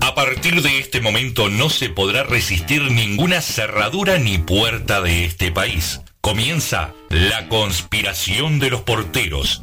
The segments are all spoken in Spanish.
A partir de este momento no se podrá resistir ninguna cerradura ni puerta de este país. Comienza La conspiración de los porteros.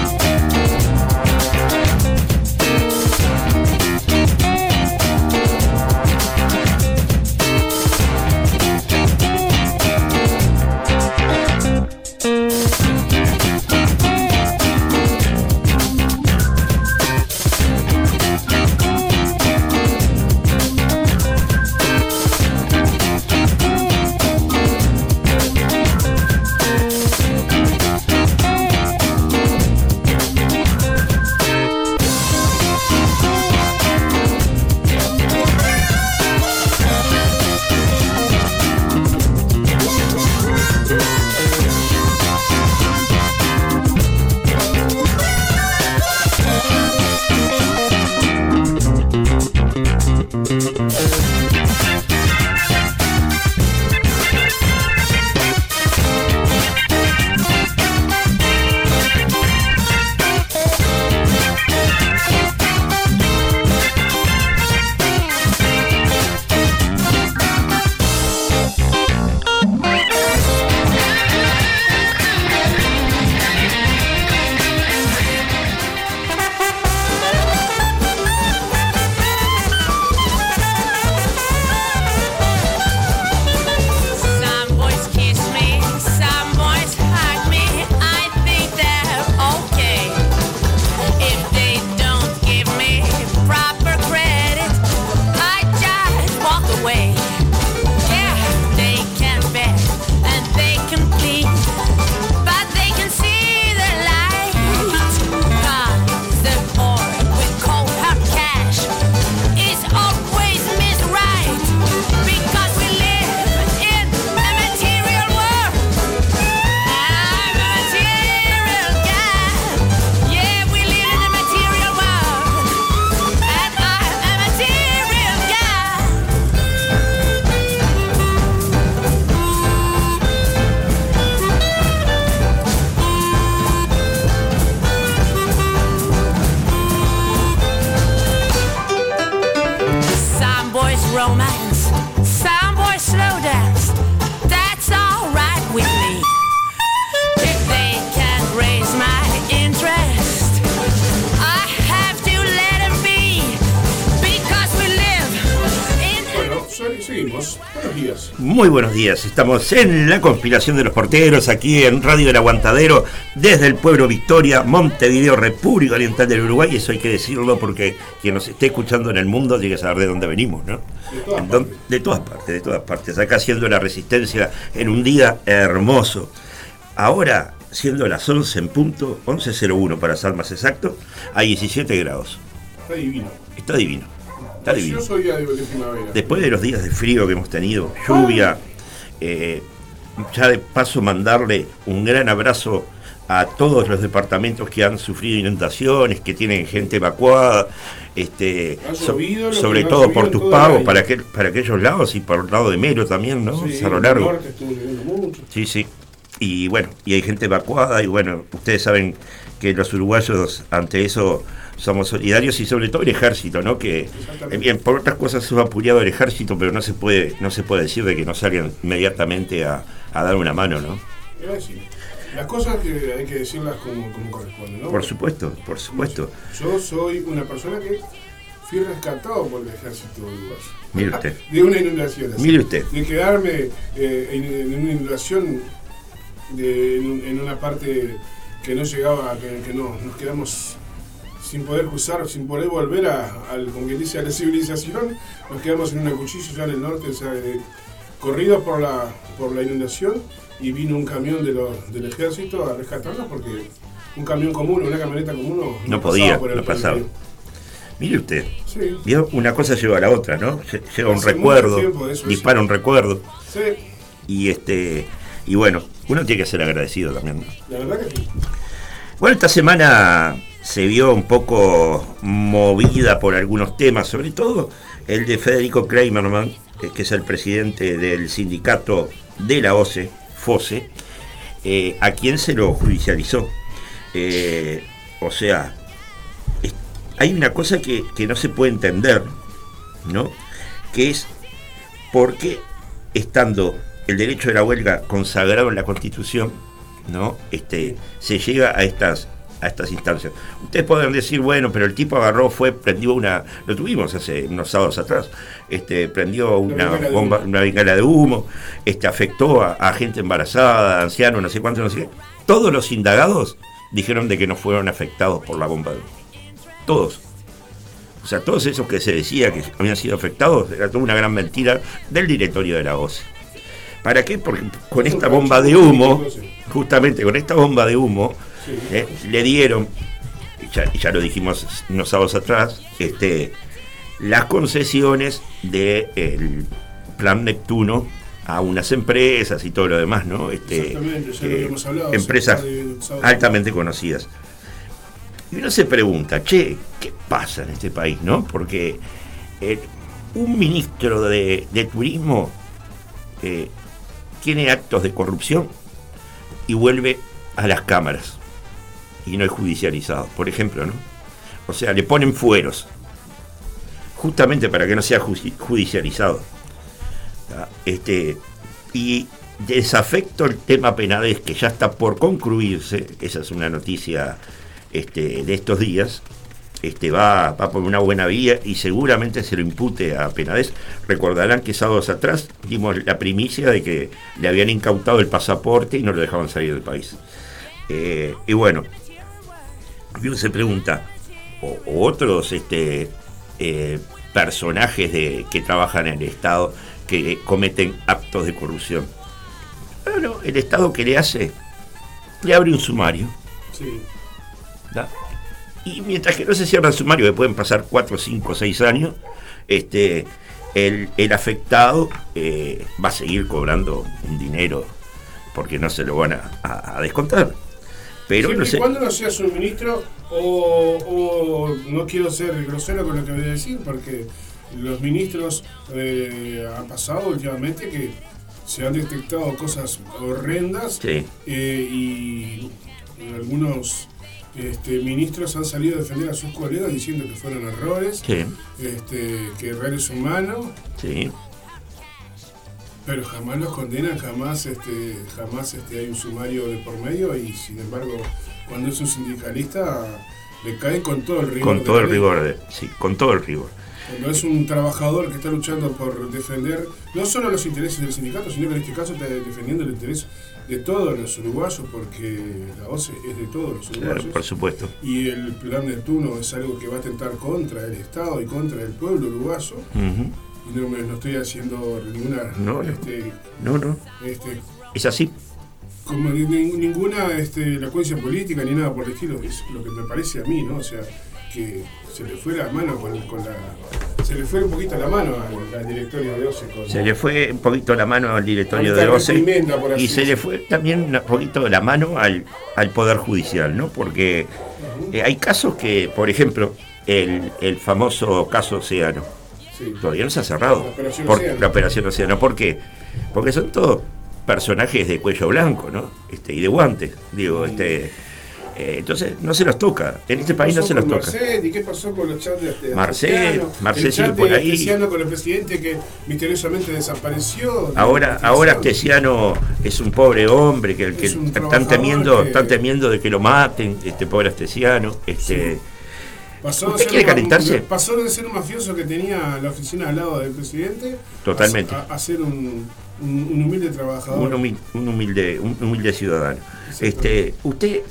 Buenos días, estamos en la conspiración de los porteros, aquí en Radio El Aguantadero, desde el pueblo Victoria, Montevideo, República Oriental del Uruguay, eso hay que decirlo porque quien nos esté escuchando en el mundo tiene que saber de dónde venimos, ¿no? De todas partes. de todas partes, de todas partes, acá haciendo la resistencia en un día hermoso. Ahora, siendo las 11 en punto, 11.01 para ser más exacto, a 17 grados. Está divino. Está divino, está divino. Yo soy de, primavera. Después de los días de frío que hemos tenido, lluvia, eh, ya de paso mandarle un gran abrazo a todos los departamentos que han sufrido inundaciones, que tienen gente evacuada, este, so- sobre todo por tus pagos para, aquel- para aquellos lados y por el lado de Mero también, ¿no? Sí, Cerro Largo. norte mucho. Sí, sí. Y bueno, y hay gente evacuada y bueno, ustedes saben que los uruguayos ante eso somos solidarios y sobre todo el ejército, ¿no? Que bien, por otras cosas se ha apoyado el ejército, pero no se puede no se puede decir de que no salgan inmediatamente a, a dar una mano, ¿no? Las cosas que hay que decirlas como, como corresponde, ¿no? Por supuesto, por supuesto. Yo soy una persona que fui rescatado por el ejército uruguayo. Mire usted. De una inundación. así. Mire usted. De quedarme eh, en, en una inundación de- en, un- en una parte que no llegaba, que, que no, nos quedamos sin poder cruzar, sin poder volver a, al, como quien dice, a la civilización, nos quedamos en una cuchilla ya en el norte, o sea, de- corridos por la, por la inundación y vino un camión de los, del ejército a rescatarnos porque un camión común, una camioneta común no, No pasaba podía, por el no pasaba. Mire usted, Sí. ¿vio? una cosa lleva a la otra, ¿no? Lle- Lleva un Hace recuerdo, tiempo dispara un recuerdo. Sí, Y este y bueno, uno tiene que ser agradecido también. ¿no? la verdad que sí. Bueno, esta semana se vio un poco movida por algunos temas, sobre todo el de Federico Kramerman, que es el presidente del sindicato de la OCE, FOSE, eh, a quien se lo judicializó. Eh, o sea, es- hay una cosa que, que no se puede entender, ¿no? Que es por qué estando el derecho de la huelga consagrado en la Constitución, ¿no? Este, se llega a estas a estas instancias. Ustedes pueden decir, bueno, pero el tipo agarró, fue, prendió una, lo tuvimos hace unos sábados atrás, este, prendió una bomba, una bengala de humo, este, afectó a, a gente embarazada, ancianos, no sé cuánto, no sé qué. Todos los indagados dijeron de que no fueron afectados por la bomba de humo. Todos. O sea, todos esos que se decía que habían sido afectados, era toda una gran mentira del directorio de la OCE. ¿Para qué? Porque con esta bomba de humo, justamente con esta bomba de humo, eh, le dieron, ya, ya lo dijimos unos sábados atrás, este, las concesiones del plan Neptuno a unas empresas y todo lo demás, ¿no? Este, Exactamente, ya lo eh, hablado, empresas altamente conocidas. Y uno se pregunta, che, ¿qué pasa en este país, no? Porque eh, un ministro de, de turismo eh, tiene actos de corrupción y vuelve a las cámaras y no es judicializado, por ejemplo, ¿no? O sea, le ponen fueros, justamente para que no sea judicializado. Ah, Este, y desafecto el tema Penades, que ya está por concluirse, esa es una noticia este, de estos días, este, va, va por una buena vía y seguramente se lo impute a Penades. Recordarán que sábados atrás dimos la primicia de que le habían incautado el pasaporte y no lo dejaban salir del país. Eh, y bueno, y uno se pregunta, o, o otros este, eh, personajes de, que trabajan en el Estado que cometen actos de corrupción. Bueno, el Estado que le hace, le abre un sumario. Sí. ¿da? Y mientras que no se cierra el sumario, que pueden pasar 4, 5, 6 años, este, el, el afectado eh, va a seguir cobrando un dinero porque no se lo van a, a- a descontar. Pero Siempre no sé. cuando no seas un ministro, o, o no quiero ser grosero con lo que voy a decir, porque los ministros eh, han pasado últimamente que se han detectado cosas horrendas Sí. eh, y algunos este, ministros han salido a defender a sus colegas diciendo que fueron errores, Sí, este, que errar es humano, sí. pero jamás los condenan, jamás este, jamás este, hay un sumario de por medio y sin embargo cuando es un sindicalista le cae con todo el rigor. Con todo el ley. rigor, de- sí, con todo el rigor. Cuando es un trabajador que está luchando por defender no solo los intereses del sindicato, sino que en este caso está defendiendo el interés de todos los uruguayos, porque la OCE es de todos los Claro, uruguayos. por supuesto. y el plan Neptuno es algo que va a atentar contra el Estado y contra el pueblo uruguayo. Y no, me, no estoy haciendo ninguna No, este, No, no. este, Es así. como ni- ni- ninguna este, elocuencia política ni nada por el estilo, es lo que me parece a mí, ¿no? O sea, que se le fue la mano con, con la. Se le fue un poquito la mano al, al directorio de OCE. Con, Se le fue un poquito la mano al directorio de OCE y se le fue también un poquito la mano al, al Poder Judicial, ¿no? Porque eh, hay casos que, por ejemplo, el, el famoso caso Océano, sí. todavía no se ha cerrado. La Operación por, Océano. La Operación Océano. ¿Por qué? Porque son todos personajes de cuello blanco, ¿no? Este, y de guantes, digo, este. Eh, entonces no se los toca. En este ¿Qué país no pasó se los toca. Marcet? ¿Y qué pasó con los chats de de Marcet, Astesiano? Marcet sigue por de ahí. Con el presidente que misteriosamente desapareció. Ahora, ahora Astesiano es un pobre hombre que, el que Es un están temiendo, que- están temiendo de que lo maten, este pobre Astesiano, este Pasó de ¿Usted quiere un- calentarse? Pasó de ser un mafioso que tenía la oficina al lado del presidente Totalmente. a, a ser un, un- un humilde trabajador. un, humil- un humilde, un humilde ciudadano. Este, ¿usted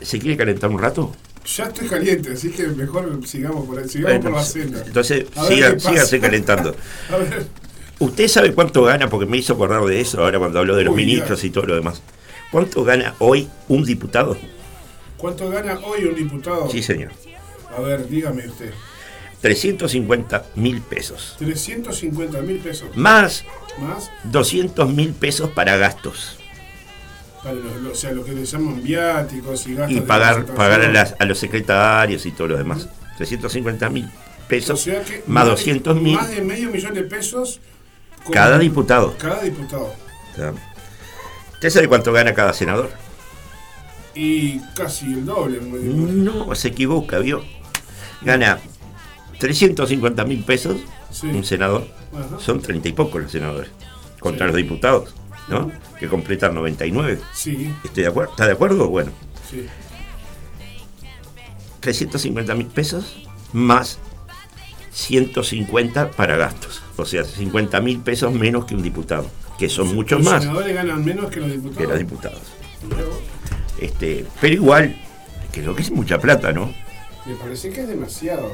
se quiere calentar un rato? Ya estoy caliente, así que mejor sigamos por ahí, sigamos por la senda. entonces siga- sígase calentando. A ver, ¿Usted sabe cuánto gana? Porque me hizo acordar de eso ahora cuando habló de los Uy, ya. ministros y todo lo demás. ¿Cuánto gana hoy un diputado? ¿cuánto gana hoy un diputado? Sí, señor. A ver, dígame usted. 350 mil pesos. 350 mil pesos. Más Más 200 mil pesos para gastos. Para los, los- o sea, lo que le llaman viáticos y gastos Y pagar, pagar a, las- a los secretarios y todo lo demás. 350 mil O pesos sea que más de- 200 mil Más de medio millón de pesos. cada diputado. Cada diputado. ¿Usted sabe cuánto gana cada senador? Y casi el doble. No, se equivoca, ¿vio? Gana 350 mil pesos Sí. un senador. Ajá. Son 30 y pocos los senadores. Contra Sí. los diputados, ¿no? Que completan 99. Sí, ¿Estoy de acuerdo? ¿Está de acuerdo? Bueno, sí. 350 mil pesos más 150 para gastos. O sea, 50 mil pesos menos que un diputado, que son muchos los más senadores ganan menos que los diputados. que los diputados. Este, pero igual, creo que es mucha plata, ¿no? Me parece que es demasiado.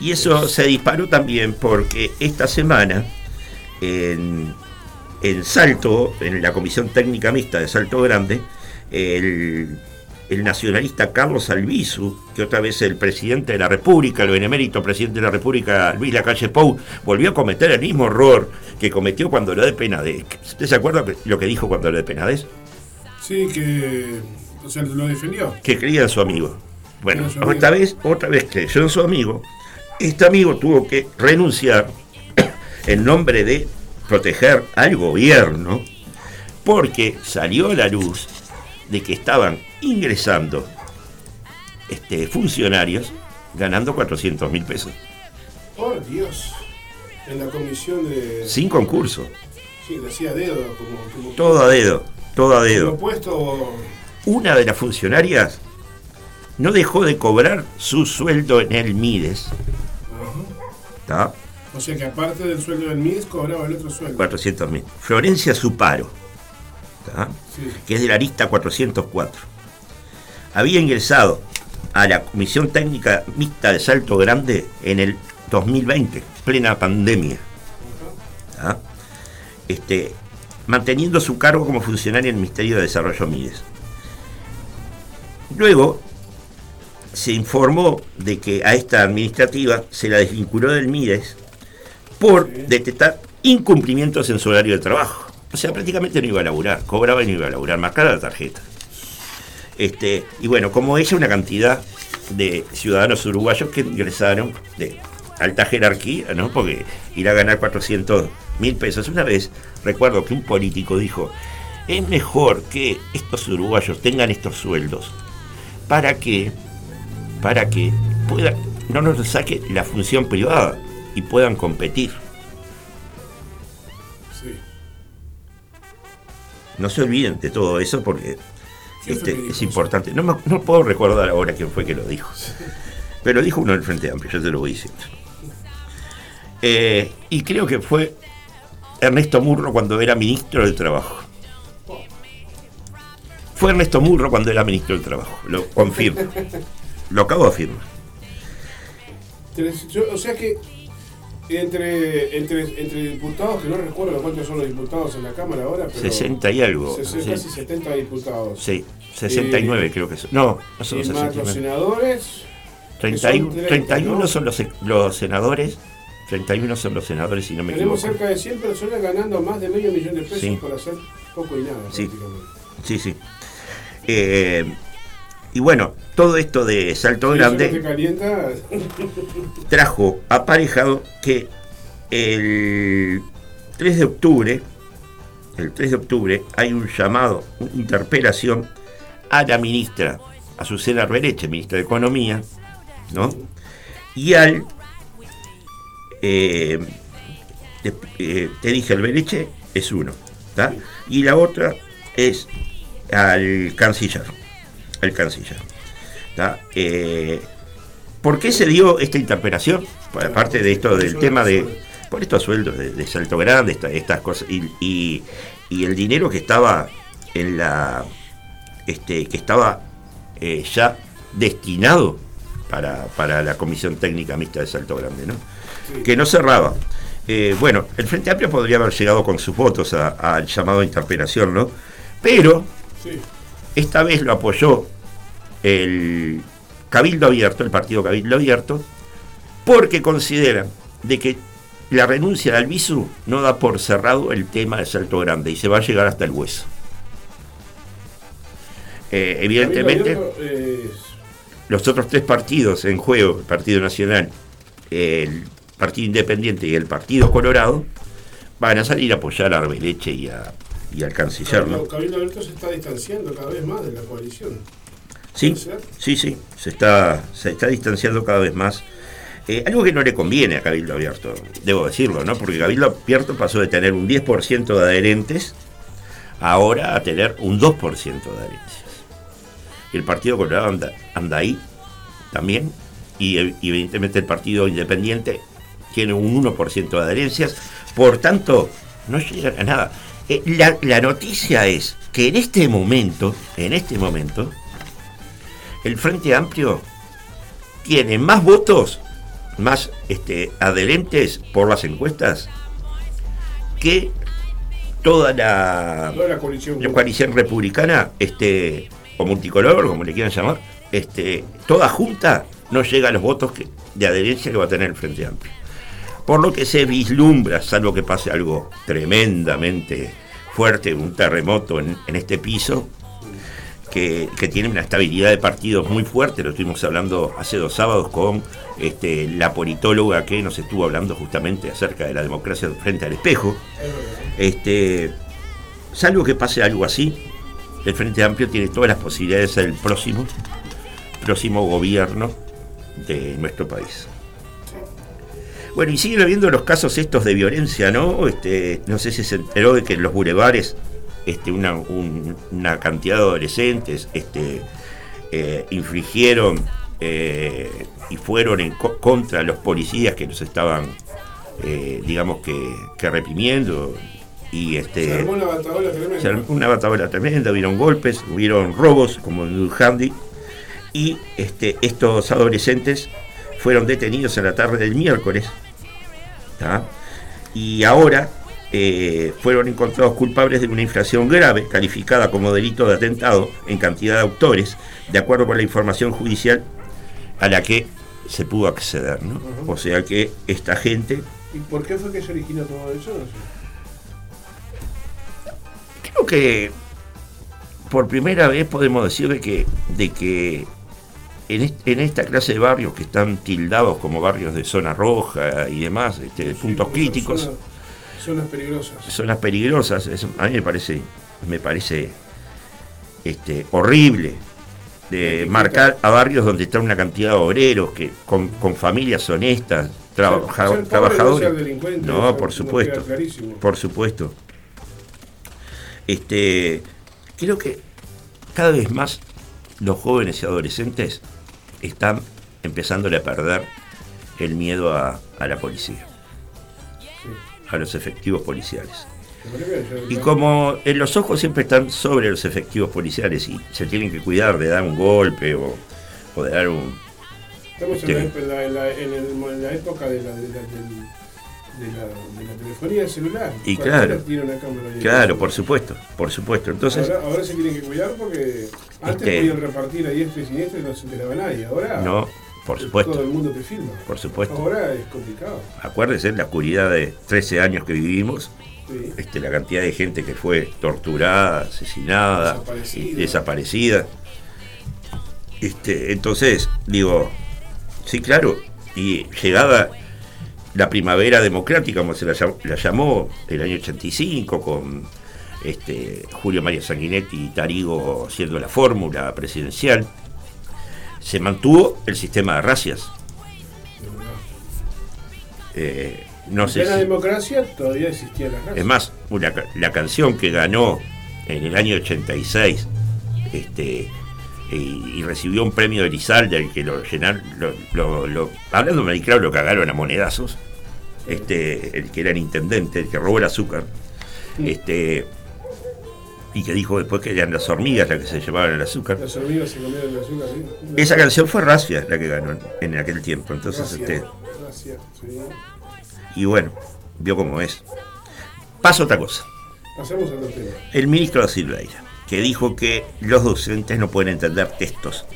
Y eso se disparó también porque esta semana en, en Salto, en la Comisión Técnica Mixta de Salto Grande, el, el nacionalista Carlos Albizu, que otra vez el presidente de la República, el benemérito presidente de la República, Luis Lacalle Pou, volvió a cometer el mismo error que cometió cuando lo de Penades. ¿Usted se acuerda lo que dijo cuando lo de Penades? Sí, que. O sea, lo defendió. que creía en su amigo. Bueno, En su amigo. otra vez, otra vez creyó en su amigo. Este amigo tuvo que renunciar en nombre de proteger al gobierno, porque salió a la luz de que estaban ingresando este, funcionarios ganando 400 mil pesos, Por Dios. En la comisión de. sin concurso, Sí, hacía dedo. Como, como, todo a dedo, todo a dedo. puesto. Una de las funcionarias no dejó de cobrar su sueldo en el Mides. ¿está? O sea que aparte del sueldo del MIS cobraba el otro sueldo. 400 mil. Florencia Suparo. Sí. que es de la lista 404. Había ingresado a la Comisión Técnica Mixta de Salto Grande en el 2020, plena pandemia. ¿tá? Este, manteniendo su cargo como funcionaria en el Ministerio de Desarrollo Mides. Luego se informó de que a esta administrativa se la desvinculó del Mides por detectar incumplimientos en su horario de trabajo. O sea, prácticamente no iba a laburar, cobraba y no iba a laburar, más cara la tarjeta. Este, y bueno, como ella, una cantidad de ciudadanos uruguayos que ingresaron de alta jerarquía, ¿no? Porque ir a ganar 400 mil pesos. Una vez recuerdo que un político dijo, es mejor que estos uruguayos tengan estos sueldos para que, para que puedan, no nos saque la función privada y puedan competir. Sí. No se olviden de todo eso porque ¿Quién fue este, es importante. No, me- no puedo recordar ahora quién fue que lo dijo. Pero dijo uno del Frente Amplio, yo te lo voy diciendo. Eh, y creo que fue Ernesto Murro cuando era ministro del Trabajo. Fue Ernesto Murro cuando era ministro del Trabajo, lo confirmo. Lo acabo de afirmar. O sea que entre, entre, entre diputados, que no recuerdo cuántos son los diputados en la Cámara ahora, pero 60 y algo. ses- sí. casi 70 diputados. Sí, 69 Eh, creo que son. No, no son y más los 69. senadores, 31, son 30, 31 ¿no? son los, los senadores, 31 son los senadores, si no me tenemos equivoco. cerca de 100 personas ganando más de medio millón de pesos Sí. por hacer poco y nada. Sí. prácticamente. Sí, sí. Eh, y bueno, todo esto de Salto Grande trajo aparejado que el 3 de octubre, el 3 de octubre, hay un llamado, una interpelación a la ministra Azucena Arbereche, ministra de Economía, ¿no? Y al, eh, te, eh, te dije, es uno, ¿tá? Y la otra es al canciller, el canciller. Eh, ¿Por qué se dio esta interpelación? Aparte de esto del tema de por estos sueldos de, de Salto Grande, esta- estas cosas, y, y- y el dinero que estaba en la este, que estaba eh, ya destinado para, para la Comisión Técnica Mixta de Salto Grande, ¿no? Sí. Que no cerraba. Eh, bueno, el Frente Amplio podría haber llegado con sus votos a- al llamado de interpelación, ¿no? Pero sí, esta vez lo apoyó el Cabildo Abierto, el partido Cabildo Abierto, porque consideran de que la renuncia de Albizu no da por cerrado el tema de Salto Grande y se va a llegar hasta el hueso. Eh, evidentemente, los otros tres partidos en juego, el Partido Nacional, el Partido Independiente y el Partido Colorado, van a salir a apoyar a Arbeleche y, a- y al canciller, ¿no? Cabildo, Abierto se está distanciando cada vez más de la coalición. Sí, sí, sí, se está, se está distanciando cada vez más. Eh, algo que no le conviene a Cabildo Abierto, debo decirlo, ¿no? Porque Cabildo Abierto pasó de tener un 10% de adherentes ahora a tener un 2% de adherencias. El Partido Colorado anda, anda ahí también, y evidentemente el Partido Independiente tiene un 1% de adherencias, por tanto, no llegan a nada. Eh, la, la noticia es que en este momento, en este momento, el Frente Amplio tiene más votos, más este, adherentes por las encuestas que toda la, Toda la coalición. la coalición republicana, este, o multicolor, como le quieran llamar, este, toda junta no llega a los votos que- de adherencia que va a tener el Frente Amplio. Por lo que se vislumbra, salvo que pase algo tremendamente fuerte, un terremoto en, este piso, que, que tiene una estabilidad de partidos muy fuerte, lo estuvimos hablando hace dos sábados con este, la politóloga que nos estuvo hablando justamente acerca de la democracia frente al espejo. Este, salvo que pase algo así, el Frente Amplio tiene todas las posibilidades de ser el próximo, próximo gobierno de nuestro país. Bueno, y siguen habiendo los casos estos de violencia, ¿no? Este, no sé si se enteró de que en los bulevares este, una, un- una cantidad de adolescentes este, eh, infligieron eh, y fueron en co- contra los policías que los estaban, eh, digamos que, que reprimiendo. Y este, Se armó una batadola tremenda. se armó una batalla tremenda, hubieron golpes, hubieron robos, como en Dujandi, y este, estos adolescentes fueron detenidos en la tarde del miércoles, ¿tá? y ahora eh, fueron encontrados culpables de una infracción grave, calificada como delito de atentado en cantidad de autores, de acuerdo con la información judicial a la que se pudo acceder. ¿no? O sea que esta gente ¿Y por qué fue que se originó todo eso? Creo que por primera vez podemos decir de que, de que en, est- en esta clase de barrios que están tildados como barrios de zona roja y demás, este, Sí, puntos críticos, Zonas, zonas peligrosas. zonas peligrosas, a mí me parece, me parece este, horrible de marcar a barrios donde está una cantidad de obreros que con, con familias honestas, trabaja- trabajadores. No, por supuesto. Por supuesto. Este, creo que cada vez más los jóvenes y adolescentes están empezándole a perder el miedo a, a la policía, Sí. a los efectivos policiales. Y como en los ojos siempre están sobre los efectivos policiales y se tienen que cuidar de dar un golpe o, o de dar un... Estamos en, Sí. la, ep- en la- en la- en el- en la época de la, de la- del- de la- de la telefonía celular. Y claro. tiene una cámara. Claro, por supuesto, por supuesto. Entonces, ahora, ahora se tienen que cuidar porque antes Este- podían repartir a diestra y siniestra y no se enteraba nadie. Ahora no, por todo supuesto, el mundo te filma. por supuesto. Ahora es complicado. Acuérdense la oscuridad de 13 años que vivimos, Sí. este, la cantidad de gente que fue torturada, asesinada, Desaparecida. y desaparecida. Este, entonces, digo, sí, claro, y llegada la primavera democrática, como se la, la llamó, el año 85, con este, Julio María Sanguinetti y Tarigo siendo la fórmula presidencial, se mantuvo el sistema de racias. Eh, no en sé si- democracia todavía existía la raza. Es más, una la canción que ganó en el año 86 este, y, y recibió un premio de Elizalde, el que lo llenaron, lo, lo- lo- hablando mal claro, lo cagaron a monedazos, este, el que era el intendente, el que robó el azúcar, este, y que dijo después que eran las hormigas las que se llevaban el azúcar. Las hormigas se comieron el azúcar. ¿sí? Esa canción fue Racia la que ganó en, aquel tiempo, entonces, Gracias, este, gracias, sí. y bueno, vio cómo es. Pasa otra cosa. Pasemos a otro tema. el ministro da Silveira, que dijo que los docentes no pueden entender textos,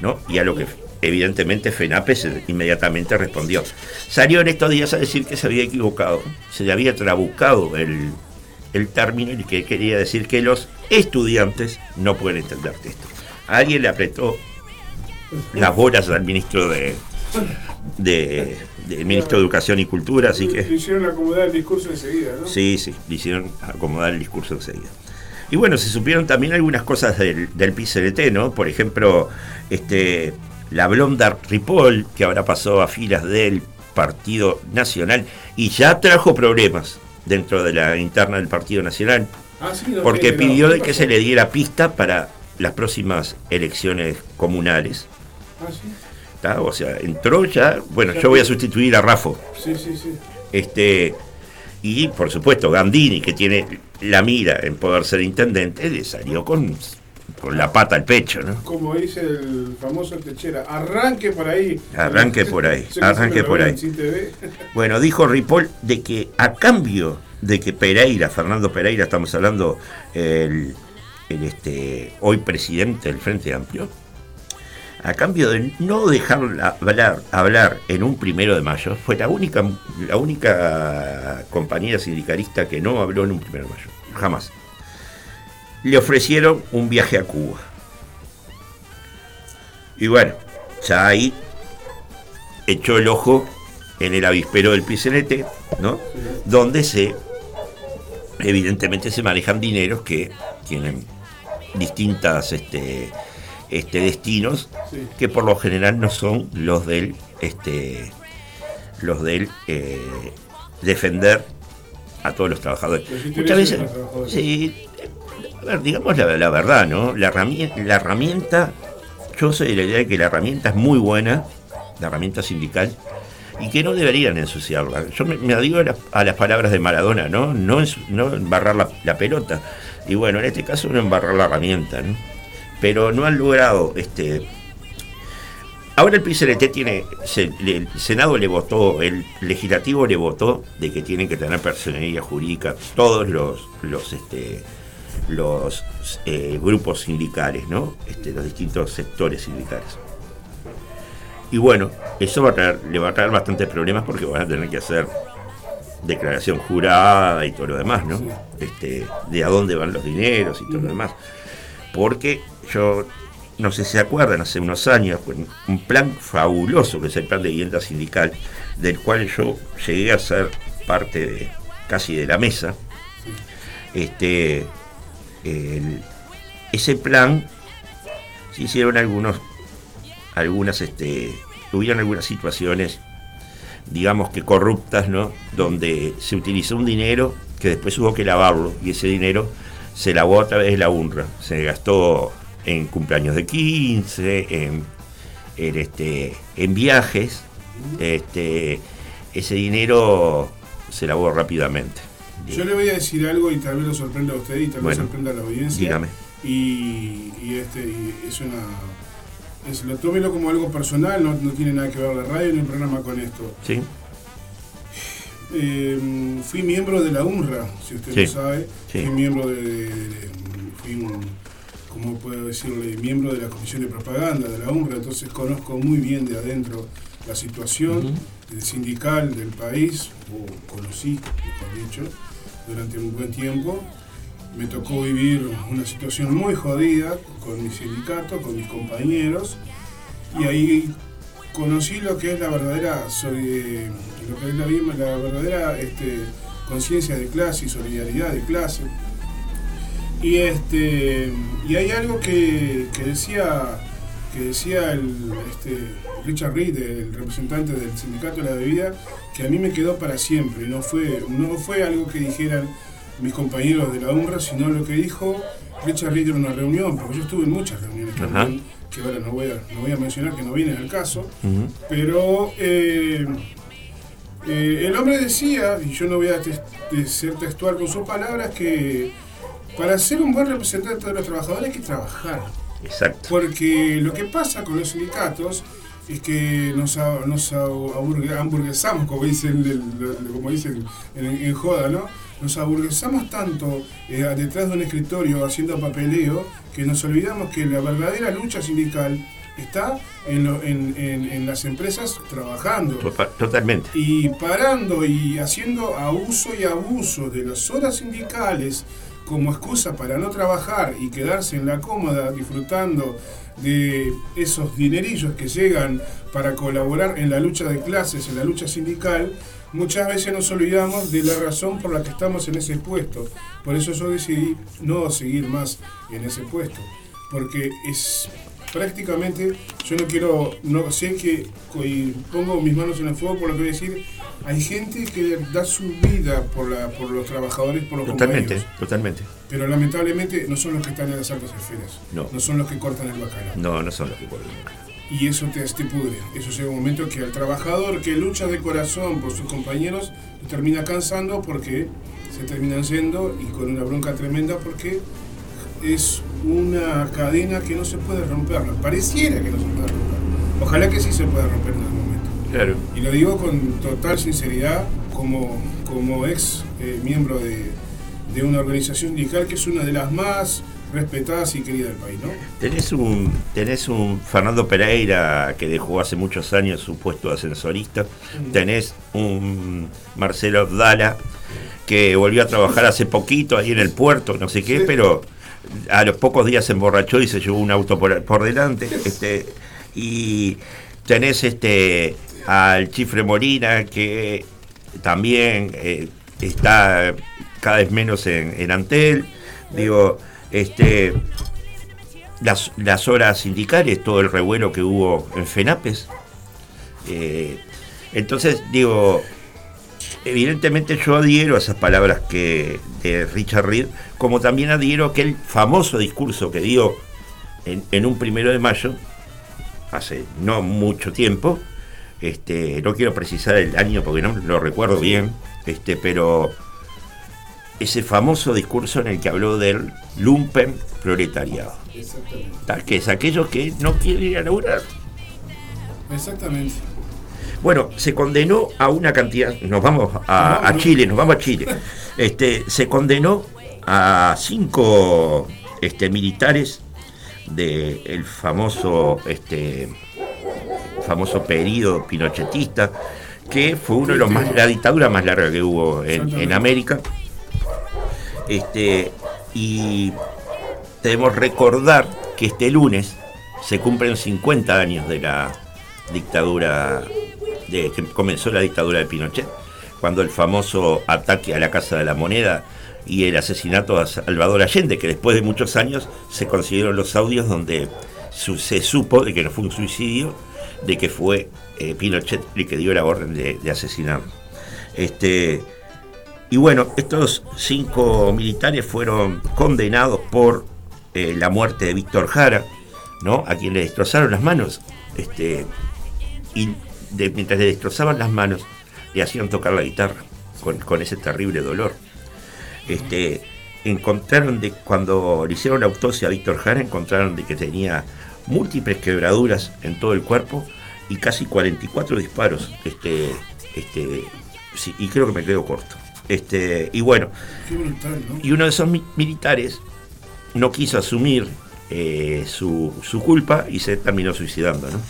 ¿no? Y a lo que evidentemente FENAPE se- inmediatamente respondió. Salió en estos días a decir que se había equivocado, se le había trabucado el, el término y que quería decir que los estudiantes no pueden entender texto. Alguien le apretó las bolas al ministro de, de- del ministro de Educación y Cultura, así Le que hicieron acomodar el discurso enseguida, ¿no? sí, sí, le hicieron acomodar el discurso enseguida. Y bueno, se supieron también algunas cosas del, del PCLT, ¿no? Por ejemplo, este, la Blonda Ripoll, que ahora pasó a filas del Partido Nacional y ya trajo problemas dentro de la interna del Partido Nacional, Ah, sí, no, porque no. pidió ¿Qué de que se le diera pista para las próximas elecciones comunales. Ah, sí. ¿tá? O sea, entró ya, bueno, yo voy a sustituir a Rafo. Sí, sí, sí. Este, y por supuesto, Gandini, que tiene la mira en poder ser intendente, le salió con, con la pata al pecho, ¿no? Como dice el famoso Techera, arranque por ahí. Arranque por ahí, arranque por ahí. Bueno, dijo Ripoll de que a cambio de que Pereira, Fernando Pereira, estamos hablando el, el, este, hoy presidente del Frente Amplio, a cambio de no dejarla hablar, hablar en un primero de mayo, fue la única, la única compañera sindicalista que no habló en un primero de mayo, jamás. Le ofrecieron un viaje a Cuba. Y bueno, ya ahí echó el ojo en el avispero del PCNT, ¿no? Donde se, evidentemente se manejan dineros que tienen distintas este, este, destinos Sí. que por lo general no son los del este los del eh, defender a todos los trabajadores. Muchas veces, los trabajadores. sí, ver, digamos la, verdad, ¿no? La herramienta, la herramienta, yo soy de la idea de que la herramienta es muy buena, la herramienta sindical, y que no deberían ensuciarla. Yo me, me adhiero a, la- a las palabras de Maradona, ¿no? No, no embarrar la, la pelota. Y bueno, en este caso no embarrar la herramienta, ¿no? Pero no han logrado este, Ahora el PCLT tiene, el Senado le votó, el legislativo le votó de que tienen que tener personería jurídica todos los los este los eh, grupos sindicales, ¿no? Este, los distintos sectores sindicales. Y bueno, eso va a traer- le va a traer bastantes problemas porque van a tener que hacer declaración jurada y todo lo demás, ¿no? Sí. Este, de a dónde van los dineros y todo lo demás. Porque yo no sé si se acuerdan, hace unos años, un plan fabuloso que es el plan de vivienda sindical, del cual yo llegué a ser parte de casi de la mesa. Este, ese plan se hicieron algunos, algunas, este, tuvieron algunas situaciones, digamos que corruptas, ¿no? Donde se utilizó un dinero que después hubo que lavarlo y ese dinero se lavó a través de la UNRWA. Se gastó en cumpleaños de 15, en, en, este, en viajes. Este, ese dinero se lavó rápidamente. Yo le voy a decir algo y tal vez lo sorprenda a usted y tal vez Bueno, sorprenda a la audiencia. dígame. Y, y este, y es una. Es, lo tómelo como algo personal, no, no tiene nada que ver la radio ni el programa con esto. ¿Sí? Eh, fui miembro de la UNRWA, si usted Sí, lo sabe. sí. Fui miembro de. de- de- fui un, ¿cómo puedo decirle? Miembro de la comisión de propaganda de la UNRWA, entonces conozco muy bien de adentro la situación del sindical del país, o conocí, mejor dicho, durante un buen tiempo. Me tocó vivir una situación muy jodida con mi sindicato, con mis compañeros, y ahí conocí lo que es la verdadera la, la verdadera este, conciencia de clase y solidaridad de clase. Y este y hay algo que, que decía que decía el este, Richard Reed, el representante del sindicato de la bebida, que a mí me quedó para siempre. No fue, no fue algo que dijeran mis compañeros de la UNRWA, sino lo que dijo Richard Reed en una reunión, porque yo estuve en muchas reuniones también, que ahora no voy, a, no voy a mencionar que no vienen al caso, pero eh, eh, el hombre decía, y yo no voy a de ser textual con sus palabras, que para ser un buen representante de los trabajadores hay que trabajar. Exacto. Porque lo que pasa con los sindicatos es que nos, nos hamburguesamos, como dicen, como dicen en, en joda, ¿no? Nos aburguesamos tanto eh, detrás de un escritorio haciendo papeleo que nos olvidamos que la verdadera lucha sindical está en, lo- en- en- en las empresas trabajando. Total- Totalmente. y parando y haciendo abuso y abuso de las horas sindicales como excusa para no trabajar y quedarse en la cómoda disfrutando de esos dinerillos que llegan para colaborar en la lucha de clases, en la lucha sindical, muchas veces nos olvidamos de la razón por la que estamos en ese puesto. Por eso yo decidí no seguir más en ese puesto, porque es prácticamente, yo no quiero, no sé que, y pongo mis manos en el fuego por lo que voy a decir, hay gente que da su vida por, la, por los trabajadores, por los Totalmente, compañeros, totalmente. pero lamentablemente no son los que están en las altas esferas, No. son los que cortan el bacalao. No, no son los que vuelven. Y eso te, te pudre. Eso llega un momento que al trabajador que lucha de corazón por sus compañeros termina cansando porque se terminan yendo y con una bronca tremenda porque es una cadena que no se puede romper. Pareciera que no se puede romper. Ojalá que sí se pueda romper en algún momento. Claro. Y lo digo con total sinceridad como, como ex eh, miembro de, de una organización sindical que es una de las más respetadas y queridas del país, ¿no? Tenés un, tenés un Fernando Pereira que dejó hace muchos años su puesto de ascensorista. Tenés un Marcelo Abdala que volvió a trabajar hace poquito ahí en el puerto, no sé qué, Sí. pero a los pocos días se emborrachó y se llevó un auto por, por delante. Este, y tenés este al Chifre Molina que también eh, está cada vez menos en, en Antel. Digo, este las, las horas sindicales, todo el revuelo que hubo en FENAPES. Eh, entonces, digo, evidentemente yo adhiero a esas palabras que de Richard Reed, como también adhiero a aquel famoso discurso que dio en, en un primero de mayo, hace no mucho tiempo, este, no quiero precisar el año porque no lo recuerdo bien, este, pero ese famoso discurso en el que habló del lumpen proletariado. Exactamente. Tal que es aquellos que no quieren ir a laburar. Exactamente. Bueno, se condenó a una cantidad, nos vamos a, a Chile, nos vamos a Chile. Este, se condenó a cinco este, militares del famoso, este, famoso periodo pinochetista, que fue uno de los más, la dictadura más larga que hubo en, en América. Este, y debemos recordar que este lunes se cumplen 50 años de la dictadura, de que comenzó la dictadura de Pinochet, cuando el famoso ataque a la Casa de la Moneda y el asesinato a Salvador Allende, que después de muchos años se consiguieron los audios donde se supo de que no fue un suicidio, de que fue eh, Pinochet el que dio la orden de, de asesinarlo. Este, y bueno, estos cinco militares fueron condenados por eh, la muerte de Víctor Jara, ¿no? A quien le destrozaron las manos. Este, y de- mientras le destrozaban las manos, le hacían tocar la guitarra con, con ese terrible dolor. Este, encontraron de cuando le hicieron la autopsia a Víctor Jara, encontraron de que tenía múltiples quebraduras en todo el cuerpo y casi 44 disparos. Este, este, sí, y creo que me quedo corto. Este, y bueno, Qué brutal, ¿no? y uno de esos mi- militares no quiso asumir eh, su, su culpa y se terminó suicidando, ¿no?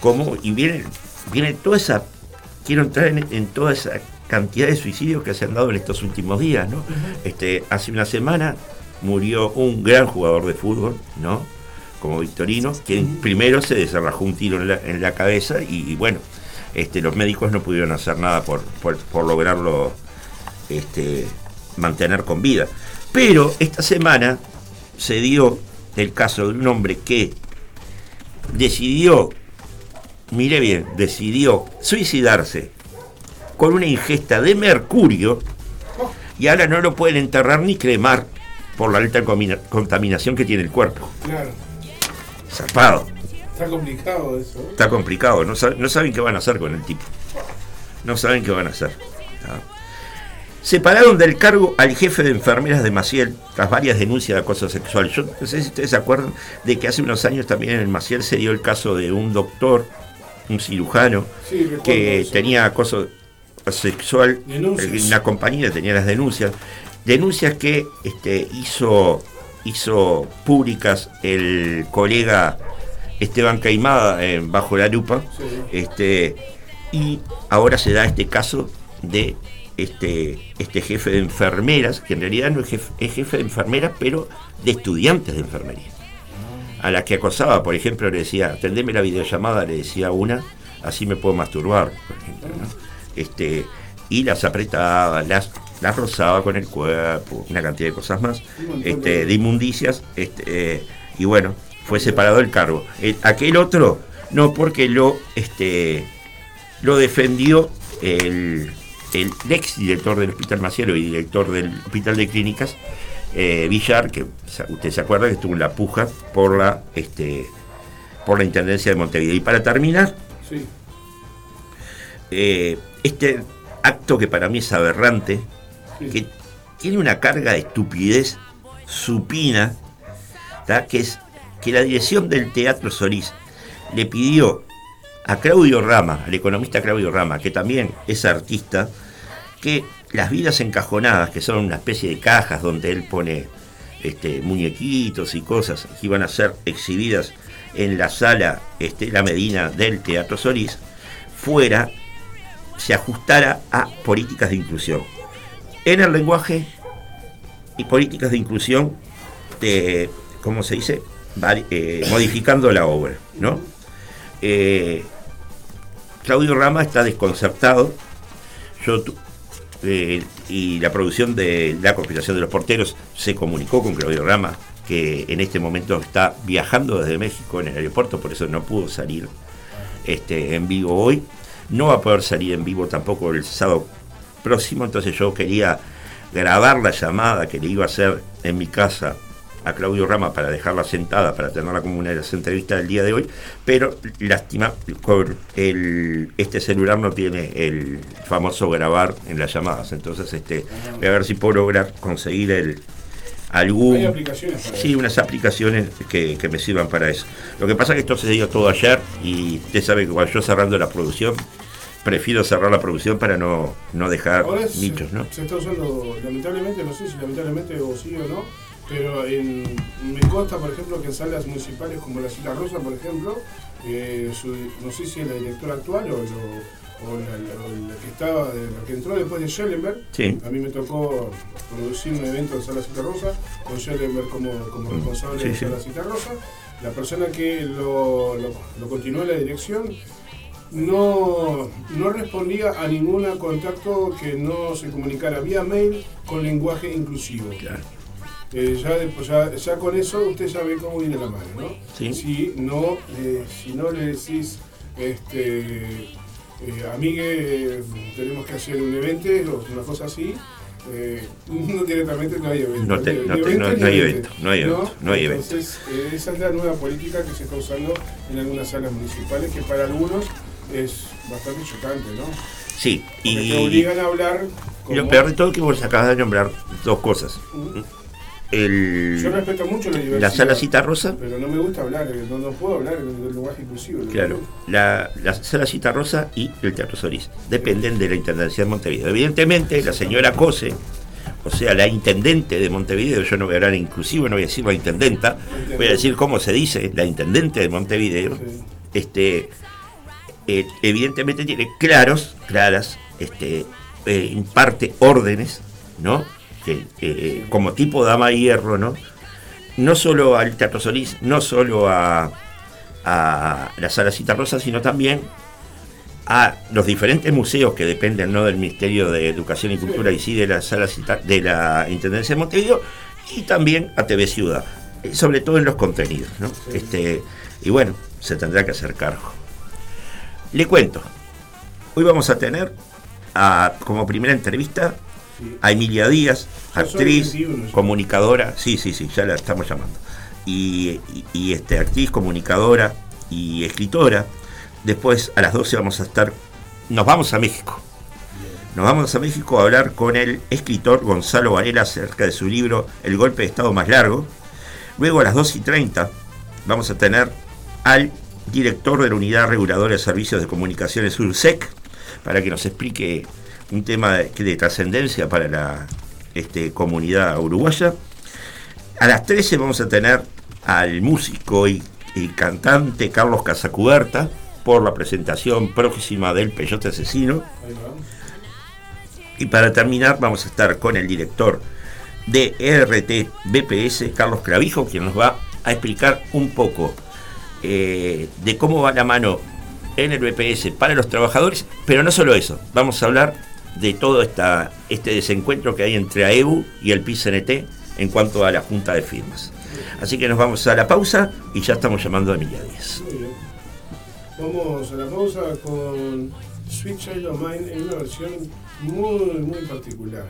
Como, y viene, viene toda esa, quiero entrar en, en toda esa cantidad de suicidios que se han dado en estos últimos días, ¿no? Este, hace una semana murió un gran jugador de fútbol, ¿no? Como Victorino, quien primero se desarrajó un tiro en la, en la cabeza y, y bueno, este, los médicos no pudieron hacer nada por, por, por lograrlo este, mantener con vida. Pero esta semana se dio el caso de un hombre que decidió, mire bien, decidió suicidarse con una ingesta de mercurio y ahora no lo pueden enterrar ni cremar por la alta contaminación que tiene el cuerpo. Claro. Zarpado. Está complicado eso. ¿eh? Está complicado, no, sa- no saben qué van a hacer con el tipo. No saben qué van a hacer. ¿tá? Separaron del cargo al jefe de enfermeras de Maciel tras varias denuncias de acoso sexual. Yo no sé si ustedes se acuerdan de que hace unos años también en el Maciel se dio el caso de un doctor, un cirujano, Sí, que eso. tenía acoso sexual en una compañía, tenía las denuncias. Denuncias que este, hizo, hizo públicas el colega Esteban Caimada eh, bajo la lupa. Sí. Este, y ahora se da este caso de este, este jefe de enfermeras, que en realidad no es jefe, es jefe de enfermeras, pero de estudiantes de enfermería. A la que acosaba, por ejemplo, le decía, atendeme la videollamada, le decía una, así me puedo masturbar, por ejemplo. ¿no? Este, y las apretaba, las, las rozaba con el cuerpo, una cantidad de cosas más, este, de- inmundicias, este, eh, y bueno, fue separado el cargo. El- aquel otro, no, porque lo, este, lo defendió el, el ex director del Hospital Maciero y director del Hospital de Clínicas, eh, Villar, que usted se acuerda que estuvo en la puja por la, este, por la Intendencia de Montevideo. Y para terminar, Sí. eh, este acto que para mí es aberrante, sí. que tiene una carga de estupidez supina, ¿tá? que es que la dirección del Teatro Solís le pidió a Claudio Rama, al economista Claudio Rama, que también es artista, que las vidas encajonadas, que son una especie de cajas donde él pone este, muñequitos y cosas que iban a ser exhibidas en la sala este, La Medina del Teatro Solís, fuera, se ajustara a políticas de inclusión. En el lenguaje y políticas de inclusión, de, ¿cómo se dice? Eh, modificando la obra, ¿no? Eh, Claudio Rama está desconcertado. Yo eh, y la producción de la conspiración de los porteros se comunicó con Claudio Rama, que en este momento está viajando desde México en el aeropuerto, por eso no pudo salir este, en vivo hoy. No va a poder salir en vivo tampoco el sábado próximo, entonces yo quería grabar la llamada que le iba a hacer en mi casa a Claudio Rama para dejarla sentada, para tenerla como una de las entrevistas del día de hoy, pero lástima, con el, este celular no tiene el famoso grabar en las llamadas, entonces este, voy a ver si puedo lograr conseguir el algún... Hay aplicaciones para Sí, eso. unas aplicaciones que, que me sirvan para eso. Lo que pasa es que esto se dio todo ayer y usted sabe que cuando yo cerrando la producción, prefiero cerrar la producción para no, no dejar Ahora nichos, ¿no? se está usando, lamentablemente, no sé si lamentablemente o sí o no, pero en, me consta, por ejemplo, que en salas municipales como la Sila Rosa, por ejemplo, eh, su- no sé si es la directora actual o, lo- o la, la- o la que estaba, de- la que entró después de Schellenberg, Sí. a mí me tocó producir un evento en Sala Cita Rosa, con Schellenberg como, como responsable Sí, de. Sala Cita Rosa. La persona que lo, lo, lo continuó en la dirección no, no respondía a ningún contacto que no se comunicara vía mail con lenguaje inclusivo. Claro. Eh, ya, después- ya, ya con eso usted ya ve cómo viene la mano, ¿no? Sí. Si no, eh, si no le decís, este, eh, amigue, tenemos que hacer un evento o una cosa así, eh, no directamente no hay evento. No te- no te- no- hay evento, no hay evento, no hay evento. Entonces, eh, esa es la nueva política que se está usando en algunas salas municipales, que para algunos es bastante chocante, ¿no? Sí, Porque te y, obligan a hablar y lo como- peor de todo es que vos acabas de nombrar dos cosas. Yo El, respeto mucho la diversidad. la sala cita rosa, Pero no me gusta hablar, eh, no, no puedo hablar en el lenguaje inclusivo. claro, la, la sala cita rosa y el Teatro Solís dependen de la Intendencia de Montevideo. Evidentemente, la señora Cose, o sea, la intendente de Montevideo, yo no voy a hablar inclusivo, no voy a decir la intendenta, voy a decir cómo se dice, la intendente de Montevideo, Sí. este, eh, evidentemente tiene claros, claras, este, eh, imparte órdenes, ¿no? Eh, como tipo dama de hierro, ¿no? No solo al Teatro Solís, no solo a, a la Sala Cita Rosa, sino también a los diferentes museos que dependen no del Ministerio de Educación y Cultura y sí de la Sala Cita- de la Intendencia de Montevideo y también a TV Ciudad, eh, sobre todo en los contenidos, ¿no? Este, y bueno, se tendrá que hacer cargo. Le cuento, hoy vamos a tener a- como primera entrevista Sí. a Emilia Díaz, actriz, 21 ya. comunicadora, sí, sí, sí, ya la estamos llamando. Y, y- y, este, actriz, comunicadora y escritora. Después a las 12 vamos a estar, nos vamos a México. Nos vamos a México a hablar con el escritor Gonzalo Varela acerca de su libro El golpe de Estado más largo. Luego a las 2 y 30 vamos a tener al director de la Unidad Reguladora de Servicios de Comunicaciones URSEC para que nos explique un tema de, de trascendencia para la este, comunidad uruguaya. A las 13 vamos a tener al músico y cantante Carlos Casacuberta por la presentación próxima del Peyote Asesino. Y para terminar vamos a estar con el director de ERT BPS, Carlos Clavijo, quien nos va a explicar un poco eh, de cómo va la mano en el BPS para los trabajadores, pero no solo eso, vamos a hablar de todo esta, este desencuentro que hay entre AEU y el PICNT en cuanto a la junta de firmas. Así que nos vamos a la pausa y ya estamos llamando a Emilia Díaz. Muy bien. Vamos a la pausa con Sweet Child of Mine en una versión muy, muy particular.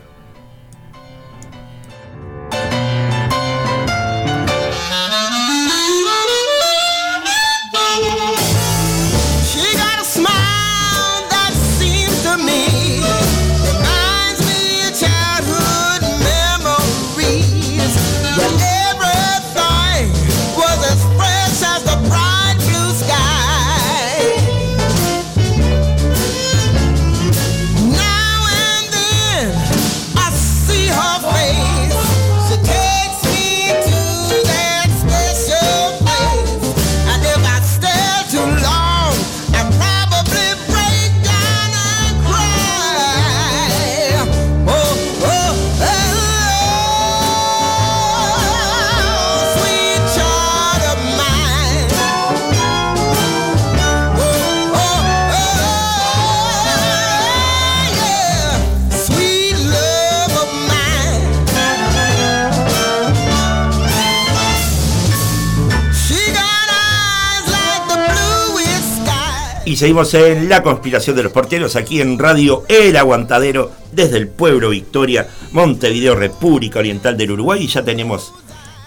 Y seguimos en la conspiración de los porteros aquí en Radio El Aguantadero desde el pueblo Victoria, Montevideo, República Oriental del Uruguay. Y ya tenemos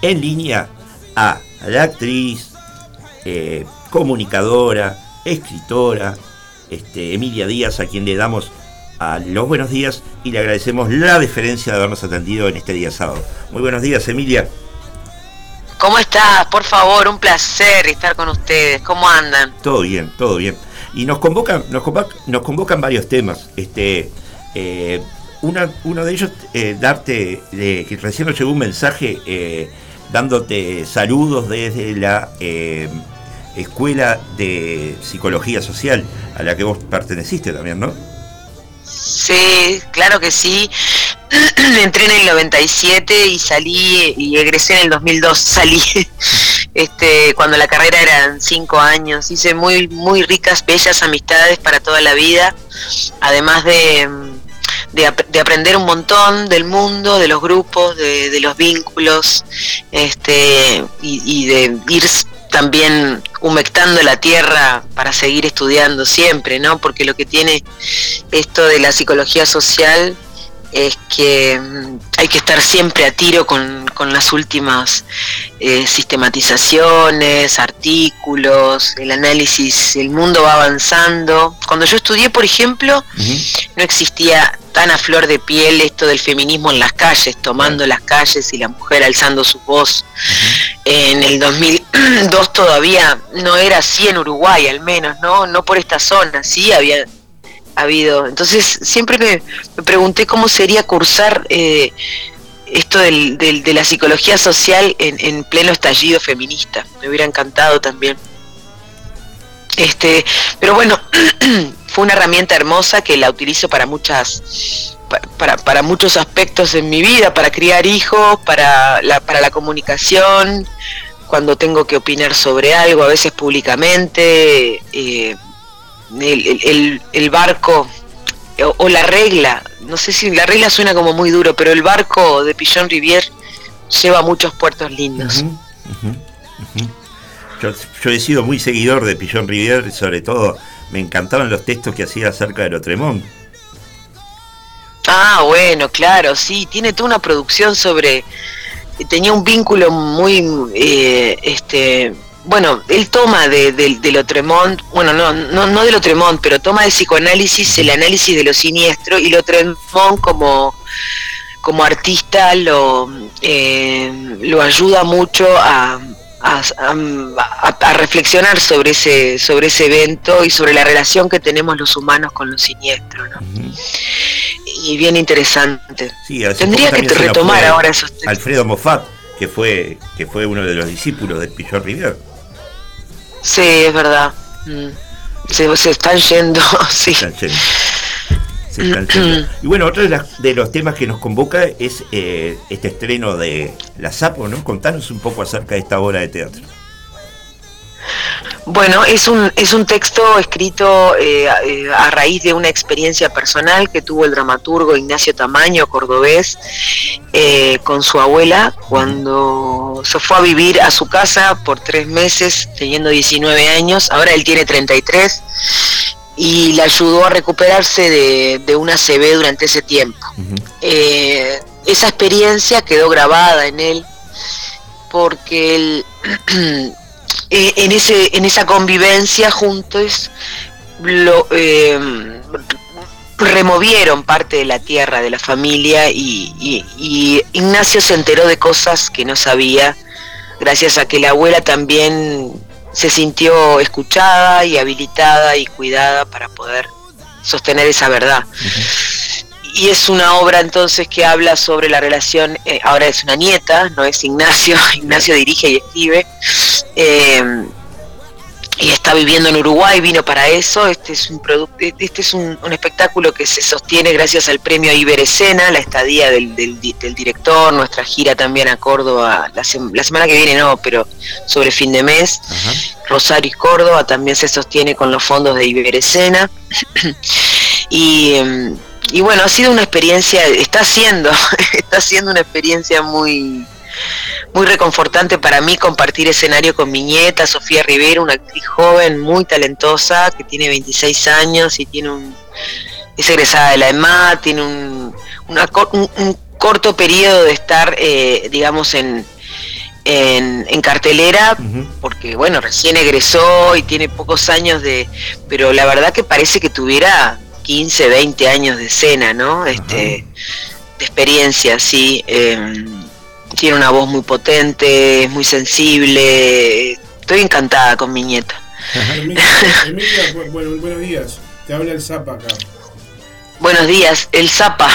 en línea a la actriz, eh, comunicadora, escritora, este, Emilia Díaz, a quien le damos a los buenos días y le agradecemos la deferencia de habernos atendido en este día sábado. Muy buenos días, Emilia. ¿Cómo estás? Por favor, un placer estar con ustedes. ¿Cómo andan? Todo bien, todo bien. Y nos convocan, nos convocan, nos convocan varios temas. Este, eh, uno de ellos, eh, darte, eh, que recién nos llegó un mensaje eh, dándote saludos desde la eh, Escuela de Psicología Social, a la que vos perteneciste también, ¿no? Sí, claro que sí. Entré en el 97 y salí y egresé en el 2002. Salí este, cuando la carrera eran cinco años. Hice muy, muy ricas, bellas amistades para toda la vida. Además de, de, ap- de aprender un montón del mundo, de los grupos, de, los vínculos, este, y, y de ir también humectando la tierra para seguir estudiando siempre, ¿no? Porque lo que tiene esto de la psicología social es que mm, hay que estar siempre a tiro con, con las últimas eh, sistematizaciones, artículos, el análisis, el mundo va avanzando. Cuando yo estudié, por ejemplo, no existía tan a flor de piel esto del feminismo en las calles, tomando las calles y la mujer alzando su voz. En el 2002 todavía no era así en Uruguay, al menos, no, no por esta zona, sí había habido. Entonces siempre me, me pregunté cómo sería cursar eh, esto del, de la psicología social en, en pleno estallido feminista. Me hubiera encantado también. Este, pero bueno, fue una herramienta hermosa que la utilizo para muchas pa- para, para muchos aspectos en mi vida, para criar hijos, para la, para la comunicación, cuando tengo que opinar sobre algo, a veces públicamente, eh, el, el- barco o, o la regla, no sé si la regla suena como muy duro, pero el barco de Pillon Rivière lleva muchos puertos lindos. Yo, yo he sido muy seguidor de Pillon Rivière, sobre todo me encantaban los textos que hacía acerca de Lotremont. Ah, bueno, claro, sí, tiene toda una producción sobre, tenía un vínculo muy, eh, este, bueno, él toma de, de, de Lotremont, bueno, no, no, no de Lotremont, pero toma de psicoanálisis el análisis de lo siniestro y Lotremont como, como artista lo, eh, lo ayuda mucho a, a, a- a reflexionar sobre ese, sobre ese evento y sobre la relación que tenemos los humanos con lo siniestro, ¿no? Y bien interesante. Sí, Tendría que retomar ahora esos textos. Alfredo Moffat, que fue, que fue uno de los discípulos de Pillon Rivière. Sí, es verdad. Mm. Se, se están yendo, sí. Se están yendo. Se están yendo. Y bueno, otro de, las- de los temas que nos convoca es eh, este estreno de La Sapo, ¿no? Contanos un poco acerca de esta obra de teatro. Bueno, es un, es un texto escrito eh, a, eh, a raíz de una experiencia personal que tuvo el dramaturgo Ignacio Tamaño, cordobés, eh, con su abuela cuando se fue a vivir a su casa por tres meses, teniendo 19 años, ahora él tiene 33, y le ayudó a recuperarse de, de una CB durante ese tiempo. Eh, esa experiencia quedó grabada en él porque él eh, en ese en esa convivencia juntos lo eh, removieron parte de la tierra de la familia y, Ignacio se enteró de cosas que no sabía gracias a que la abuela también se sintió escuchada y habilitada y cuidada para poder sostener esa verdad y es una obra entonces que habla sobre la relación, eh, ahora es una nieta, no es Ignacio, Ignacio dirige y escribe, eh, y está viviendo en Uruguay, vino para eso, este es un producto, este es un, un espectáculo que se sostiene gracias al premio Iberescena, la estadía del, del di- del director, nuestra gira también a Córdoba, la, sem- la semana que viene no, pero sobre fin de mes, Rosario y Córdoba también se sostiene con los fondos de Iberescena. y, em, y bueno, ha sido una experiencia, está siendo, está siendo una experiencia muy muy reconfortante para mí compartir escenario con mi nieta Sofía Rivera, una actriz joven muy talentosa que tiene 26 años y tiene un es egresada de la EMA, tiene un, una un, un corto periodo de estar, eh, digamos, en, en, en cartelera, porque bueno, recién egresó y tiene pocos años de, pero la verdad que parece que tuviera 15, 20 años de escena, ¿no? Este, de experiencia, sí. eh, tiene una voz muy potente, es muy sensible. Estoy encantada con mi nieta. Emilia, Emilia, bu- bueno, buenos días. Te habla el Zapa acá. Buenos días, el Zapa.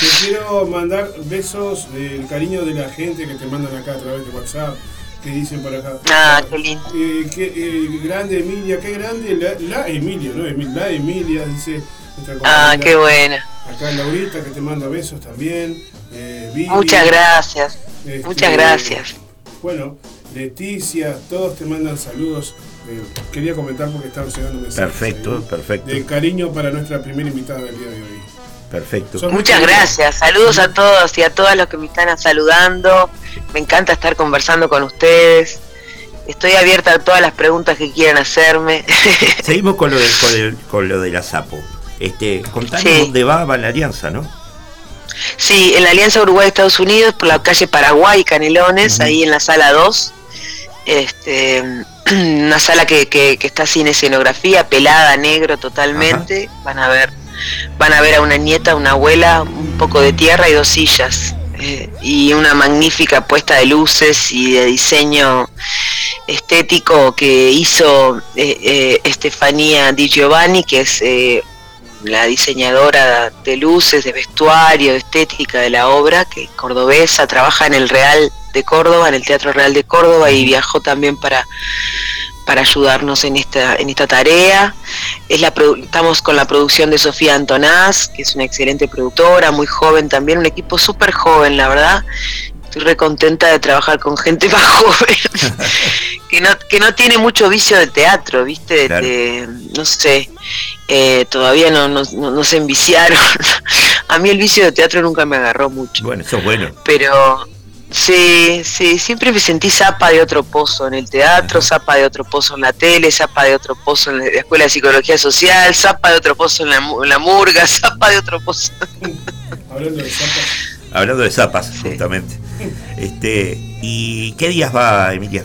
Te quiero mandar besos del cariño de la gente que te mandan acá a través de WhatsApp, que dicen por acá. Ah, qué lindo. Eh, qué, eh, grande Emilia, qué grande la, la Emilia, ¿no? La Emilia, dice nuestra Ah, compañera. qué buena. Acá Laurita que te manda besos también. Eh, Vivi, Muchas gracias. este, Muchas gracias. Bueno, Leticia, todos te mandan saludos. Eh, quería comentar porque estaban llegando mensajes. Perfecto, perfecto. De cariño para nuestra primera invitada del día de hoy. Perfecto. Son Muchas gracias. Saludos a todos y a todas los que me están saludando. Me encanta estar conversando con ustedes. Estoy abierta a todas las preguntas que quieran hacerme. Seguimos con lo de, con el- con lo de la Sapo. Este, contanos Sí. dónde va, va la alianza, ¿no? Sí, en la Alianza Uruguay-Estados Unidos, por la calle Paraguay, Canelones, ahí en la sala 2. Este, una sala que, que- que está sin escenografía, pelada, negro totalmente. Van a ver van a ver a una nieta, una abuela, un poco de tierra y dos sillas. eh, y una magnífica puesta de luces y de diseño estético que hizo eh, eh, Estefanía Di Giovanni, que es la diseñadora de luces, de vestuario, de estética de la obra, que es cordobesa, trabaja en el Real de Córdoba, en el Teatro Real de Córdoba y viajó también para para ayudarnos en esta en esta tarea. Es la estamos con la producción de Sofía Antonás, que es una excelente productora, muy joven también, un equipo súper joven, la verdad. Estoy re contenta de trabajar con gente más joven, que no, que no tiene mucho vicio de teatro, ¿viste? Claro. de- no sé, eh, todavía no, no, no- no se enviciaron. A mí el vicio de teatro nunca me agarró mucho Bueno, eso es bueno. pero sí, sí, siempre me sentí zapa de otro pozo en el teatro, zapa de otro pozo en la tele, zapa de otro pozo en la escuela de psicología social, zapa de otro pozo en la, mu- en la murga, zapa de otro pozo. Hablando de zapas, Hablando de zapas, justamente. Este, ¿y qué días va, Emilia?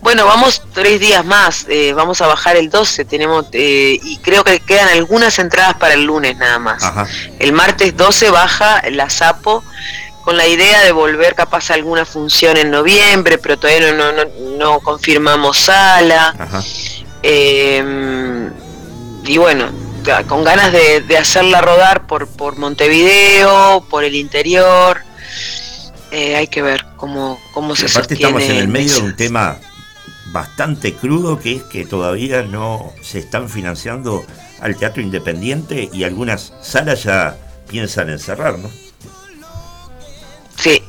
Bueno, vamos tres días más, eh, vamos a bajar el 12, tenemos eh, y creo que quedan algunas entradas para el lunes nada más. Ajá. El martes 12 baja la Sapo con la idea de volver capaz a alguna función en noviembre, pero todavía no, no, confirmamos sala. Ajá. Eh, y bueno, con ganas de, de hacerla rodar por, por Montevideo, por el interior. Eh, hay que ver cómo, cómo se aparte sostiene. estamos en el medio de un tema bastante crudo, que es que todavía no se están financiando al teatro independiente y algunas salas ya piensan en cerrar, ¿no? Sí,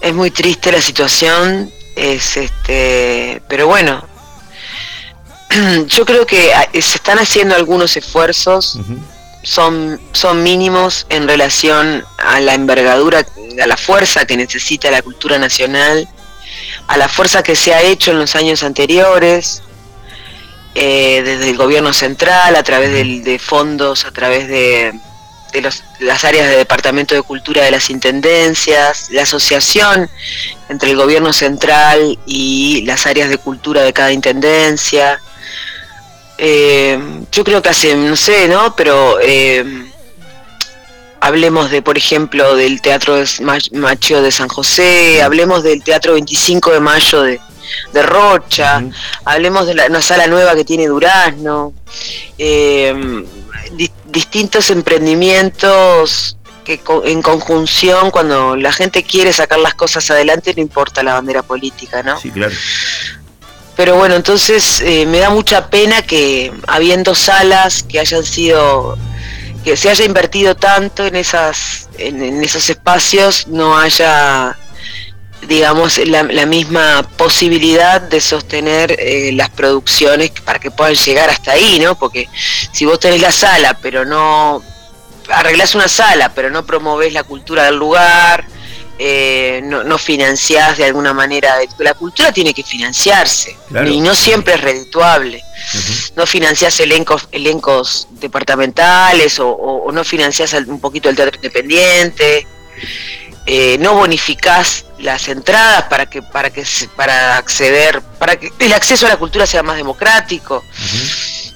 es muy triste la situación, es este, pero bueno, yo creo que ah, se están haciendo algunos esfuerzos, son, son mínimos en relación a la envergadura, a la fuerza que necesita la cultura nacional, a la fuerza que se ha hecho en los años anteriores, eh, desde el gobierno central, a través del- de fondos, a través de, de los- las áreas de Departamento de Cultura de las Intendencias, la asociación entre el gobierno central y las áreas de cultura de cada intendencia. Eh, yo creo que hace, no sé, ¿no? Pero eh, hablemos de, por ejemplo, del Teatro de Macho de San José, hablemos del Teatro 25 de Mayo de, de Rocha, hablemos de la, una sala nueva que tiene Durazno, eh, di- distintos emprendimientos que co- en conjunción cuando la gente quiere sacar las cosas adelante no importa la bandera política, ¿no? Sí, claro. Pero bueno, entonces eh, me da mucha pena que habiendo salas que hayan sido, que se haya invertido tanto en esas, en, en esos espacios, no haya, digamos, la, la misma posibilidad de sostener eh, las producciones para que puedan llegar hasta ahí, ¿no? Porque si vos tenés la sala, pero no arreglás una sala, pero no promovés la cultura del lugar, eh, no, no financiás de alguna manera. La cultura tiene que financiarse Claro. y no siempre es redituable. No financiás elencos, elencos departamentales o, o- o no financiás un poquito el teatro independiente. Eh, no bonificás las entradas para que para que para acceder para que el acceso a la cultura sea más democrático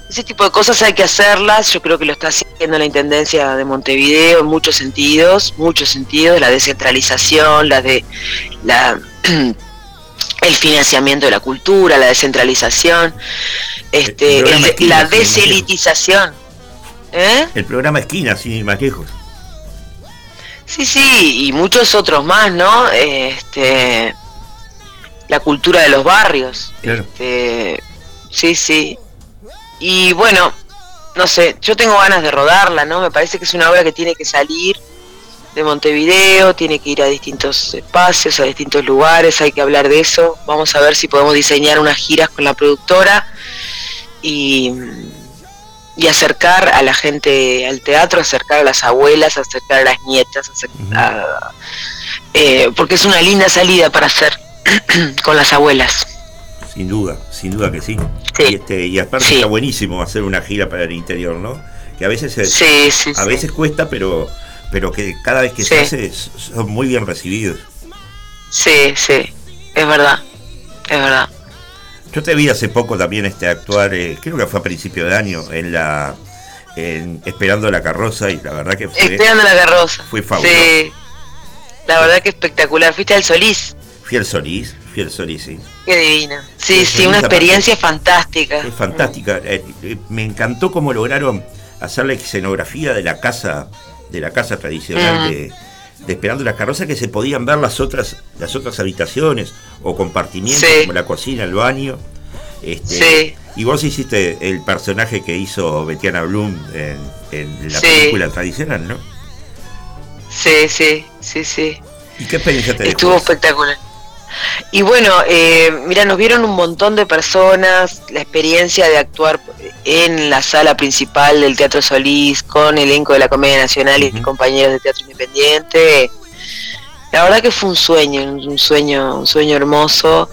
ese tipo de cosas hay que hacerlas, yo creo que lo está haciendo la Intendencia de Montevideo en muchos sentidos, muchos sentidos, la descentralización, la de la el financiamiento de la cultura, la descentralización, este, El el la deselitización. ¿Eh? El programa Esquina, sin ir más lejos. Sí, sí, y muchos otros más, ¿no? Este, la cultura de los barrios. Claro. Este, sí, sí. Y bueno, no sé, yo tengo ganas de rodarla, ¿no? Me parece que es una obra que tiene que salir de Montevideo, tiene que ir a distintos espacios, a distintos lugares, hay que hablar de eso. Vamos a ver si podemos diseñar unas giras con la productora y, y acercar a la gente al teatro, acercar a las abuelas, acercar a las nietas, acercar eh, porque es una linda salida para hacer con las abuelas. Sin duda, sin duda que sí. Sí. Y, este, y aparte Sí. está buenísimo hacer una gira para el interior, ¿no? Que a veces es- Sí, sí, a veces cuesta, pero pero que cada vez que se hace son muy bien recibidos. Sí, sí, es verdad, es verdad. Yo te vi hace poco también este actuar, eh, creo que fue a principio de año, en la en Esperando la carroza y la verdad que fue, Esperando la carroza. fue fabuloso. Sí, la verdad que espectacular. Fuiste al Solís, fiel Solís, fiel Solís, sí. qué divino. Sí, Sí, una experiencia fantástica. Es fantástica. Eh, eh, me encantó cómo lograron hacer la escenografía de la casa, de la casa tradicional Mm. de Esperando la carroza, que se podían ver las otras, las otras habitaciones o compartimientos, Sí. como la cocina, el baño. Este, Sí. Y vos hiciste el personaje que hizo Betiana Bloom en, en la Sí. película tradicional, ¿no? Sí, sí, sí, sí. ¿Y qué experiencia te Estuvo dejó? espectacular. Y bueno, eh, mira, nos vieron un montón de personas, la experiencia de actuar en la sala principal del Teatro Solís con elenco de la Comedia Nacional y Ujú. compañeros de Teatro Independiente. La verdad que fue un sueño, un sueño, un sueño hermoso.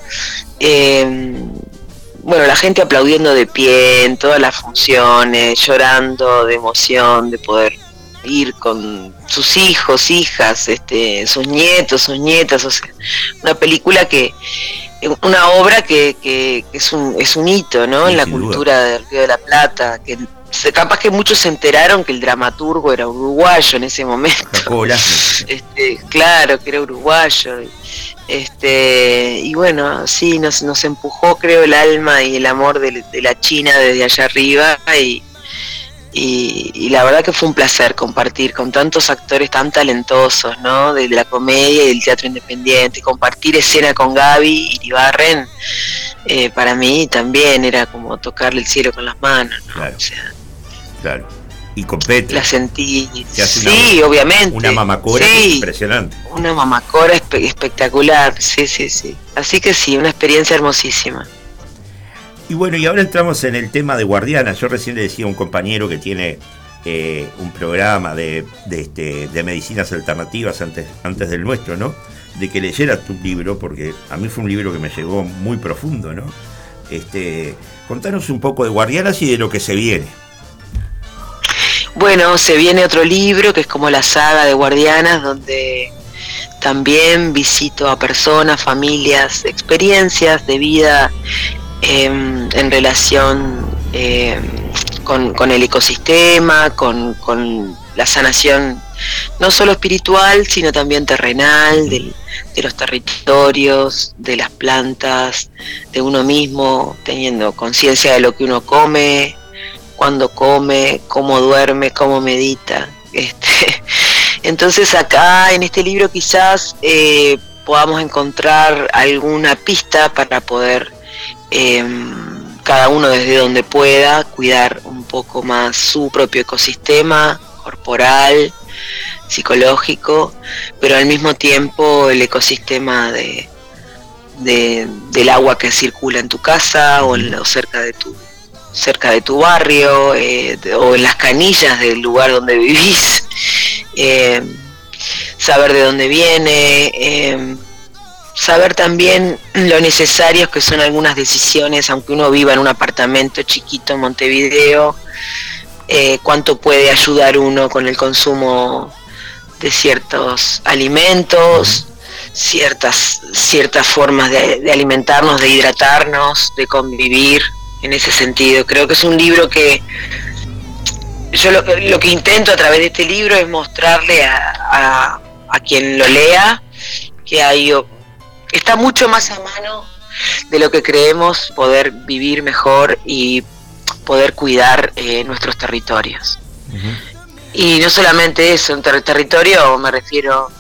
Eh, bueno, la gente aplaudiendo de pie en todas las funciones, llorando de emoción de poder ir con sus hijos, hijas, este, sus nietos, sus nietas, o sea, una película que, una obra que, que- que es un es un hito, ¿no? Sí, en la duda. cultura del Río de la Plata, que se- capaz que muchos se enteraron que el dramaturgo era uruguayo en ese momento. Este, claro, que era uruguayo. Este, y bueno, sí, nos, nos empujó, creo, el alma y el amor de, de la China desde allá arriba. Y, y, y la verdad que fue un placer compartir con tantos actores tan talentosos, ¿no? De la comedia y del teatro independiente. Compartir escena con Gaby Iribarren eh, para mí también era como tocarle el cielo con las manos, ¿no? Claro. O sea, Claro. Y con Petra, la sentí. Sí, una, obviamente. una mamacora Sí, impresionante. una mamacora espe- espectacular, sí, sí, sí. Así que sí, una experiencia hermosísima. Y bueno, y ahora entramos en el tema de Guardiana. Yo recién le decía a un compañero que tiene eh, un programa de, este, de medicinas alternativas antes, antes del nuestro, ¿no? De que leyera tu libro, porque a mí fue un libro que me llegó muy profundo, ¿no? Este, contanos un poco de Guardianas y de lo que se viene. Bueno, se viene otro libro que es como la saga de Guardianas, donde también visito a personas, familias, experiencias de vida em, en relación em, con, con el ecosistema, con, con la sanación no solo espiritual, sino también terrenal, del- de los territorios, de las plantas, de uno mismo, teniendo conciencia de lo que uno come, cuándo come, cómo duerme, cómo medita. Este, entonces acá en este libro quizás eh, podamos encontrar alguna pista para poder em, cada uno desde donde pueda cuidar un poco más su propio ecosistema corporal, psicológico, pero al mismo tiempo el ecosistema de, de- del agua que circula en tu casa o, en- o cerca de tu cerca de tu barrio eh, o en las canillas del lugar donde vivís. Eh, saber de dónde viene eh, saber también lo necesarios que son algunas decisiones aunque uno viva en un apartamento chiquito en Montevideo eh, cuánto puede ayudar uno con el consumo de ciertos alimentos, ciertas, ciertas formas de, alimentarnos, de hidratarnos, de convivir en ese sentido. Creo que es un libro que yo lo, lo que intento a través de este libro es mostrarle a, a- a quien lo lea que hay, está mucho más a mano de lo que creemos poder vivir mejor y poder cuidar eh, nuestros territorios. Y no solamente eso, en ter- territorio me refiero,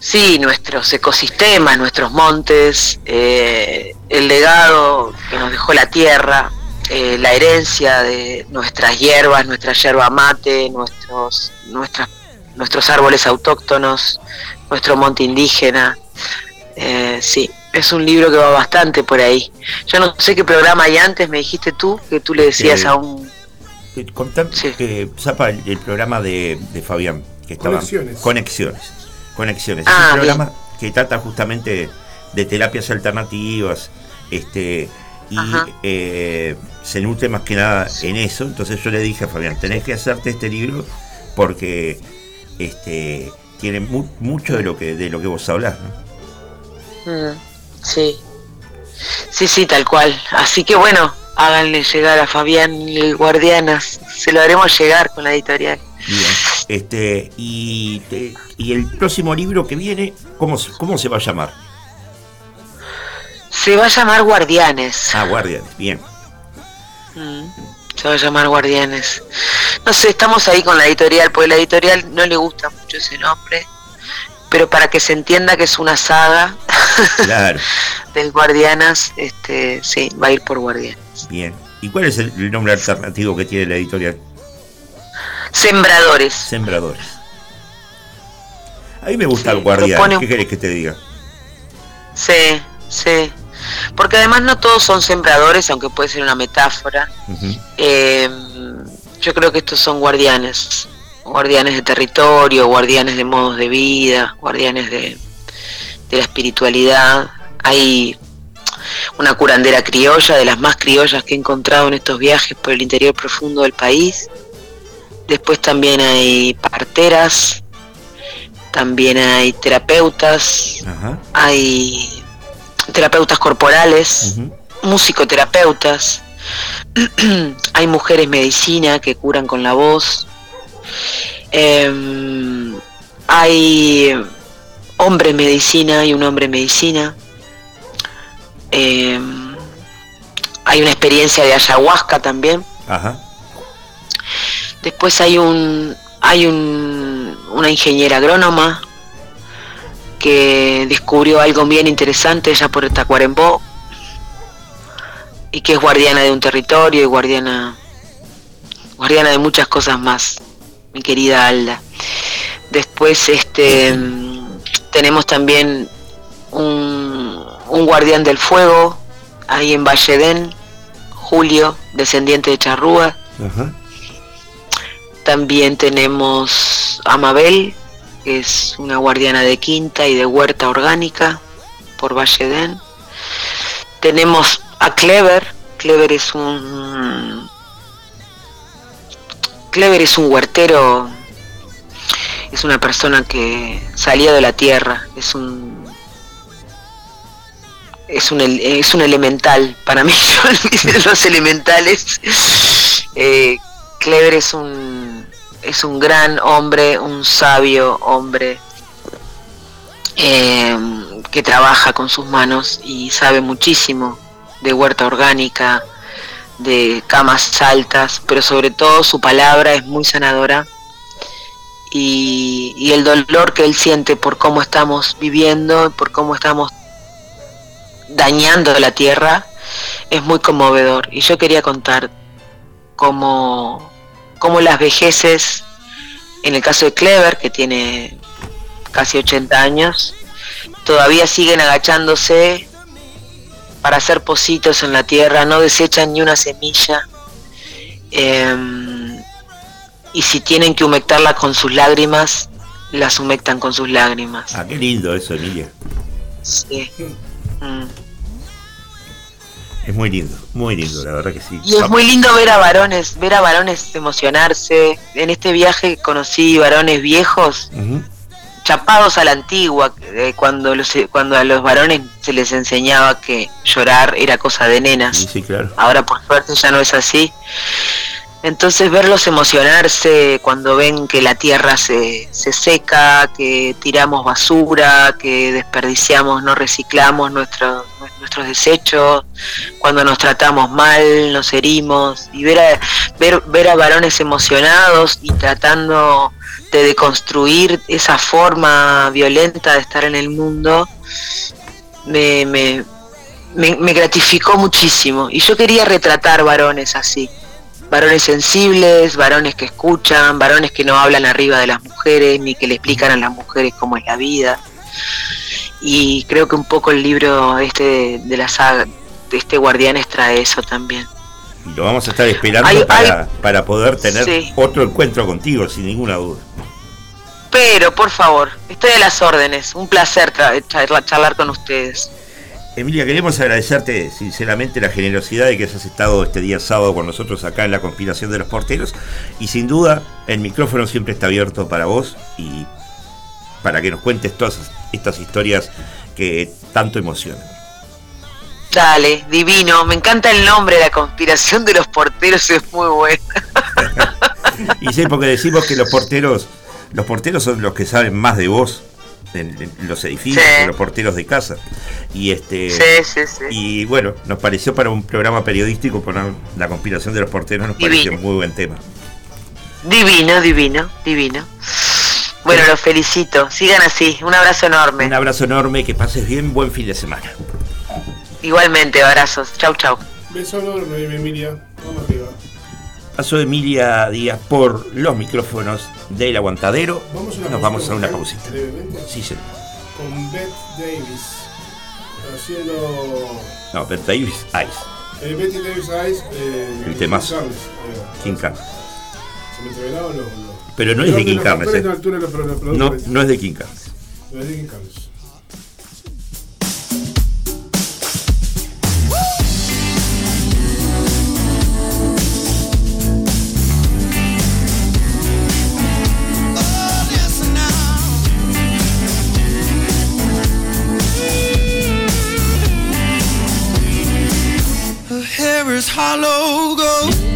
sí, nuestros ecosistemas, nuestros montes, eh, el legado que nos dejó la tierra, eh, la herencia de nuestras hierbas, nuestra yerba mate, nuestros, nuestras, nuestros árboles autóctonos, nuestro monte indígena. Eh, sí, es un libro que va bastante por ahí. Yo no sé qué programa hay antes, me dijiste tú, que tú le decías Eh, a un... Eh, Contame Sí. que Zapa, el, el programa de, de Fabián, que estaba Conexiones. Conexiones. Conexiones. Ah, es un bien. programa que trata justamente de terapias alternativas, este, y eh, se nutre más que nada en eso. Entonces yo le dije a Fabián, tenés que hacerte este libro porque este tiene mu- mucho de lo que de lo que vos hablás, ¿no? Mm, sí. Sí, sí, tal cual. Así que bueno, háganle llegar a Fabián el Guardianas. Se lo haremos llegar con la editorial. Bien. Este, y, te- y el próximo libro que viene, ¿cómo, se- ¿cómo se va a llamar? Se va a llamar Guardianes. Ah, Guardianes, bien. Mm, Se va a llamar Guardianes. No sé, estamos ahí con la editorial, porque la editorial no le gusta mucho ese nombre. Pero para que se entienda que es una saga Claro, del Guardianas, este, sí, va a ir por Guardianes. bien. ¿Y cuál es el, nombre alternativo que tiene la editorial? Sembradores. Sembradores. A mí me gusta Sí, el Guardián. propone ¿Qué querés que te diga? Sí, sí. Porque además no todos son sembradores, aunque puede ser una metáfora. Eh, yo creo que estos son guardianes. Guardianes de territorio, guardianes de modos de vida, guardianes de, de la espiritualidad. Hay una curandera criolla, de las más criollas que he encontrado en estos viajes por el interior profundo del país. Después también hay parteras, también hay terapeutas, Ajá. hay terapeutas corporales, ujú. musicoterapeutas, hay mujeres medicina que curan con la voz, em, hay hombres medicina y un hombre medicina, em, hay una experiencia de ayahuasca también, Ajá. después hay un hay un, una ingeniera agrónoma que descubrió algo bien interesante ya por el Tacuarembó, y que es guardiana de un territorio y guardiana, guardiana de muchas cosas más, mi querida Alda. Después este, tenemos también un, un guardián del fuego, ahí en Valledén, Julio, descendiente de Charrúa. Ajá. También tenemos a Mabel, que es una guardiana de quinta y de huerta orgánica por Valledén. Tenemos a Clever. Clever es un Clever es un huertero, es una persona que salía de la tierra, es un es un, es un elemental para mí, los elementales. Eh, Clever es un, es un gran hombre, un sabio hombre eh, que trabaja con sus manos y sabe muchísimo de huerta orgánica, de camas altas, pero sobre todo su palabra es muy sanadora y, y el dolor que él siente por cómo estamos viviendo, por cómo estamos dañando la tierra, es muy conmovedor. Y yo quería contar cómo, cómo las vejeces, en el caso de Clever, que tiene casi 80 años, todavía siguen agachándose para hacer pocitos en la tierra, no desechan ni una semilla. em, y si tienen que humectarla con sus lágrimas, las humectan con sus lágrimas. Ah, qué lindo eso, Emilia. Sí. Mm. Es muy lindo, muy lindo, la verdad que sí. Y es muy lindo ver a varones, ver a varones emocionarse. En este viaje conocí varones viejos, Ujú. Chapados a la antigua, eh, cuando, los, cuando a los varones se les enseñaba que llorar era cosa de Sí, nenas. sí, claro. Ahora por suerte ya no es así. Entonces verlos emocionarse cuando ven que la tierra se, se seca, que tiramos basura, que desperdiciamos, no reciclamos nuestro- nuestros desechos, cuando nos tratamos mal, nos herimos, y ver a, ver, ver a varones emocionados y tratando de deconstruir esa forma violenta de estar en el mundo, me, me, me, me gratificó muchísimo. Y yo quería retratar varones así. Varones sensibles, varones que escuchan, varones que no hablan arriba de las mujeres, ni que le explican a las mujeres cómo es la vida. Y creo que un poco el libro este de, de la saga, de este Guardianes trae eso también. Y lo vamos a estar esperando para, para poder tener Sí. otro encuentro contigo, sin ninguna duda. Pero, por favor, estoy a las órdenes. Un placer charlar con ustedes. Emilia, queremos agradecerte sinceramente la generosidad de que hayas estado este día sábado con nosotros acá en la conspiración de los porteros. Y sin duda, el micrófono siempre está abierto para vos y para que nos cuentes todas estas historias que tanto emocionan. Dale, divino. Me encanta el nombre, la conspiración de los porteros es muy buena. Y sé porque decimos que los porteros, los porteros son los que saben más de vos en, en los edificios, Sí. que los porteros de casa. Y este Sí, sí, sí. y bueno, nos pareció para un programa periodístico poner la conspiración de los porteros, nos Divino. pareció un muy buen tema. Divino, divino, divino. Bueno, los felicito. Sigan así. Un abrazo enorme. Un abrazo enorme, que pases bien, buen fin de semana. Igualmente, abrazos. Chau, chau. Beso enorme, Emilia. Vamos. Pasó Emilia Díaz por los micrófonos del aguantadero. Vamos a una Nos vamos a una pausita. brevemente, Sí, señor. Con Beth Davis. Haciendo. No, Beth Davis Ice, Eh, Betty Davis Eyes. Eh, El temazo. King Carnes, eh. ¿Se me entreveró o no? Pero no es de King Carnes, eh. no, No, no es de King Carnes. No es de King Carnes. Hollow gold.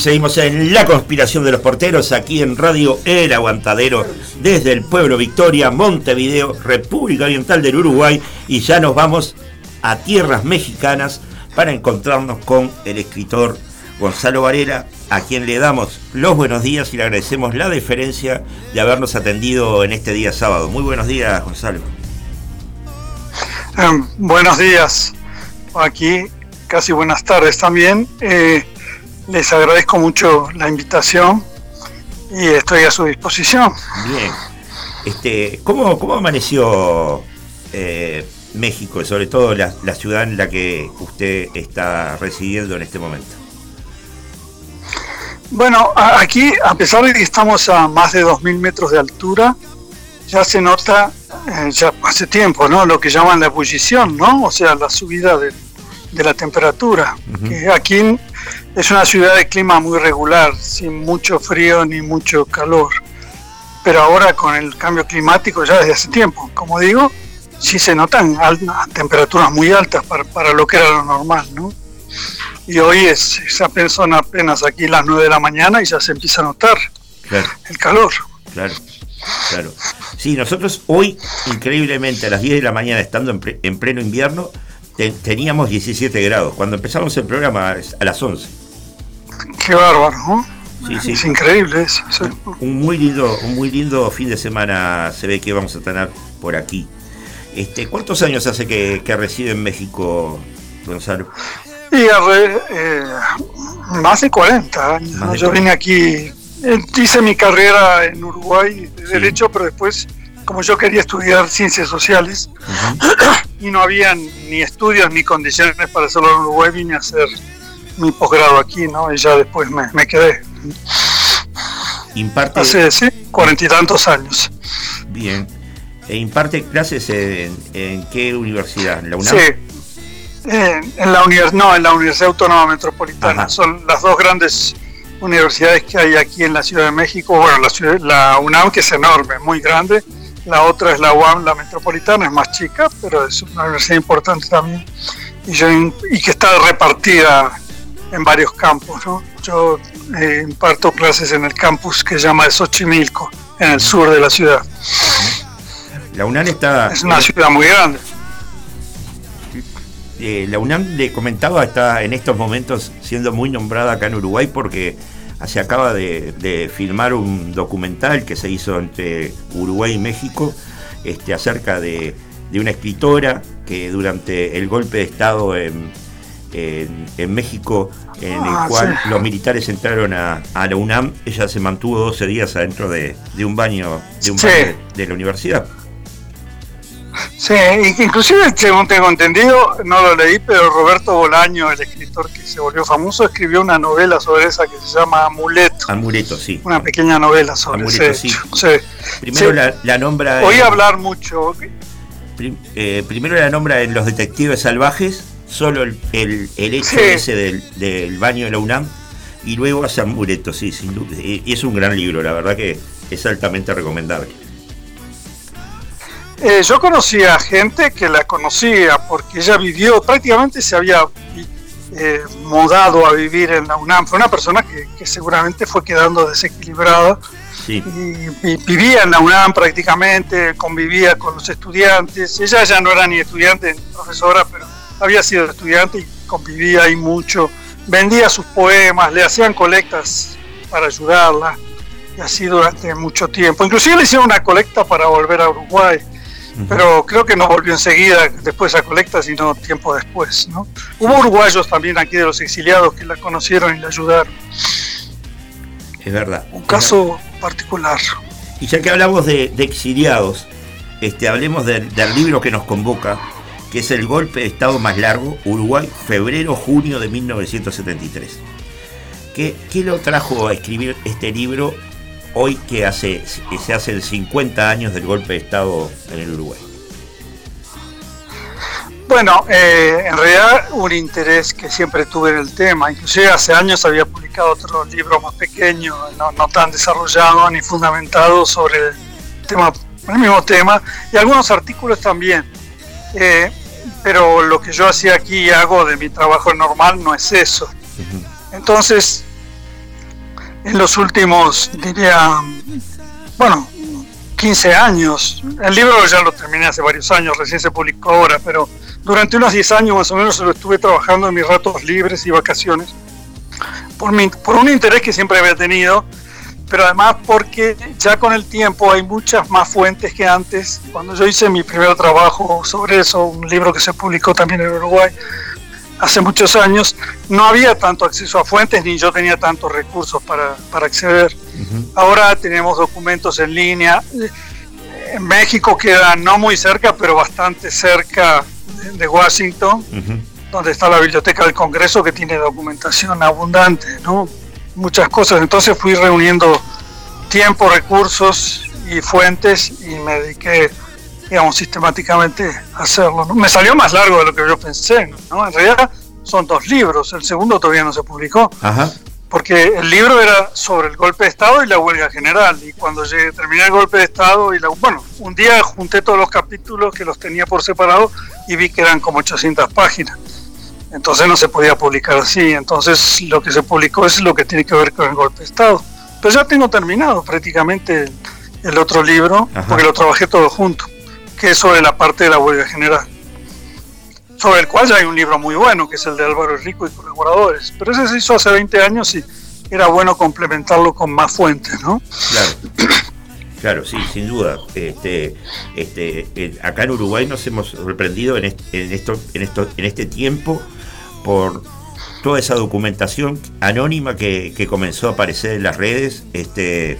Seguimos en La Conspiración de los Porteros, aquí en Radio El Aguantadero, desde el pueblo Victoria, Montevideo, República Oriental del Uruguay, y ya nos vamos a tierras mexicanas para encontrarnos con el escritor Gonzalo Varela, a quien le damos los buenos días y le agradecemos la deferencia de habernos atendido en este día sábado. Muy buenos días, Gonzalo. Eh, buenos días, aquí casi buenas tardes también. Eh, les agradezco mucho la invitación y estoy a su disposición. Bien. Este, ¿cómo, cómo amaneció eh, México y sobre todo la, la ciudad en la que usted está residiendo en este momento? Bueno, aquí, a pesar de que estamos a más de 2.000 metros de altura, ya se nota, eh, ya hace tiempo, ¿no? Lo que llaman la ebullición, ¿no? O sea, la subida de, de la temperatura. Que aquí es una ciudad de clima muy regular, sin mucho frío ni mucho calor. Pero ahora con el cambio climático ya desde hace tiempo, como digo, sí se notan al- temperaturas muy altas para, para lo que era lo normal, ¿no? Y hoy es, son apenas aquí las 9 de la mañana y ya se empieza a notar Claro, el calor. claro, claro. Sí, nosotros hoy, increíblemente, a las 10 de la mañana, estando en, ple- en pleno invierno, te- teníamos 17 grados. Cuando empezamos el programa a las 11. Qué bárbaro, ¿no? Sí, sí. Es increíble eso. sí. Un muy lindo, un muy lindo fin de semana se ve que vamos a tener por aquí. Este, ¿Cuántos años hace que, que reside en México, Gonzalo? Y arre- eh, más de 40 años. Más ¿no? de Yo 40. vine aquí, eh, hice mi carrera en Uruguay de Derecho, pero después, como yo quería estudiar Ciencias Sociales y no había ni estudios ni condiciones para hacerlo en Uruguay, vine a hacer mi posgrado aquí, ¿no? Y ya después me, me quedé. Imparte, Hace, sí, cuarenta y tantos años. bien, e imparte clases en, en qué universidad? ¿En la UNAM? Sí. En, en la univers no, en la Universidad Autónoma Metropolitana. Ajá. Son las dos grandes universidades que hay aquí en la Ciudad de México. Bueno, la, ciudad- la UNAM, que es enorme, muy grande. La otra es la UAM, la Metropolitana, es más chica, pero es una universidad importante también. Y, yo, y que está repartida en varios campos. ¿no? Yo eh, imparto clases en el campus que se llama de Xochimilco, en el sur de la ciudad. La UNAM está. Es una ciudad muy grande. eh, la UNAM le comentaba, está en estos momentos siendo muy nombrada acá en Uruguay porque se acaba de, de filmar un documental que se hizo entre Uruguay y México este, acerca de, de una escritora que durante el golpe de Estado en, en- en México, en Ah, el cual sí. los militares entraron a, a la UNAM, ella se mantuvo 12 días adentro de, de un baño, de, un Sí. baño de- de la universidad. Sí, inclusive según tengo entendido, no lo leí, pero Roberto Bolaño, el escritor que se volvió famoso, escribió una novela sobre esa que se llama Amuleto, Amuleto, sí. una pequeña novela sobre Amuleto, ese sí. hecho. Sí. Primero Sí. la, la nombra. Oí hablar mucho, prim- eh, primero la nombra en Los Detectives Salvajes, solo el, el- el hecho Sí. ese del, del baño de la UNAM, y luego hace Amuleto, sí, sin duda. Y, y es un gran libro, la verdad que es altamente recomendable. Eh, yo conocía gente que la conocía porque ella vivió, prácticamente se había eh, mudado a vivir en la UNAM. Fue una persona que, que seguramente fue quedando desequilibrada Sí, y, y vivía en la UNAM prácticamente, convivía con los estudiantes. Ella ya no era ni estudiante ni profesora, pero había sido estudiante y convivía ahí mucho. Vendía sus poemas, le hacían colectas para ayudarla y así durante mucho tiempo. Inclusive le hicieron una colecta para volver a Uruguay, pero creo que no volvió enseguida después a colecta, sino tiempo después. ¿no? Hubo uruguayos también aquí de los exiliados que la conocieron y la ayudaron. es verdad. Un caso particular. Y ya que hablamos de, de exiliados, este, hablemos del libro que nos convoca, que es El golpe de Estado más largo, Uruguay, febrero-junio de 1973. ¿Qué, qué lo trajo a escribir este libro hoy que hace, se hacen 50 años del golpe de Estado en el Uruguay? Bueno, eh, en realidad un interés que siempre tuve en el tema, inclusive hace años había publicado otro libro más pequeño, no, no tan desarrollado ni fundamentado sobre el, tema, el mismo tema, y algunos artículos también. Eh, pero lo que yo hacía aquí y hago de mi trabajo normal no es eso. Entonces, en los últimos, diría, bueno, 15 años. El libro ya lo terminé hace varios años, recién se publicó ahora, pero durante unos 10 años más o menos lo estuve trabajando en mis ratos libres y vacaciones, por, mi- por un interés que siempre había tenido, pero además porque ya con el tiempo hay muchas más fuentes que antes. Cuando yo hice mi primer trabajo sobre eso, un libro que se publicó también en Uruguay, hace muchos años, no había tanto acceso a fuentes ni yo tenía tantos recursos para, para acceder. Ahora tenemos documentos en línea. En México queda no muy cerca, pero bastante cerca de- Washington, Ujú. donde está la Biblioteca del Congreso, que tiene documentación abundante, ¿no? Muchas cosas. Entonces fui reuniendo tiempo, recursos y fuentes y me dediqué, digamos, sistemáticamente a hacerlo. ¿no? Me salió más largo de lo que yo pensé, ¿no? En realidad son dos libros, el segundo todavía no se publicó Ajá. porque el libro era sobre el golpe de Estado y la huelga general. Y cuando llegué, terminé el golpe de Estado y la... Bueno, un día junté todos los capítulos que los tenía por separado y vi que eran como 800 páginas. Entonces no se podía publicar así. Entonces lo que se publicó es lo que tiene que ver con el golpe de Estado. Pero ya tengo terminado prácticamente el, otro libro, Ajá. porque lo trabajé todo junto, que es sobre la parte de la huelga general. Sobre el cual ya hay un libro muy bueno, que es el de Álvaro Rico y colaboradores. Pero ese se hizo hace 20 años y era bueno complementarlo con más fuentes, ¿no? Claro. Claro, sí, sin duda. Este, este, acá en Uruguay nos hemos sorprendido en, en, esto, en, esto, en este tiempo por toda esa documentación anónima que, que comenzó a aparecer en las redes este,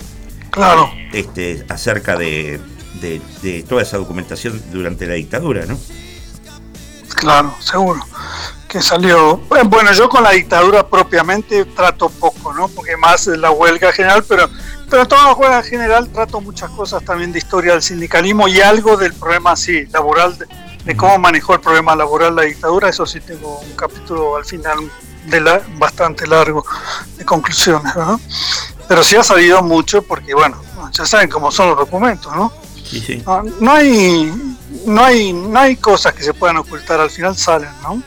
Claro. este, acerca de, de- de toda esa documentación durante la dictadura, ¿no? Claro, seguro. Que salió. eh, Bueno, yo con la dictadura propiamente trato poco, ¿no? Porque más es la huelga general, pero, pero toda la huelga general trato muchas cosas también de historia del sindicalismo y algo del problema, sí, laboral, de, de cómo manejó el problema laboral la dictadura. Eso sí, tengo un capítulo al final de la, bastante largo de conclusiones, ¿no? Pero sí ha salido mucho porque, bueno, ya saben cómo son los documentos, ¿no? Sí, sí. No, no hay no hay no hay cosas que se puedan ocultar al final salen no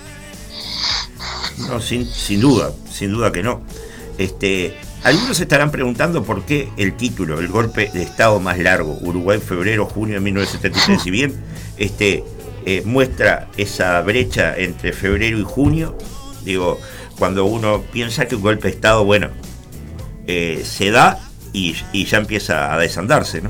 No, sin, sin duda, sin duda que no. Este, algunos se estarán preguntando por qué el título, el golpe de Estado más largo, Uruguay, febrero, junio de 1973, si bien este, eh, muestra esa brecha entre febrero y junio, digo, cuando uno piensa que un golpe de Estado, bueno, eh, se da y, y ya empieza a desandarse, ¿no?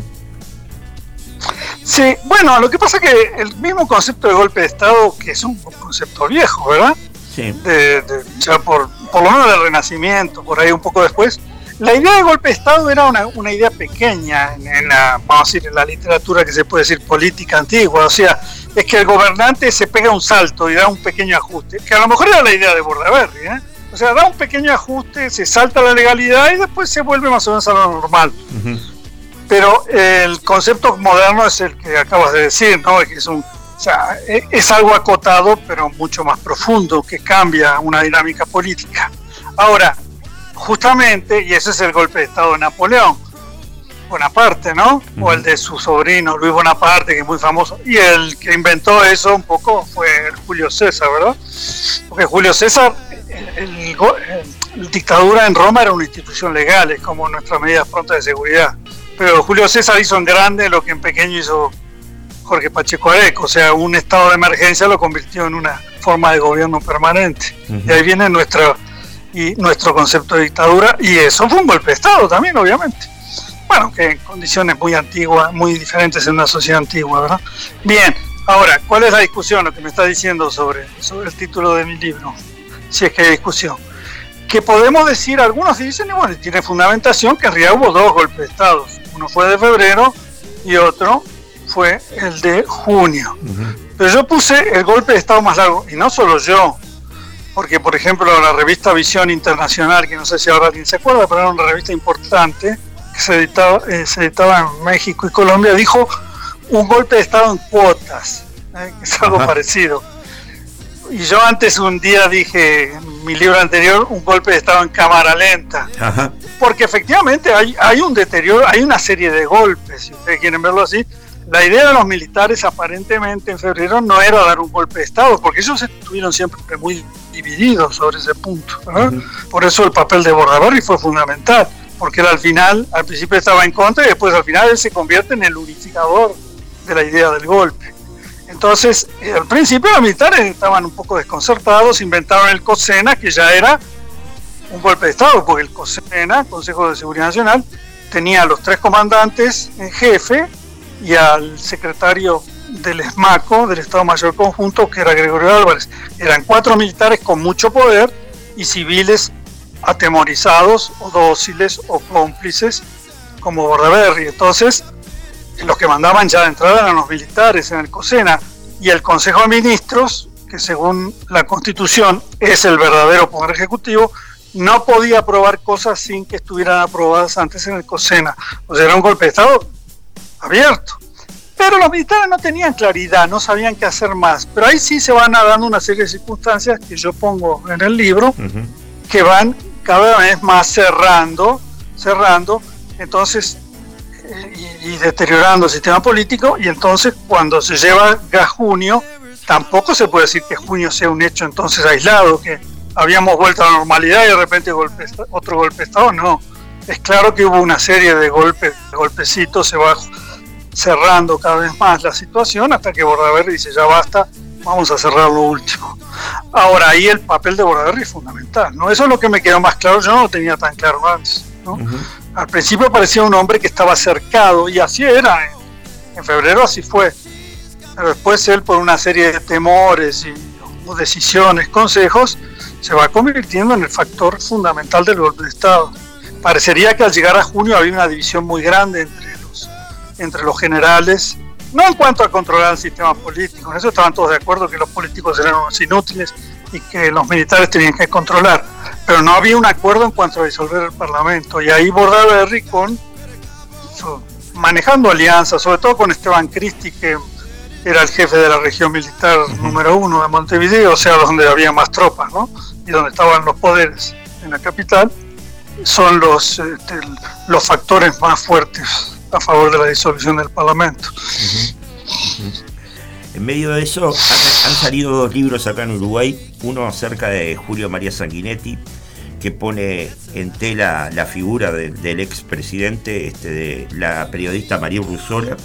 sí bueno lo que pasa es que el mismo concepto de golpe de estado que es un concepto viejo verdad Sí. de, de- ya por por lo menos del renacimiento por ahí un poco después la idea de golpe de estado era una, una idea pequeña en, en la vamos a decir en la literatura que se puede decir política antigua o sea es que el gobernante se pega un salto y da un pequeño ajuste que a lo mejor era la idea de Bordaberry ¿eh? o sea da un pequeño ajuste se salta la legalidad y después se vuelve más o menos a lo normal pero el concepto moderno es el que acabas de decir, ¿no? Que es un, o sea, e- es algo acotado, pero mucho más profundo, que cambia una dinámica política. Ahora, justamente, y ese es el golpe de Estado de Napoleón, Bonaparte, ¿no? O el de su sobrino Luis Bonaparte, que es muy famoso. Y el que inventó eso un poco fue Julio César, ¿verdad? Porque Julio César, el dictadura en Roma era una institución legal, es como nuestras medidas prontas de seguridad. Pero Julio César hizo en grande lo que en pequeño hizo Jorge Pacheco Areco, o sea, un estado de emergencia lo convirtió en una forma de gobierno permanente. Y ahí viene nuestra, y nuestro concepto de dictadura, y eso fue un golpe de Estado también, obviamente. Bueno, que en condiciones muy antiguas, muy diferentes en una sociedad antigua, ¿verdad? Bien, ahora, ¿cuál es la discusión? Lo que me está diciendo sobre, sobre el título de mi libro, si es que hay discusión. Que podemos decir, algunos dicen, y bueno, tiene fundamentación, que en realidad hubo dos golpes de Estado. Uno fue de febrero y otro fue el de junio. Pero yo puse el golpe de Estado más largo, y no solo yo, porque por ejemplo la revista Visión Internacional, que no sé si ahora alguien se acuerda, pero era una revista importante, que se editaba, eh, se editaba en México y Colombia, dijo un golpe de Estado en cuotas, eh, es algo Ajá. parecido. Y yo antes un día dije, en mi libro anterior, un golpe de Estado en cámara lenta Ajá. porque efectivamente hay, hay un deterioro, hay una serie de golpes, si ustedes quieren verlo así. La idea de los militares aparentemente en febrero no era dar un golpe de Estado, porque ellos estuvieron siempre muy divididos sobre ese punto. Por eso el papel de Bordaberry fue fundamental. Porque al final, al principio estaba en contra y después al final él se convierte en el unificador de la idea del golpe. Entonces, eh, al principio los militares estaban un poco desconcertados, inventaron el COSENA, que ya era un golpe de Estado, porque el COSENA, Consejo de Seguridad Nacional, tenía a los tres comandantes en jefe y al secretario del ESMACO, del Estado Mayor Conjunto, que era Gregorio Álvarez. Eran cuatro militares con mucho poder y civiles atemorizados o dóciles o cómplices como Bordaberry. Entonces, los que mandaban ya de entrada eran los militares en el COSENA y el Consejo de Ministros, que según la Constitución es el verdadero poder ejecutivo, no podía aprobar cosas sin que estuvieran aprobadas antes en el COSENA. O sea, era un golpe de Estado abierto. Pero los militares no tenían claridad, no sabían qué hacer más. Pero ahí sí se van dando una serie de circunstancias que yo pongo en el libro, que van cada vez más cerrando, cerrando, entonces, y, deteriorando el sistema político, y entonces cuando se lleva a junio, tampoco se puede decir que junio sea un hecho entonces aislado, que habíamos vuelto a la normalidad y de repente golpe, otro golpe de Estado, no. Es claro que hubo una serie de golpes, golpecitos, se va cerrando cada vez más la situación hasta que Bordaberry dice ya basta, vamos a cerrar lo último. Ahora ahí el papel de Bordaberry es fundamental, ¿no? Eso es lo que me quedó más claro, yo no lo tenía tan claro antes, ¿no? Al principio parecía un hombre que estaba cercado y así era, en, en febrero así fue, pero después él por una serie de temores y o decisiones, consejos, se va convirtiendo en el factor fundamental del golpe de Estado. Parecería que al llegar a junio había una división muy grande entre los, entre los generales, no en cuanto a controlar el sistema político, en eso estaban todos de acuerdo que los políticos eran unos inútiles y que los militares tenían que controlar, pero no había un acuerdo en cuanto a disolver el Parlamento, y ahí Bordaberry con su- manejando alianzas, sobre todo con Esteban Cristi, que era el jefe de la región militar número uno de Montevideo, o sea, donde había más tropas, ¿no? Y donde estaban los poderes en la capital, son los, este, los factores más fuertes a favor de la disolución del Parlamento. En medio de eso han, han salido dos libros acá en Uruguay, uno acerca de Julio María Sanguinetti, que pone en tela la figura de- del expresidente, este, de la periodista María Urruzola,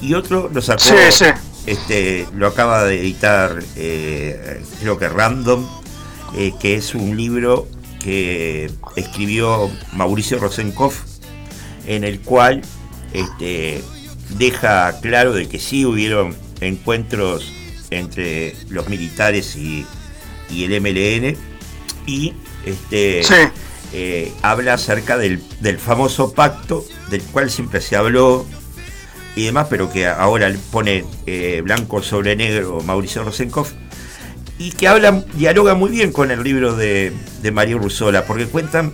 y otro lo sacó, Sí, sí. Este, lo acaba de editar, eh, creo que Random, eh, que es un libro que escribió Mauricio Rosenkopf, en el cual este, deja claro de que sí hubieron encuentros entre los militares y, y el MLN y este, Sí. eh, habla acerca del, del famoso pacto del cual siempre se habló y demás, pero que ahora pone eh, blanco sobre negro Mauricio Rosenkopf y que habla, dialoga muy bien con el libro de, de María Rusola, porque cuentan,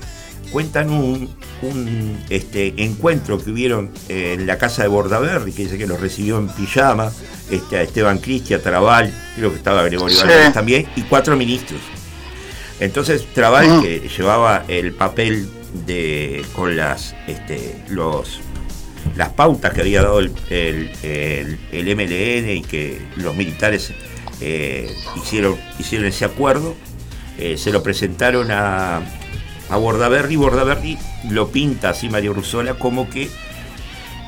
cuentan un, un, este, encuentro que hubieron en la casa de Bordaberry, que dice que los recibió en pijama, este, a Esteban Cristi, a Trabal, creo que estaba Gregorio Sí. También, y cuatro ministros. Entonces Trabal, Mm. que llevaba el papel de con las este, los las pautas que había dado el, el- el- el MLN y que los militares eh, hicieron, hicieron ese acuerdo, eh, se lo presentaron a, a Bordaberry, Bordaberry lo pinta así Mario Rusola como que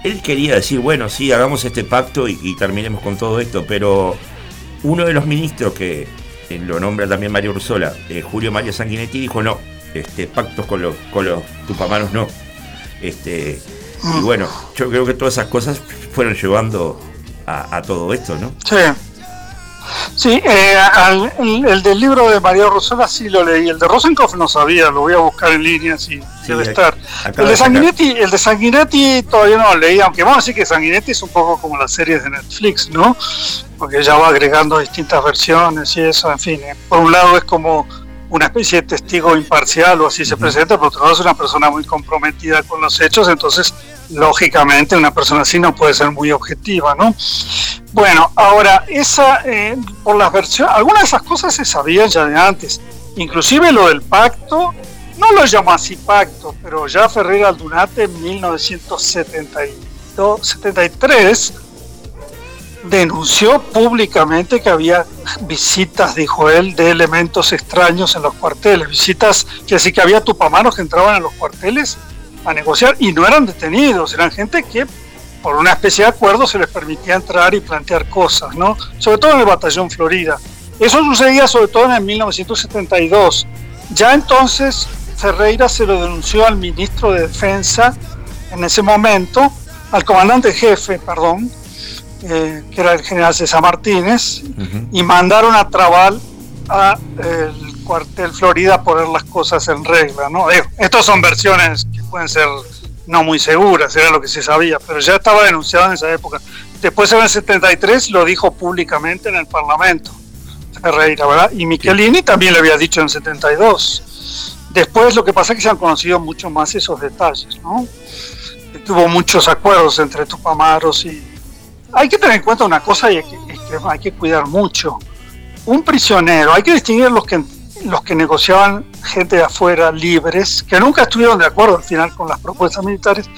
él quería decir, bueno, sí, hagamos este pacto y, y terminemos con todo esto, pero uno de los ministros que lo nombra también Mario Rusola, eh, Julio Mario Sanguinetti, dijo no, este, pactos con los, con los tupamaros no. Este, y bueno, yo creo que todas esas cosas fueron llevando a, a todo esto, ¿no? Sí. Sí, eh, al- el, el del libro de María Rosola sí lo leí. El de Rosenkopf no sabía, lo voy a buscar en línea, sí, debe estar. El de. Sanguinetti, el de Sanguinetti todavía no lo leí, aunque vamos a decir que Sanguinetti es un poco como las series de Netflix, ¿no? Porque ya va agregando distintas versiones y eso, en fin. eh, Por un lado es como una especie de testigo imparcial o así se presenta, por otro lado es una persona muy comprometida con los hechos, entonces lógicamente una persona así no puede ser muy objetiva, ¿no? Bueno, ahora, esa, eh, por las versiones, algunas de esas cosas se sabían ya de antes, inclusive lo del pacto, no lo llamo así pacto, pero ya Ferrer Aldunate en 1973 denunció públicamente que había visitas, dijo él, de elementos extraños en los cuarteles, visitas que sí que había tupamaros que entraban en los cuarteles a negociar y no eran detenidos, eran gente que por una especie de acuerdo se les permitía entrar y plantear cosas, ¿no? Sobre todo en el batallón Florida. Eso sucedía sobre todo en el 1972. Ya entonces Ferreira se lo denunció al ministro de Defensa en ese momento, al comandante jefe, perdón, eh, que era el general César Martínez, y mandaron a Trabal a eh, cuartel Florida poner las cosas en regla, ¿no? Estas son versiones que pueden ser no muy seguras, era lo que se sabía, pero ya estaba denunciado en esa época. Después en el 73 lo dijo públicamente en el Parlamento, Ferreira, ¿verdad? Y Michelini también le había dicho en el 72. Después lo que pasa es que se han conocido mucho más esos detalles, ¿no? Tuvo muchos acuerdos entre Tupamaros y... Hay que tener en cuenta una cosa y que, que hay que cuidar mucho. Un prisionero, hay que distinguir los que los que negociaban gente de afuera libres, que nunca estuvieron de acuerdo al final con las propuestas militares,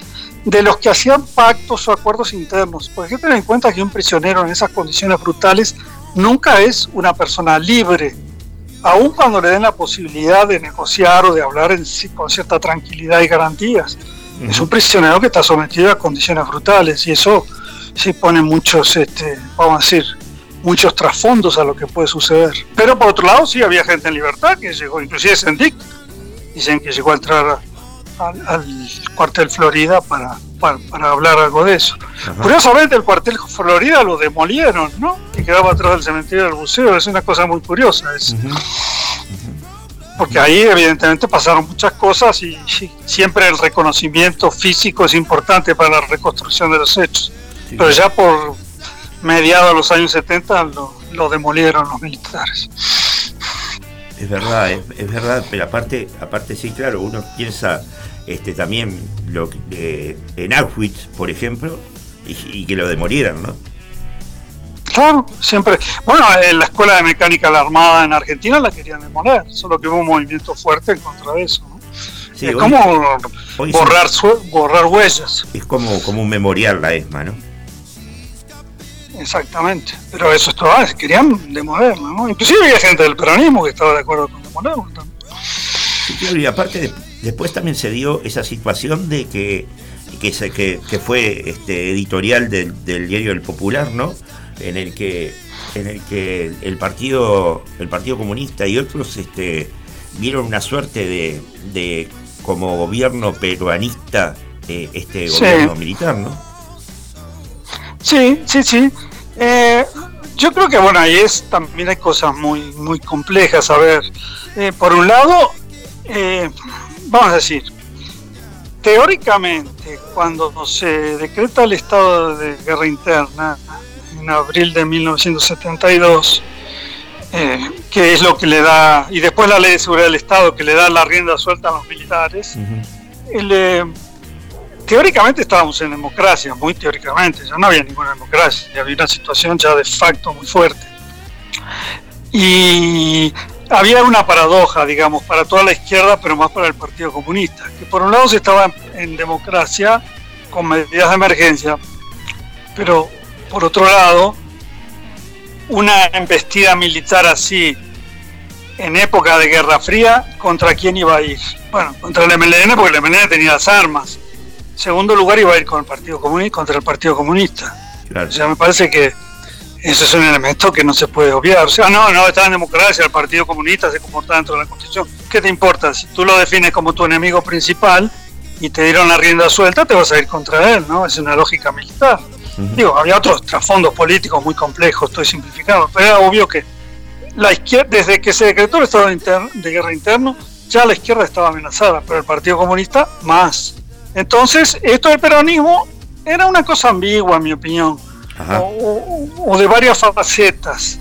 de los que hacían pactos o acuerdos internos. Porque hay que tener en cuenta que un prisionero en esas condiciones brutales nunca es una persona libre, aun cuando le den la posibilidad de negociar o de hablar en con cierta tranquilidad y garantías. Es un prisionero que está sometido a condiciones brutales y eso sí pone muchos, este, vamos a decir, muchos trasfondos a lo que puede suceder. Pero por otro lado, sí había gente en libertad que llegó, inclusive Sendic, dicen que llegó a entrar al, al cuartel Florida para, para, para hablar algo de eso. Curiosamente, el cuartel Florida lo demolieron, ¿no? Que quedaba atrás del cementerio del buceo, es una cosa muy curiosa. Es, porque ahí evidentemente pasaron muchas cosas y, y siempre el reconocimiento físico es importante para la reconstrucción de los hechos. Pero ya por mediados de los años 70 lo, lo demolieron los militares. Es verdad, es, es verdad, pero aparte, aparte sí, claro, uno piensa este también lo eh, en Auschwitz, por ejemplo, y, y que lo demolieran, ¿no? Claro, siempre. Bueno, en la escuela de mecánica de la Armada en Argentina la querían demoler, solo que hubo un movimiento fuerte en contra de eso. ¿no? Sí, es hoy- como hoy borrar, su- borrar huellas, Es como, como un memorial la ESMA, ¿no? Exactamente. Pero eso estaba, querían demolerla, ¿no? Inclusive había gente del peronismo que estaba de acuerdo con demolerla. también. Sí, claro, y aparte de- después también se dio esa situación de que que, se- que, que fue este editorial del, del diario El Popular, ¿no? En el que en el que el partido el Partido Comunista y otros este vieron una suerte de, de como gobierno peruanista eh, este Sí. gobierno militar, ¿no? Sí, sí, sí. Eh, yo creo que bueno, ahí es también hay cosas muy, muy complejas. A ver, eh, por un lado, eh, vamos a decir, teóricamente, cuando se decreta el estado de guerra interna en abril de 1972, eh, que es lo que le da, y después la ley de seguridad del Estado que le da la rienda suelta a los militares, el, eh, teóricamente estábamos en democracia, muy teóricamente, ya no había ninguna democracia, ya había una situación ya de facto muy fuerte. Y había una paradoja, digamos, para toda la izquierda, pero más para el Partido Comunista, que por un lado se estaba en, democracia con medidas de emergencia, pero por otro lado, una embestida militar así en época de Guerra Fría, ¿contra quién iba a ir? Bueno, contra el MLN, porque el MLN tenía las armas. Segundo lugar iba a ir con el Partido Comunista, contra el Partido Comunista. Claro. O sea, me parece que ese es un elemento que no se puede obviar. O sea, no, no, está en democracia, el Partido Comunista se comporta dentro de la Constitución. ¿Qué te importa? Si tú lo defines como tu enemigo principal y te dieron la rienda suelta, te vas a ir contra él, ¿no? Es una lógica militar. Digo, había otros trasfondos políticos muy complejos, estoy simplificando, pero era obvio que la izquierda, desde que se decretó el estado de guerra interno, ya la izquierda estaba amenazada, pero el Partido Comunista más. Entonces, esto del peronismo era una cosa ambigua, en mi opinión, o, de varias facetas.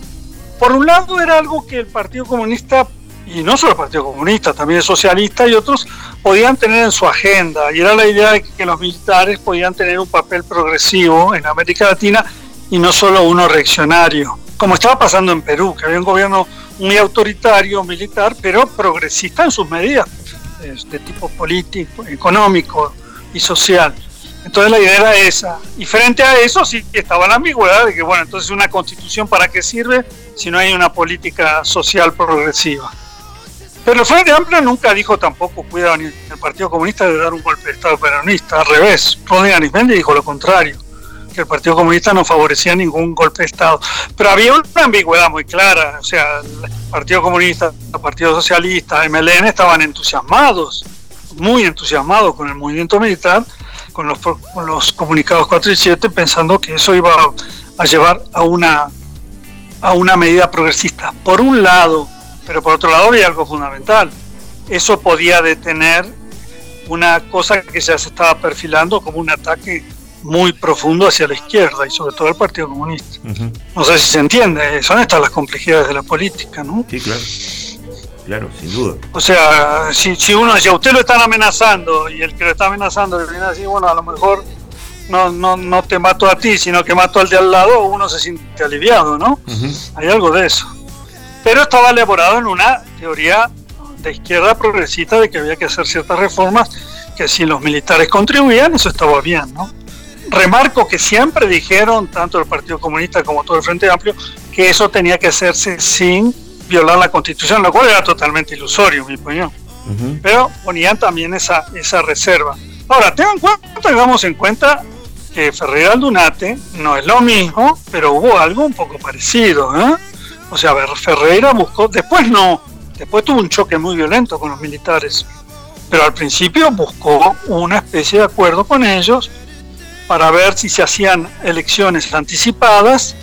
Por un lado, era algo que el Partido Comunista, y no solo el Partido Comunista, también el socialista y otros, podían tener en su agenda, y era la idea de que los militares podían tener un papel progresivo en América Latina y no solo uno reaccionario, como estaba pasando en Perú, que había un gobierno muy autoritario, militar, pero progresista en sus medidas de tipo político, económico y social. Entonces la idea era esa. Y frente a eso sí estaba la ambigüedad de que, bueno, entonces una constitución para qué sirve si no hay una política social progresiva. Pero el Frente Amplio nunca dijo tampoco, cuidado, ni el Partido Comunista de dar un golpe de Estado peronista. Al revés, Arismendi dijo lo contrario, el Partido Comunista no favorecía ningún golpe de Estado. Pero había una ambigüedad muy clara. O sea, el Partido Comunista, el Partido Socialista, MLN estaban entusiasmados, muy entusiasmados con el movimiento militar, con los, con los comunicados 4 y 7, pensando que eso iba a llevar a una, a una medida progresista. Por un lado, pero por otro lado había algo fundamental. Eso podía detener una cosa que ya se estaba perfilando como un ataque muy profundo hacia la izquierda y sobre todo al Partido Comunista. No sé si se entiende, son estas las complejidades de la política, ¿no? Sí, claro. Claro, sin duda. O sea, si, si uno si a usted lo están amenazando y el que lo está amenazando le viene así, bueno, a lo mejor no, no, no te mato a ti, sino que mato al de al lado, uno se siente aliviado, ¿no? Hay algo de eso. Pero estaba elaborado en una teoría de izquierda progresista de que había que hacer ciertas reformas, que si los militares contribuían, eso estaba bien, ¿no? Remarco que siempre dijeron, tanto el Partido Comunista como todo el Frente Amplio, que eso tenía que hacerse sin violar la Constitución, lo cual era totalmente ilusorio, mi opinión. Ujú. Pero ponían también esa, esa reserva. Ahora, tengan en cuenta, tengamos en cuenta que Ferreira Aldunate no es lo mismo, pero hubo algo un poco parecido. ¿eh? O sea, Ferreira buscó, después no, después tuvo un choque muy violento con los militares, pero al principio buscó una especie de acuerdo con ellos para ver si se hacían elecciones anticipadas.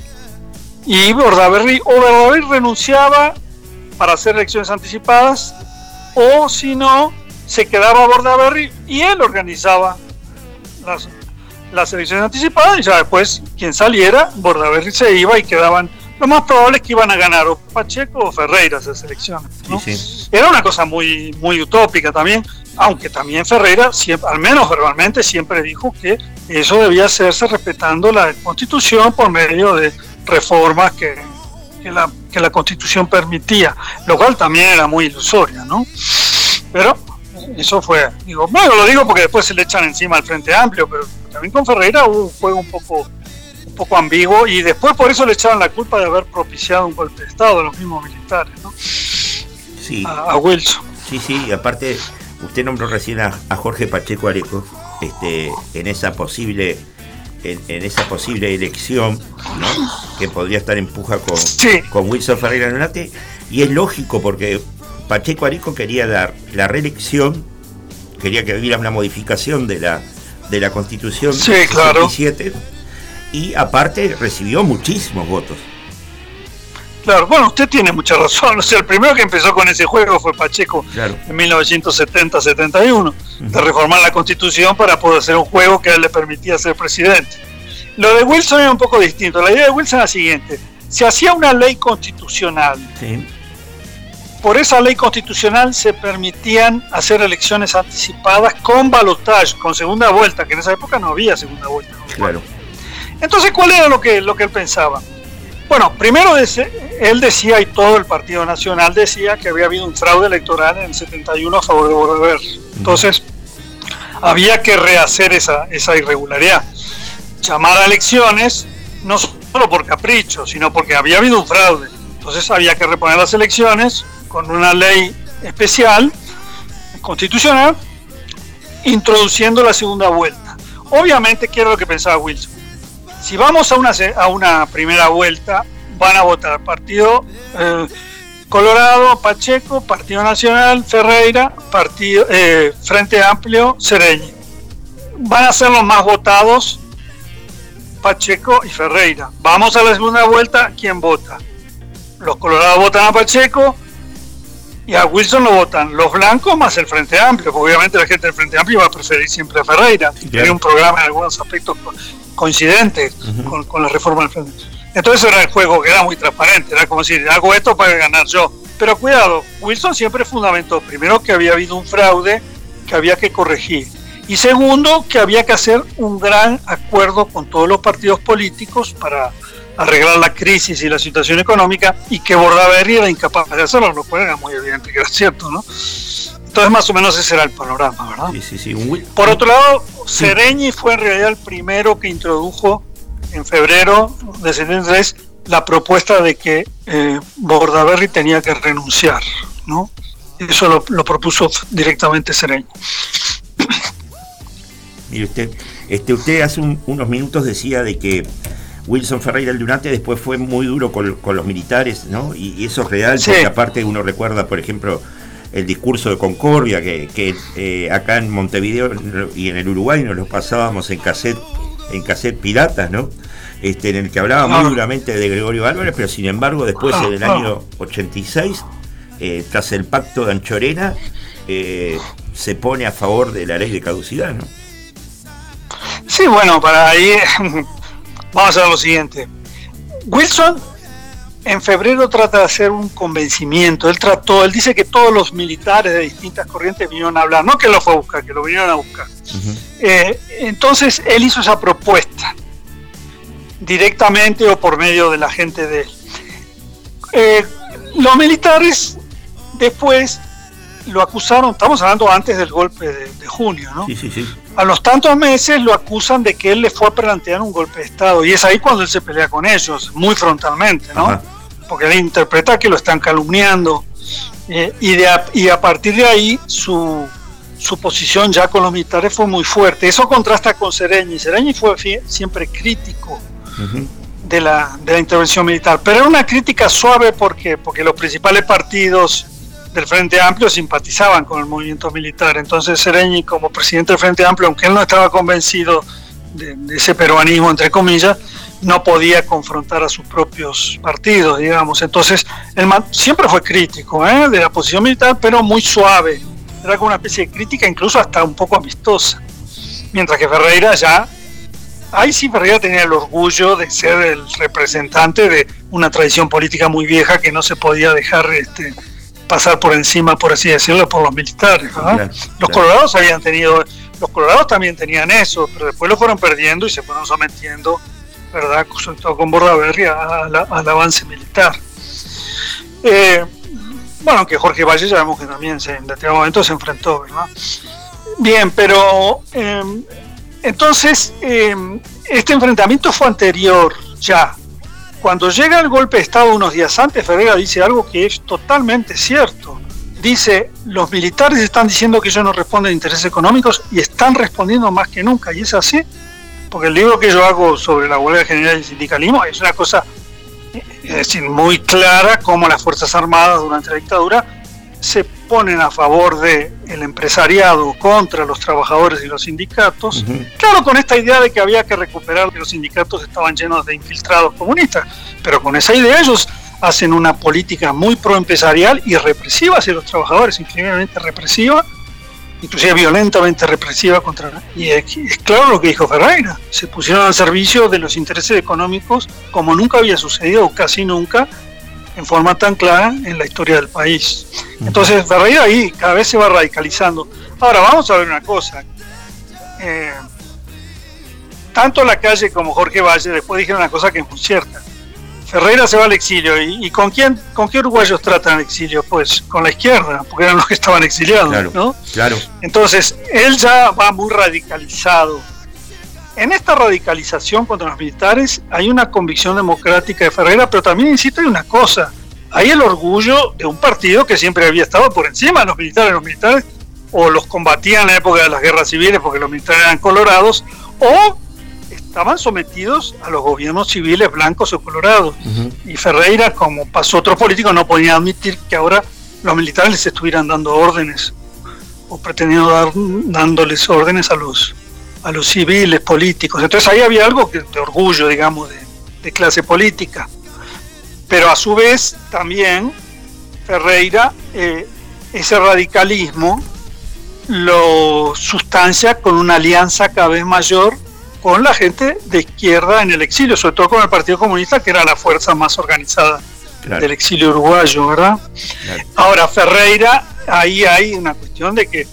Y Bordaberry o Bordaberry renunciaba para hacer elecciones anticipadas o si no se quedaba Bordaberry y él organizaba las, las elecciones anticipadas y ya después quien saliera Bordaberry se iba y quedaban lo más probable es que iban a ganar o Pacheco o Ferreira esas elecciones ¿no? Sí, sí. era una cosa muy muy utópica también aunque también Ferreira siempre, al menos verbalmente siempre dijo que eso debía hacerse respetando la constitución por medio de reformas que, que la, que la constitución permitía, lo cual también era muy ilusoria, ¿no? Pero eso fue, digo, bueno, lo digo porque después se le echan encima al Frente Amplio, pero también con Ferreira hubo un juego un poco, poco ambiguo y después por eso le echaron la culpa de haber propiciado un golpe de Estado de los mismos militares, ¿no? Sí, A, a Wilson. sí, sí. y Aparte, usted nombró recién a, a Jorge Pacheco Areco este, en esa posible en, en esa posible elección ¿no? que podría estar en puja con, Sí. con Wilson Ferreira Donate y es lógico porque Pacheco Areco quería dar la reelección quería que hubiera una modificación de la de la constitución Sí, claro. 67, y aparte recibió muchísimos votos Claro, bueno, usted tiene mucha razón. O sea, el primero que empezó con ese juego fue Pacheco claro en 1970-71, de reformar la constitución para poder hacer un juego que le permitía ser presidente. Lo de Wilson era un poco distinto. La idea de Wilson es la siguiente. Se hacía una ley constitucional. sí Por esa ley constitucional se permitían hacer elecciones anticipadas con balotaje, con segunda vuelta, que en esa época no había segunda vuelta. claro Entonces, ¿cuál era lo que, lo que él pensaba? Bueno, primero él decía, y todo el Partido Nacional decía, que había habido un fraude electoral en el 71 a favor de Bordaberry. Entonces, había que rehacer esa, esa irregularidad. Llamar a elecciones, no solo por capricho, sino porque había habido un fraude. Entonces, había que reponer las elecciones con una ley especial, constitucional, introduciendo la segunda vuelta. Obviamente, ¿qué era lo que pensaba Wilson? Si vamos a una, a una primera vuelta, van a votar Partido eh, Colorado, Pacheco, Partido Nacional, Ferreira, Partido eh, Frente Amplio, Sereñi. Van a ser los más votados Pacheco y Ferreira. Vamos a la segunda vuelta, ¿quién vota? Los Colorados votan a Pacheco y a Wilson lo votan los blancos más el Frente Amplio, porque obviamente la gente del Frente Amplio va a preferir siempre a Ferreira. Tiene un programa en algunos aspectos co- coincidente con, con la reforma del Frente. Entonces era el juego que era muy transparente, era como decir, hago esto para ganar yo. Pero cuidado, Wilson siempre fundamentó, primero, que había habido un fraude que había que corregir. Y segundo, que había que hacer un gran acuerdo con todos los partidos políticos para arreglar la crisis y la situación económica y que Bordaberry era incapaz de hacerlo, lo cual era muy evidente que era cierto, ¿no? Entonces más o menos ese era el panorama, ¿verdad? sí sí sí un Por otro lado, Sereñi fue en realidad el primero que introdujo en febrero de 73 la propuesta de que eh, Bordaberry tenía que renunciar, ¿no? Eso lo, lo propuso directamente Sereño. Mire usted, este, usted hace un- unos minutos decía de que Wilson Ferreira el Durante después fue muy duro con, con los militares, ¿no? Y, y eso es real, Sí. porque aparte uno recuerda, por ejemplo, el discurso de Concordia, que, que, eh, acá en Montevideo y en el Uruguay nos lo pasábamos en cassette, en cassette piratas, ¿no? Este, en el que hablaba muy Ah. duramente de Gregorio Álvarez, pero sin embargo después Ah, en el ah. año 86, eh, tras el pacto de Anchorena, eh, se pone a favor de la ley de caducidad, ¿no? Sí, bueno, para ahí vamos a hacer lo siguiente. Wilson en febrero trata de hacer un convencimiento. Él trató, él dice que todos los militares de distintas corrientes vinieron a hablar, no que lo fue a buscar, que lo vinieron a buscar. Eh, entonces él hizo esa propuesta directamente o por medio de la gente de él. Eh, los militares después lo acusaron, estamos hablando antes del golpe de, de junio, ¿no? Sí, sí, sí. A los tantos meses lo acusan de que él le fue a plantear un golpe de Estado y es ahí cuando él se pelea con ellos, muy frontalmente, ¿no? Ajá. Porque él interpreta que lo están calumniando eh, y, de a, y a partir de ahí su, su posición ya con los militares fue muy fuerte. Eso contrasta con Sereñi. Sereñi fue siempre crítico de la, de la intervención militar, pero era una crítica suave porque, porque los principales partidos del Frente Amplio simpatizaban con el movimiento militar. Entonces Sereñi, como presidente del Frente Amplio, aunque él no estaba convencido de, de ese peruanismo, entre comillas, no podía confrontar a sus propios partidos, digamos. Entonces, él ma- siempre fue crítico ¿eh? de la posición militar, pero muy suave. Era como una especie de crítica, incluso hasta un poco amistosa. Mientras que Ferreira ya Ahí sí Ferreira tenía el orgullo de ser el representante de una tradición política muy vieja que no se podía dejar este, pasar por encima, por así decirlo, por los militares. ¿verdad? Claro, los claro. colorados habían tenido, los colorados también tenían eso, pero después lo fueron perdiendo y se fueron sometiendo, ¿verdad? Sobre todo con Bordaberry al avance militar. Eh, bueno, aunque Jorge Valle ya vemos que también se, en determinado momento se enfrentó, ¿verdad? Bien, pero eh, entonces eh, este enfrentamiento fue anterior ya. Cuando llega el golpe de Estado unos días antes, Ferreira dice algo que es totalmente cierto. Dice, los militares están diciendo que ellos no responden a intereses económicos y están respondiendo más que nunca. Y es así, porque el libro que yo hago sobre la huelga general y el sindicalismo es una cosa es decir, muy clara cómo las Fuerzas Armadas durante la dictadura se ponen a favor del el empresariado contra los trabajadores y los sindicatos. Claro, con esta idea de que había que recuperar que los sindicatos estaban llenos de infiltrados comunistas, pero con esa idea ellos hacen una política muy proempresarial y represiva hacia los trabajadores, increíblemente represiva, inclusive violentamente represiva contra... Y es, es claro lo que dijo Ferreira, se pusieron al servicio de los intereses económicos como nunca había sucedido, o casi nunca, en forma tan clara en la historia del país. Entonces Ferreira ahí cada vez se va radicalizando. Ahora vamos a ver una cosa. Eh, tanto la calle como Jorge Valle después dijeron una cosa que es muy cierta. Ferreira se va al exilio y, y con quién con qué uruguayos tratan el exilio pues con la izquierda porque eran los que estaban exiliados Claro, ¿no? claro. Entonces, él ya va muy radicalizado. En esta radicalización contra los militares hay una convicción democrática de Ferreira, pero también, insisto, hay una cosa. Hay el orgullo de un partido que siempre había estado por encima de los militares. Los militares o los combatían en la época de las guerras civiles porque los militares eran colorados, o estaban sometidos a los gobiernos civiles blancos o colorados. Y Ferreira, como pasó otro político, no podía admitir que ahora los militares les estuvieran dando órdenes o pretendiendo dar dándoles órdenes a los a los civiles políticos. Entonces ahí había algo que, de orgullo, digamos, de, de clase política. Pero a su vez también Ferreira eh, ese radicalismo lo sustancia con una alianza cada vez mayor con la gente de izquierda en el exilio, sobre todo con el Partido Comunista, que era la fuerza más organizada Claro. del exilio uruguayo, ¿verdad? Claro. Ahora, Ferreira, ahí hay una cuestión de que.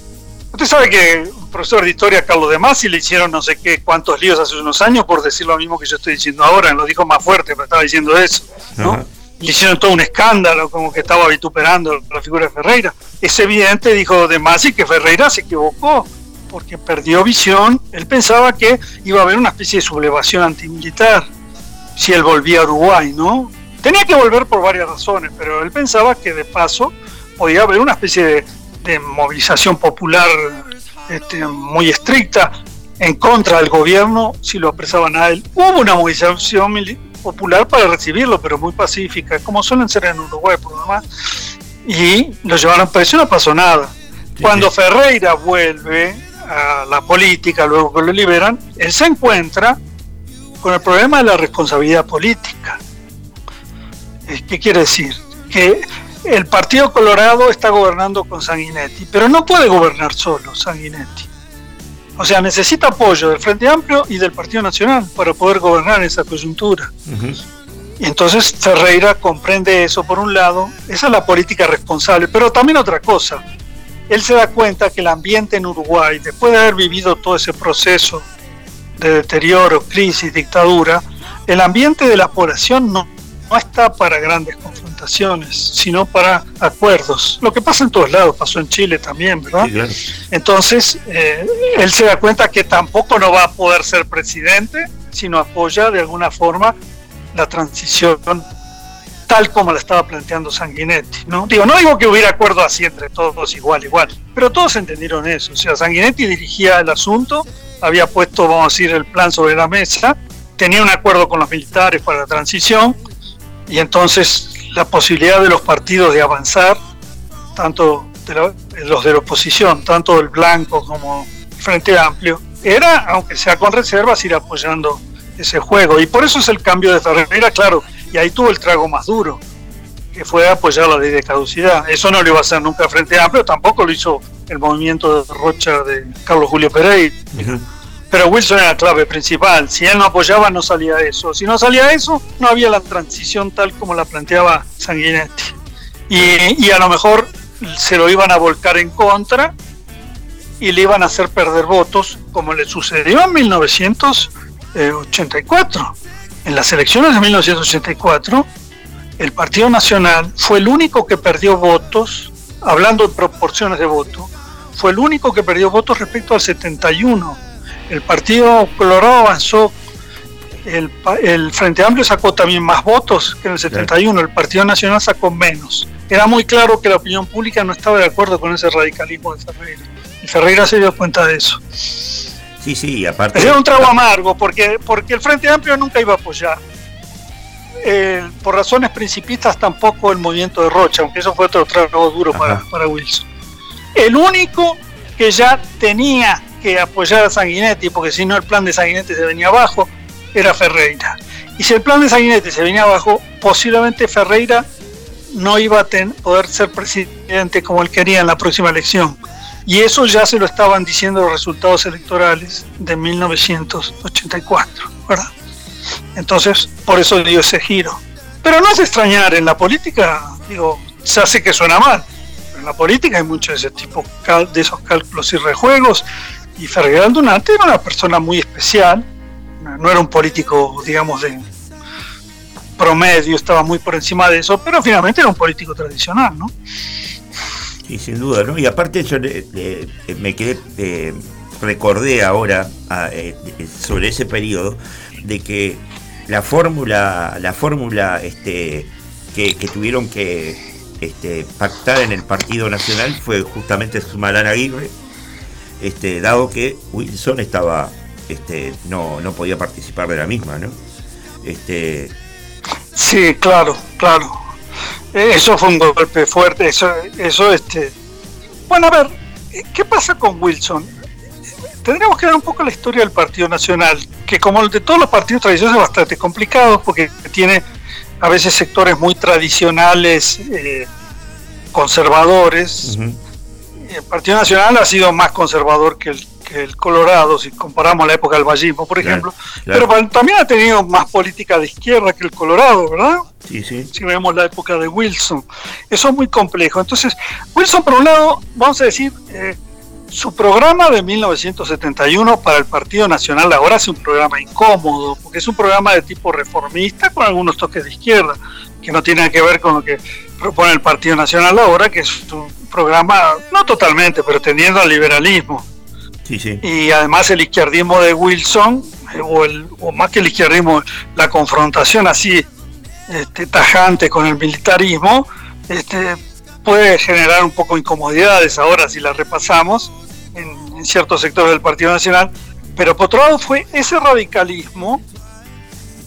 Usted sabe que un profesor de historia, Carlos de Masi, le hicieron no sé qué cuántos líos hace unos años por decir lo mismo que yo estoy diciendo ahora, lo dijo más fuerte, pero estaba diciendo eso, ¿no? Ajá. Le hicieron todo un escándalo, como que estaba vituperando la figura de Ferreira. Es evidente, dijo de Masi, que Ferreira se equivocó, porque perdió visión. Él pensaba que iba a haber una especie de sublevación antimilitar si él volvía a Uruguay, ¿no? Tenía que volver por varias razones, pero él pensaba que de paso podía haber una especie de, de movilización popular este, muy estricta en contra del gobierno si lo apresaban a él. Hubo una movilización popular para recibirlo, pero muy pacífica, como suelen ser en Uruguay por lo demás, y lo llevaron preso y no pasó nada. Cuando Ferreira vuelve a la política, luego que lo liberan, él se encuentra con el problema de la responsabilidad política. Eh, ¿Qué quiere decir? Que el Partido Colorado está gobernando con Sanguinetti, pero no puede gobernar solo Sanguinetti. O sea, necesita apoyo del Frente Amplio y del Partido Nacional para poder gobernar en esa coyuntura. Y entonces Ferreira comprende eso por un lado, esa es la política responsable, pero también otra cosa. Él se da cuenta que el ambiente en Uruguay, después de haber vivido todo ese proceso de deterioro, crisis, dictadura, el ambiente de la población no, no está para grandes confrontaciones, sino para acuerdos. Lo que pasa en todos lados, pasó en Chile también, ¿verdad? Sí, claro. Entonces, eh, él se da cuenta que tampoco no va a poder ser presidente, sino apoya de alguna forma la transición tal como la estaba planteando Sanguinetti. ¿no? Digo, no digo que hubiera acuerdo así entre todos igual, igual, pero todos entendieron eso. O sea, Sanguinetti dirigía el asunto, había puesto, vamos a decir, el plan sobre la mesa, tenía un acuerdo con los militares para la transición, y entonces la posibilidad de los partidos de avanzar, tanto de los de la oposición, tanto el Blanco como el Frente Amplio, era, aunque sea con reservas, ir apoyando ese juego. Y por eso es el cambio de Ferreira, claro, y ahí tuvo el trago más duro, que fue apoyar la ley de caducidad. Eso no lo iba a hacer nunca Frente Amplio, tampoco lo hizo el movimiento de Rocha de Carlos Julio Pereira. Pero Wilson era la clave principal. Si él no apoyaba, no salía eso. Si no salía eso, no había la transición tal como la planteaba Sanguinetti. Y, y a lo mejor se lo iban a volcar en contra y le iban a hacer perder votos, como le sucedió en 1984. En las elecciones de 1984, el Partido Nacional fue el único que perdió votos, hablando de proporciones de voto, fue el único que perdió votos respecto al 71. El Partido Colorado avanzó, el, el Frente Amplio sacó también más votos que en el 71, el Partido Nacional sacó menos. Era muy claro que la opinión pública no estaba de acuerdo con ese radicalismo de Ferreira. Y Ferreira se dio cuenta de eso. Sí, sí, aparte. Era un trago amargo porque, porque el Frente Amplio nunca iba a apoyar. Eh, por razones principistas tampoco el movimiento de Rocha, aunque eso fue otro trago duro para, para Wilson. El único que ya tenía que apoyar a Sanguinetti, porque si no el plan de Sanguinetti se venía abajo, era Ferreira. Y si el plan de Sanguinetti se venía abajo, posiblemente Ferreira no iba a ten- poder ser presidente como él quería en la próxima elección. Y eso ya se lo estaban diciendo los resultados electorales de 1984, ¿verdad? Entonces, por eso dio ese giro. Pero no es extrañar, en la política, digo, se hace que suena mal, en la política hay mucho de ese tipo de esos cálculos y rejuegos. Y Ferreira Aldunate era una persona muy especial, no era un político, digamos, de promedio, estaba muy por encima de eso, pero finalmente era un político tradicional, ¿no? Sí, sin duda, ¿no? Y aparte yo me quedé, eh, recordé ahora ah, eh, sobre ese periodo de que la fórmula, la fórmula este, que, tuvieron que este, pactar en el Partido Nacional fue justamente Sumalán Aguirre, este, dado que Wilson estaba, este, no, no podía participar de la misma, ¿no? Este, Sí, claro, claro. Eso fue un golpe fuerte. Eso, eso, este. Bueno, a ver, ¿qué pasa con Wilson? Tendríamos que ver un poco la historia del Partido Nacional, que como el de todos los partidos tradicionales es bastante complicado porque tiene a veces sectores muy tradicionales, eh, conservadores. El Partido Nacional ha sido más conservador que el, que el Colorado, si comparamos la época del vallismo, por ejemplo. claro. Pero también ha tenido más política de izquierda que el Colorado, ¿verdad? sí, sí, si vemos la época de Wilson. Eso es muy complejo. Entonces, Wilson, por un lado, vamos a decir, eh, su programa de 1971 para el Partido Nacional ahora es un programa incómodo, porque es un programa de tipo reformista con algunos toques de izquierda, que no tiene que ver con lo que propone el Partido Nacional ahora, que es un programa, no totalmente, pero tendiendo al liberalismo y además el izquierdismo de Wilson, eh, o, el, o más que el izquierdismo, la confrontación así este, tajante con el militarismo, este, puede generar un poco incomodidades ahora si las repasamos en, en ciertos sectores del Partido Nacional, pero por otro lado fue ese radicalismo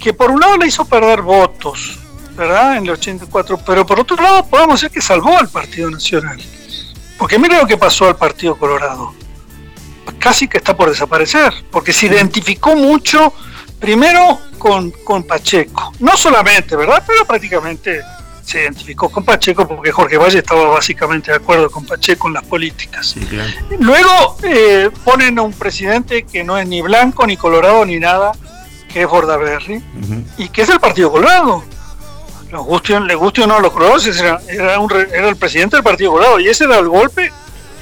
que por un lado le hizo perder votos, ¿verdad? En el 84, pero por otro lado podemos decir que salvó al Partido Nacional. Porque mire lo que pasó al Partido Colorado. Casi que está por desaparecer, porque se identificó mucho, primero con, con Pacheco. No solamente, ¿verdad? Pero prácticamente se identificó con Pacheco porque Jorge Valle estaba básicamente de acuerdo con Pacheco en las políticas. Sí, claro. Luego eh, ponen a un presidente que no es ni blanco, ni colorado, ni nada, que es Bordaberry, y que es el Partido Colorado. Guste, le guste o no a los colorados, era, era, un era el presidente del Partido Colorado, y ese era el golpe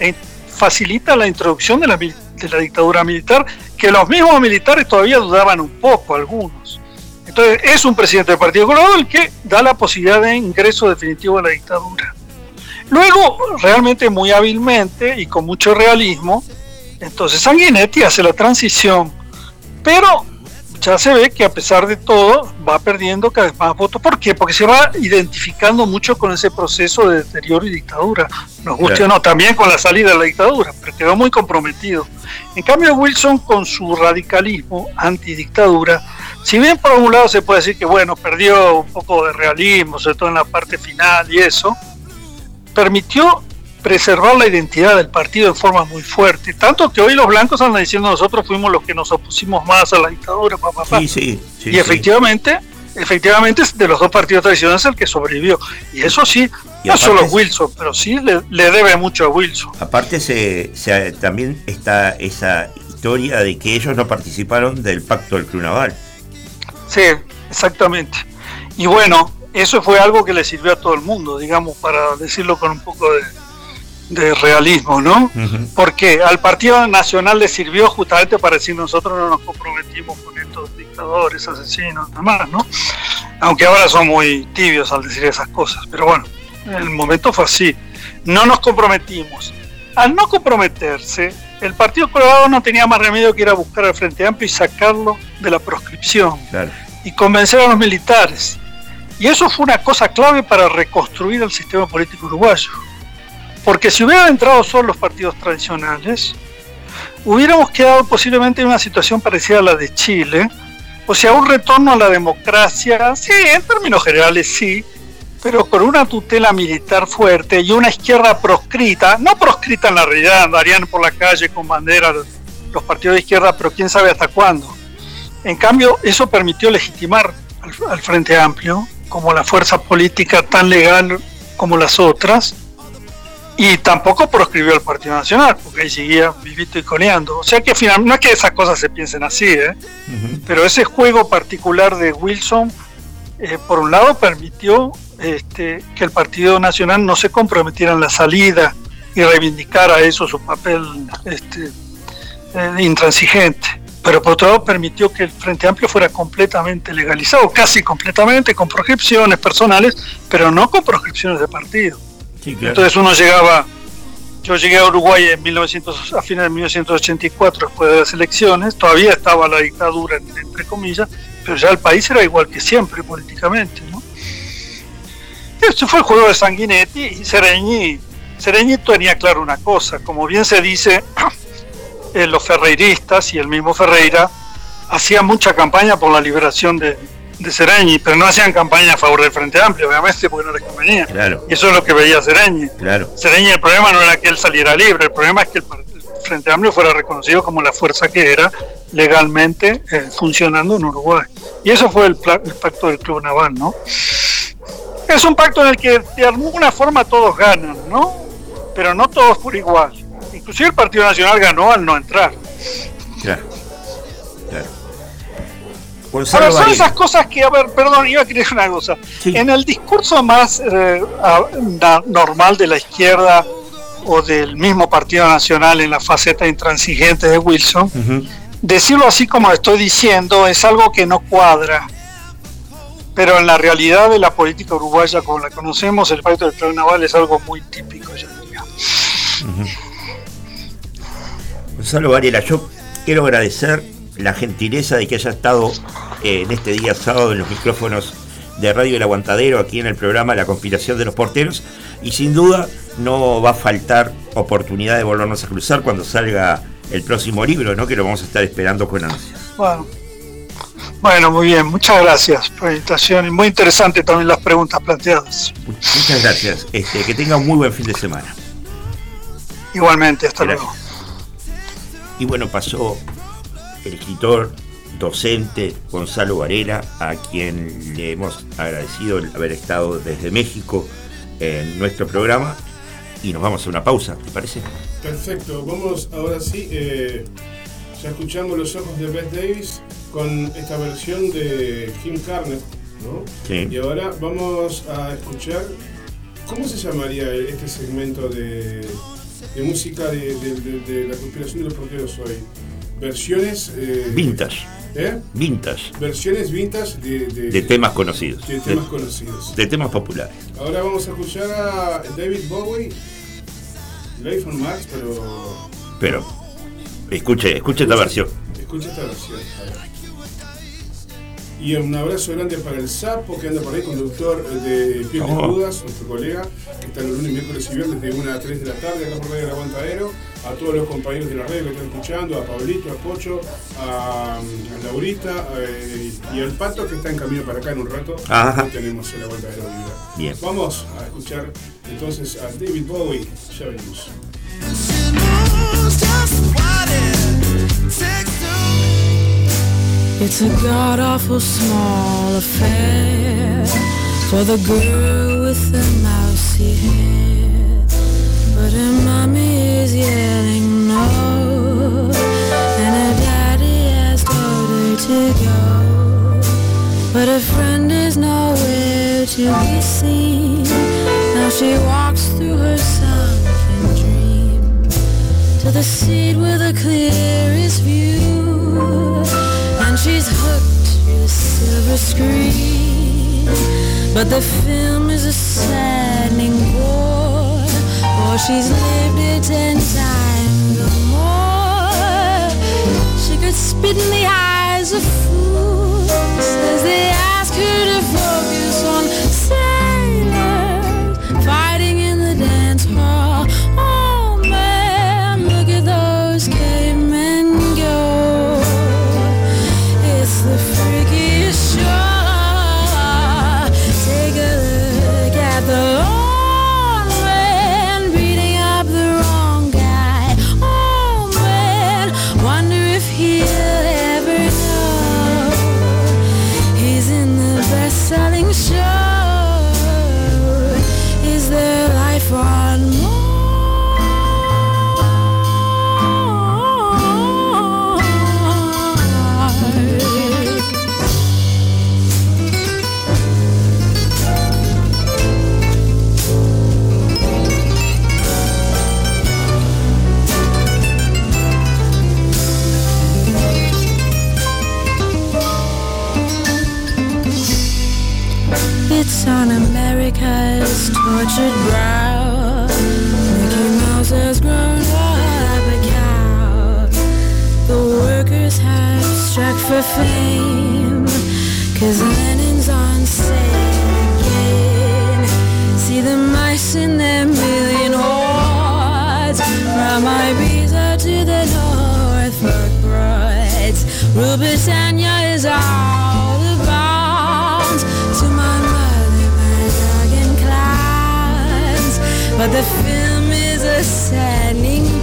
e facilita la introducción de la, de la dictadura militar, que los mismos militares todavía dudaban un poco, algunos. Entonces, es un presidente del Partido Colorado el que da la posibilidad de ingreso definitivo a la dictadura. Luego, realmente muy hábilmente y con mucho realismo, entonces Sanguinetti hace la transición, pero ya se ve que a pesar de todo va perdiendo cada vez más votos. ¿Por qué? Porque se va identificando mucho con ese proceso de deterioro y dictadura. Nos guste o no, también con la salida de la dictadura, pero quedó muy comprometido. En cambio, Wilson con su radicalismo antidictadura, si bien por un lado se puede decir que bueno, perdió un poco de realismo, sobre todo en la parte final y eso, permitió preservar la identidad del partido de forma muy fuerte. Tanto que hoy los blancos andan diciendo nosotros fuimos los que nos opusimos más a la dictadura, pa, pa, pa". Sí, sí, sí, y efectivamente, efectivamente es de los dos partidos tradicionales el que sobrevivió. Y eso sí, Y no solo es- Wilson, pero sí le, le debe mucho a Wilson. Aparte se, se- también está esa historia de que ellos no participaron del pacto del Club Naval. Sí, exactamente. Y bueno, eso fue algo que le sirvió a todo el mundo, digamos, para decirlo con un poco de, de realismo, ¿no? Porque al Partido Nacional le sirvió justamente para decir nosotros no nos comprometimos con estos dictadores, asesinos, demás, ¿no? Aunque ahora son muy tibios al decir esas cosas, pero bueno, en el momento fue así. No nos comprometimos. Al no comprometerse, el Partido Colorado no tenía más remedio que ir a buscar al Frente Amplio y sacarlo de la proscripción Claro. y convencer a los militares. Y eso fue una cosa clave para reconstruir el sistema político uruguayo. Porque si hubieran entrado solo los partidos tradicionales, hubiéramos quedado posiblemente en una situación parecida a la de Chile, o sea, un retorno a la democracia, sí, en términos generales sí, pero con una tutela militar fuerte y una izquierda proscrita, no proscrita en la realidad, andarían por la calle con banderas los partidos de izquierda, pero quién sabe hasta cuándo. En cambio, eso permitió legitimar al, al Frente Amplio como la fuerza política tan legal como las otras, y tampoco proscribió al Partido Nacional, porque ahí seguía vivito y coleando. O sea que finalmente, no es que esas cosas se piensen así, ¿eh? Pero ese juego particular de Wilson, eh, por un lado, permitió este, que el Partido Nacional no se comprometiera en la salida y reivindicara eso su papel este, eh, intransigente. Pero por otro lado permitió que el Frente Amplio fuera completamente legalizado, casi completamente, con proscripciones personales, pero no con proscripciones de partido. Entonces uno llegaba, yo llegué a Uruguay en 1900, a fines de 1984 después de las elecciones, todavía estaba la dictadura en- entre comillas, pero ya el país era igual que siempre políticamente, ¿no? Este fue el juego de Sanguinetti y Sereñi, Sereñi tenía claro una cosa, como bien se dice, eh, los ferreiristas y el mismo Ferreira hacían mucha campaña por la liberación de, de Sereñi, pero no hacían campaña a favor del Frente Amplio, obviamente, porque no les convenía. Claro, Y eso es lo que veía Sereñi. claro. Sereñi, el problema no era que él saliera libre, el problema es que el, Frente Amplio fuera reconocido como la fuerza que era legalmente eh, funcionando en Uruguay. Y eso fue el, pacto del Club Naval, ¿no? Es un pacto en el que de alguna forma todos ganan, ¿no? Pero no todos por igual. Inclusive el Partido Nacional ganó al no entrar. Claro. Ahora, Gonzalo son esas cosas que, a ver, perdón, iba a querer una cosa. Sí. En el discurso más eh, normal de la izquierda o del mismo Partido Nacional en la faceta intransigente de Wilson, decirlo así como estoy diciendo es algo que no cuadra. Pero en la realidad de la política uruguaya, como la conocemos, el pacto del Club Naval es algo muy típico, yo diría. Gonzalo Varela, yo quiero agradecer la gentileza de que haya estado en este día sábado en los micrófonos de Radio El Aguantadero aquí en el programa La Conspiración de los Porteros y sin duda no va a faltar oportunidad de volvernos a cruzar cuando salga el próximo libro, ¿no? Que lo vamos a estar esperando con ansias. Bueno. Bueno, muy bien, muchas gracias por la invitación y muy interesante también las preguntas planteadas. Muchas gracias. Este, que tenga un muy buen fin de semana. Igualmente, hasta Gracias. luego. Y bueno, pasó el escritor, docente Gonzalo Varela, a quien le hemos agradecido el haber estado desde México en nuestro programa. Y nos vamos a una pausa, ¿te parece? Perfecto, vamos ahora sí. eh, ya escuchamos los ojos de Beth Davis con esta versión de Kim Carnes, ¿no? Sí. Y ahora vamos a escuchar. ¿Cómo se llamaría este segmento de, de música de, de- de- de la conspiración de los porteros hoy? Versiones. eh, Vintage, ¿eh? vintage, Versiones vintage de, de- de temas conocidos, de temas conocidos. de temas populares. Ahora vamos a escuchar a David Bowie, Life on Mars, pero Pero escuche, escuche esta versión. Escucha esta versión. a ver. Y un abrazo grande para el Sapo, que anda por ahí, conductor de Piel de Oh. Judas, nuestro colega, que está los lunes, miércoles y viernes de 1 a 3 de la tarde, acá por Radio El Aguantadero. A todos los compañeros de la red que están escuchando, a Pablito, a Pocho, a, a Laurita eh, y al Pato, que está en camino para acá en un rato. Ajá. Tenemos el Aguantadero. Bien. Vamos a escuchar entonces a David Bowie. Ya venimos. It's a god awful small affair for the girl with the mousy hair. But her mommy is yelling no, and her daddy has told her to go. But her friend is nowhere to be seen. Now she walks through her sunken dream to the seat with the clearest view. And she's hooked to the silver screen. But the film is a saddening bore. For she's lived it ten times or more. She could spit in the eyes of fools as they ask her to focus On America's tortured brow. Mickey Mouse has grown up a cow. The workers have struck for fame. Cause Lenin's on sale again. See the mice in their million hordes. From Ibiza to the Norfolk Broads. Rule is out But the film is a saddening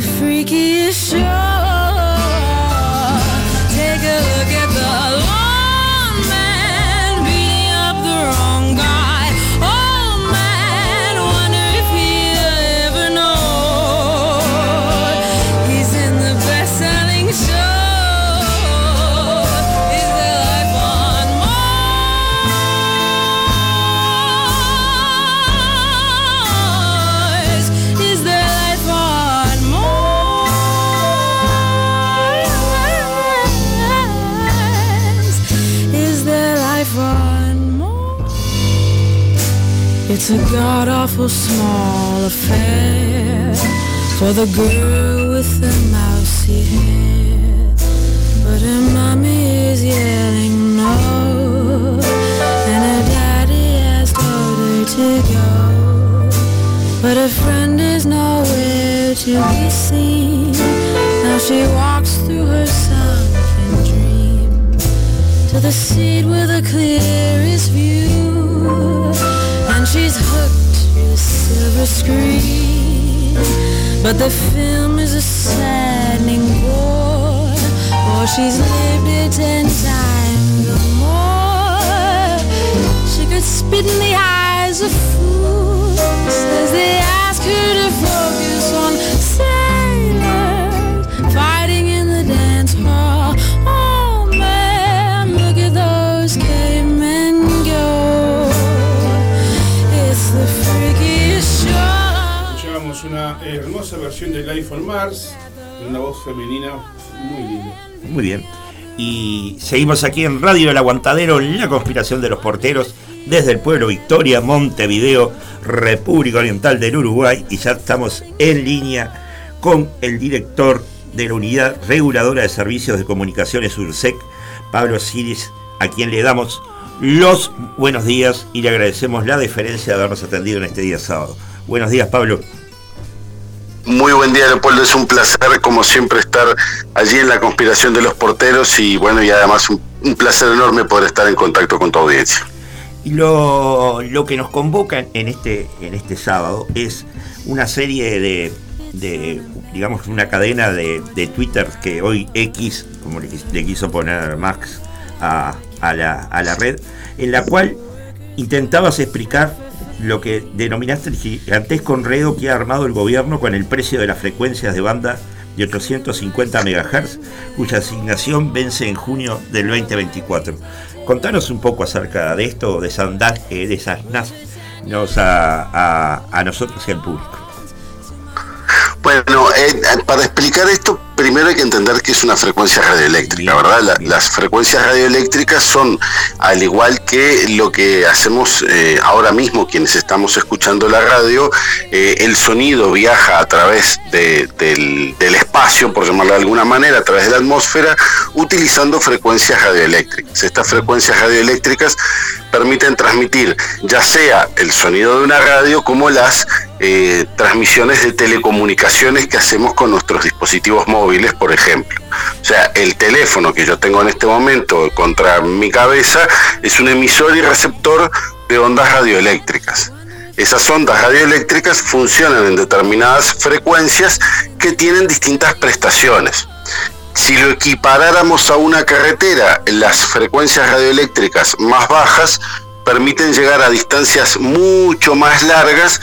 freakiest show. God small affair for the girl with the mousy hair. But her mommy is yelling no, and her daddy has told her to go. But her friend is nowhere to be seen. Now she walks through her sunken dream to the seat with the clearest view. And she's hooked silver screen. But the film is a saddening bore. For she's lived it ten times or more. She could spit in the eyes of fools as they ask her to focus hermosa versión de Life on Mars, una voz femenina muy linda. Muy bien. Y seguimos aquí en Radio El Aguantadero, La Conspiración de los Porteros, desde el pueblo Victoria, Montevideo, República Oriental del Uruguay. Y ya estamos en línea con el director de la Unidad Reguladora de Servicios de Comunicaciones URSEC, Pablo Siris, a quien le damos los buenos días y le agradecemos la deferencia de habernos atendido en este día sábado. Buenos días, Pablo. Muy buen día, Leopoldo. Es un placer, como siempre, estar allí en la conspiración de los porteros y bueno, y además un, placer enorme poder estar en contacto con tu audiencia. Y lo, que nos convoca en este, en este sábado es una serie de, digamos, una cadena de, Twitter que hoy X, como le, quis- le quiso poner Max a, a a la red, en la cual intentabas explicar lo que denominaste el gigantesco enredo que ha armado el gobierno con el precio de las frecuencias de banda de 850 MHz, cuya asignación vence en junio del 2024. Contanos un poco acerca de esto, de esas eh, de esas nos a, a, a nosotros y al público. Bueno, eh, para explicar esto, primero hay que entender que es una frecuencia radioeléctrica, ¿verdad? La- las frecuencias radioeléctricas son, al igual que lo que hacemos eh, ahora mismo, quienes estamos escuchando la radio, eh, el sonido viaja a través de- del, del espacio, por llamarlo de alguna manera, a través de la atmósfera, utilizando frecuencias radioeléctricas. Estas frecuencias radioeléctricas permiten transmitir ya sea el sonido de una radio como las eh, transmisiones de telecomunicaciones que hacemos con nuestros dispositivos móviles, por ejemplo. O sea, el teléfono que yo tengo en este momento contra mi cabeza es un emisor y receptor de ondas radioeléctricas. Esas ondas radioeléctricas funcionan en determinadas frecuencias que tienen distintas prestaciones. Si lo equiparáramos a una carretera, las frecuencias radioeléctricas más bajas permiten llegar a distancias mucho más largas,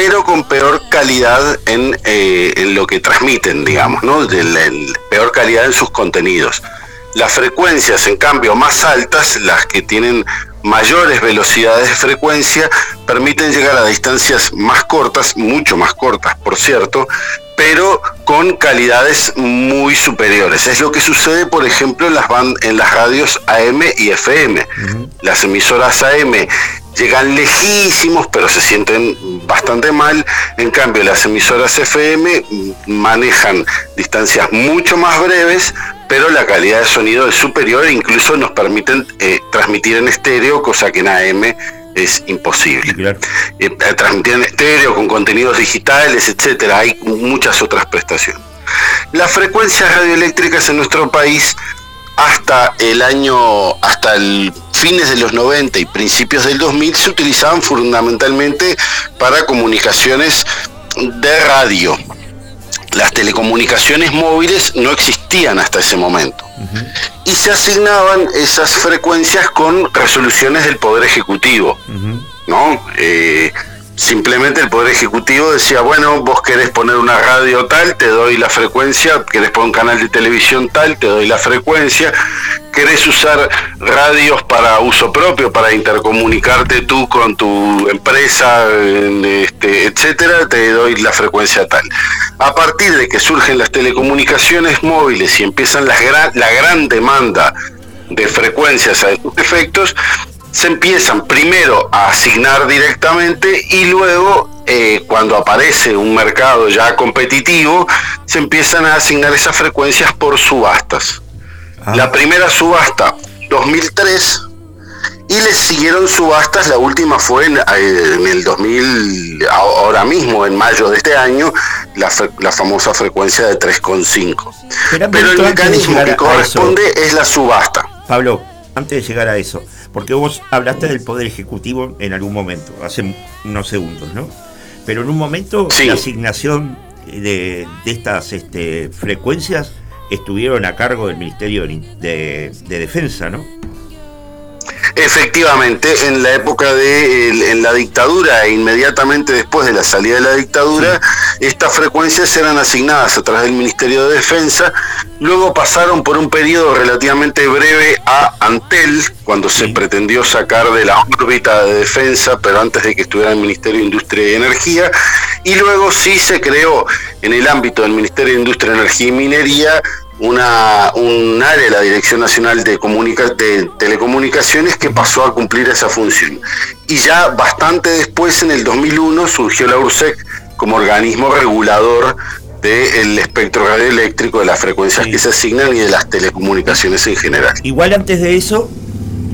pero con peor calidad en, eh, en lo que transmiten, digamos, ¿no? De la- peor calidad en sus contenidos. Las frecuencias, en cambio, más altas, las que tienen mayores velocidades de frecuencia, permiten llegar a distancias más cortas, mucho más cortas, por cierto, pero con calidades muy superiores. Es lo que sucede, por ejemplo, en las, ban- en las radios AM y FM. Las emisoras AM llegan lejísimos, pero se sienten bastante mal. En cambio, las emisoras FM manejan distancias mucho más breves, pero la calidad de sonido es superior e incluso nos permiten eh, transmitir en estéreo, cosa que en AM es imposible. Eh, transmitir en estéreo con contenidos digitales, etcétera, hay muchas otras prestaciones. Las frecuencias radioeléctricas en nuestro país hasta el año, hasta el fines de los 90 y principios del 2000 se utilizaban fundamentalmente para comunicaciones de radio. las telecomunicaciones móviles no existían hasta ese momento. Y se asignaban esas frecuencias con resoluciones del Poder Ejecutivo. ¿no? Eh, simplemente el Poder Ejecutivo decía, bueno, vos querés poner una radio tal, te doy la frecuencia, querés poner un canal de televisión tal, te doy la frecuencia, querés usar radios para uso propio, para intercomunicarte tú con tu empresa, este, etcétera, te doy la frecuencia tal. A partir de que surgen las telecomunicaciones móviles y empiezan las gra- la gran demanda de frecuencias a estos efectos, se empiezan primero a asignar directamente y luego eh, cuando aparece un mercado ya competitivo se empiezan a asignar esas frecuencias por subastas. La primera subasta 2003 y le siguieron subastas, la última fue en, eh, en el 2000, ahora mismo en mayo de este año, la, fre- la famosa frecuencia de 3,5. Espera un Pero el mecanismo que corresponde eso. es la subasta. Pablo, antes de llegar a eso, porque vos hablaste del Poder Ejecutivo en algún momento, hace unos segundos, ¿no? Pero en un momento la asignación de, de estas este, frecuencias estuvieron a cargo del Ministerio de, de- de Defensa, ¿no? Efectivamente, en la época de en la dictadura e inmediatamente después de la salida de la dictadura, estas frecuencias eran asignadas a través del Ministerio de Defensa, luego pasaron por un periodo relativamente breve a Antel, cuando se pretendió sacar de la órbita de defensa, pero antes de que estuviera el Ministerio de Industria y Energía, y luego sí se creó en el ámbito del Ministerio de Industria, Energía y Minería una, un área de la Dirección Nacional de, Comunica- de Telecomunicaciones que pasó a cumplir esa función. Y ya bastante después, en el 2001, surgió la URSEC como organismo regulador del espectro radioeléctrico, de las frecuencias que se asignan y de las telecomunicaciones en general. Igual antes de eso,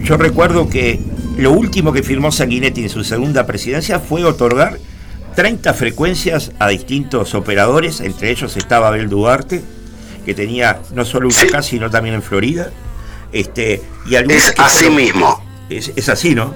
yo recuerdo que lo último que firmó Sanguinetti en su segunda presidencia fue otorgar 30 frecuencias a distintos operadores, entre ellos estaba Abel Duarte, que tenía no solo una acá, sino también en Florida. Este, y Es que así fueron- mismo. Es, es así, ¿no?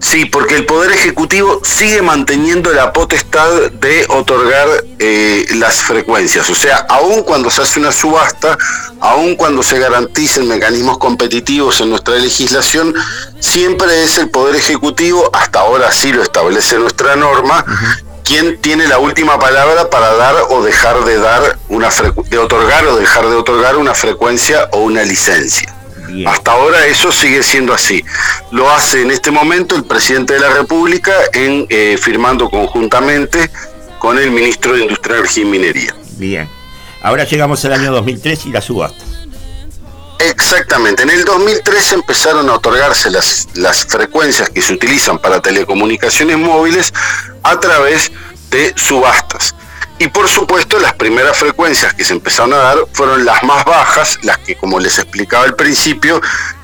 Sí, porque el Poder Ejecutivo sigue manteniendo la potestad de otorgar eh, las frecuencias. O sea, aun cuando se hace una subasta, aun cuando se garanticen mecanismos competitivos en nuestra legislación, siempre es el Poder Ejecutivo, hasta ahora sí lo establece nuestra norma, quien tiene la última palabra para dar o dejar de dar una de otorgar o dejar de otorgar una frecuencia o una licencia. Hasta ahora eso sigue siendo así. Lo hace en este momento el presidente de la República en eh, firmando conjuntamente con el ministro de Industria, Energía y Minería. Bien. Ahora llegamos al año 2003 y la subasta. Exactamente. En el 2003 empezaron a otorgarse las, las frecuencias que se utilizan para telecomunicaciones móviles a través de subastas. Y por supuesto las primeras frecuencias que se empezaron a dar fueron las más bajas, las que como les explicaba al principio,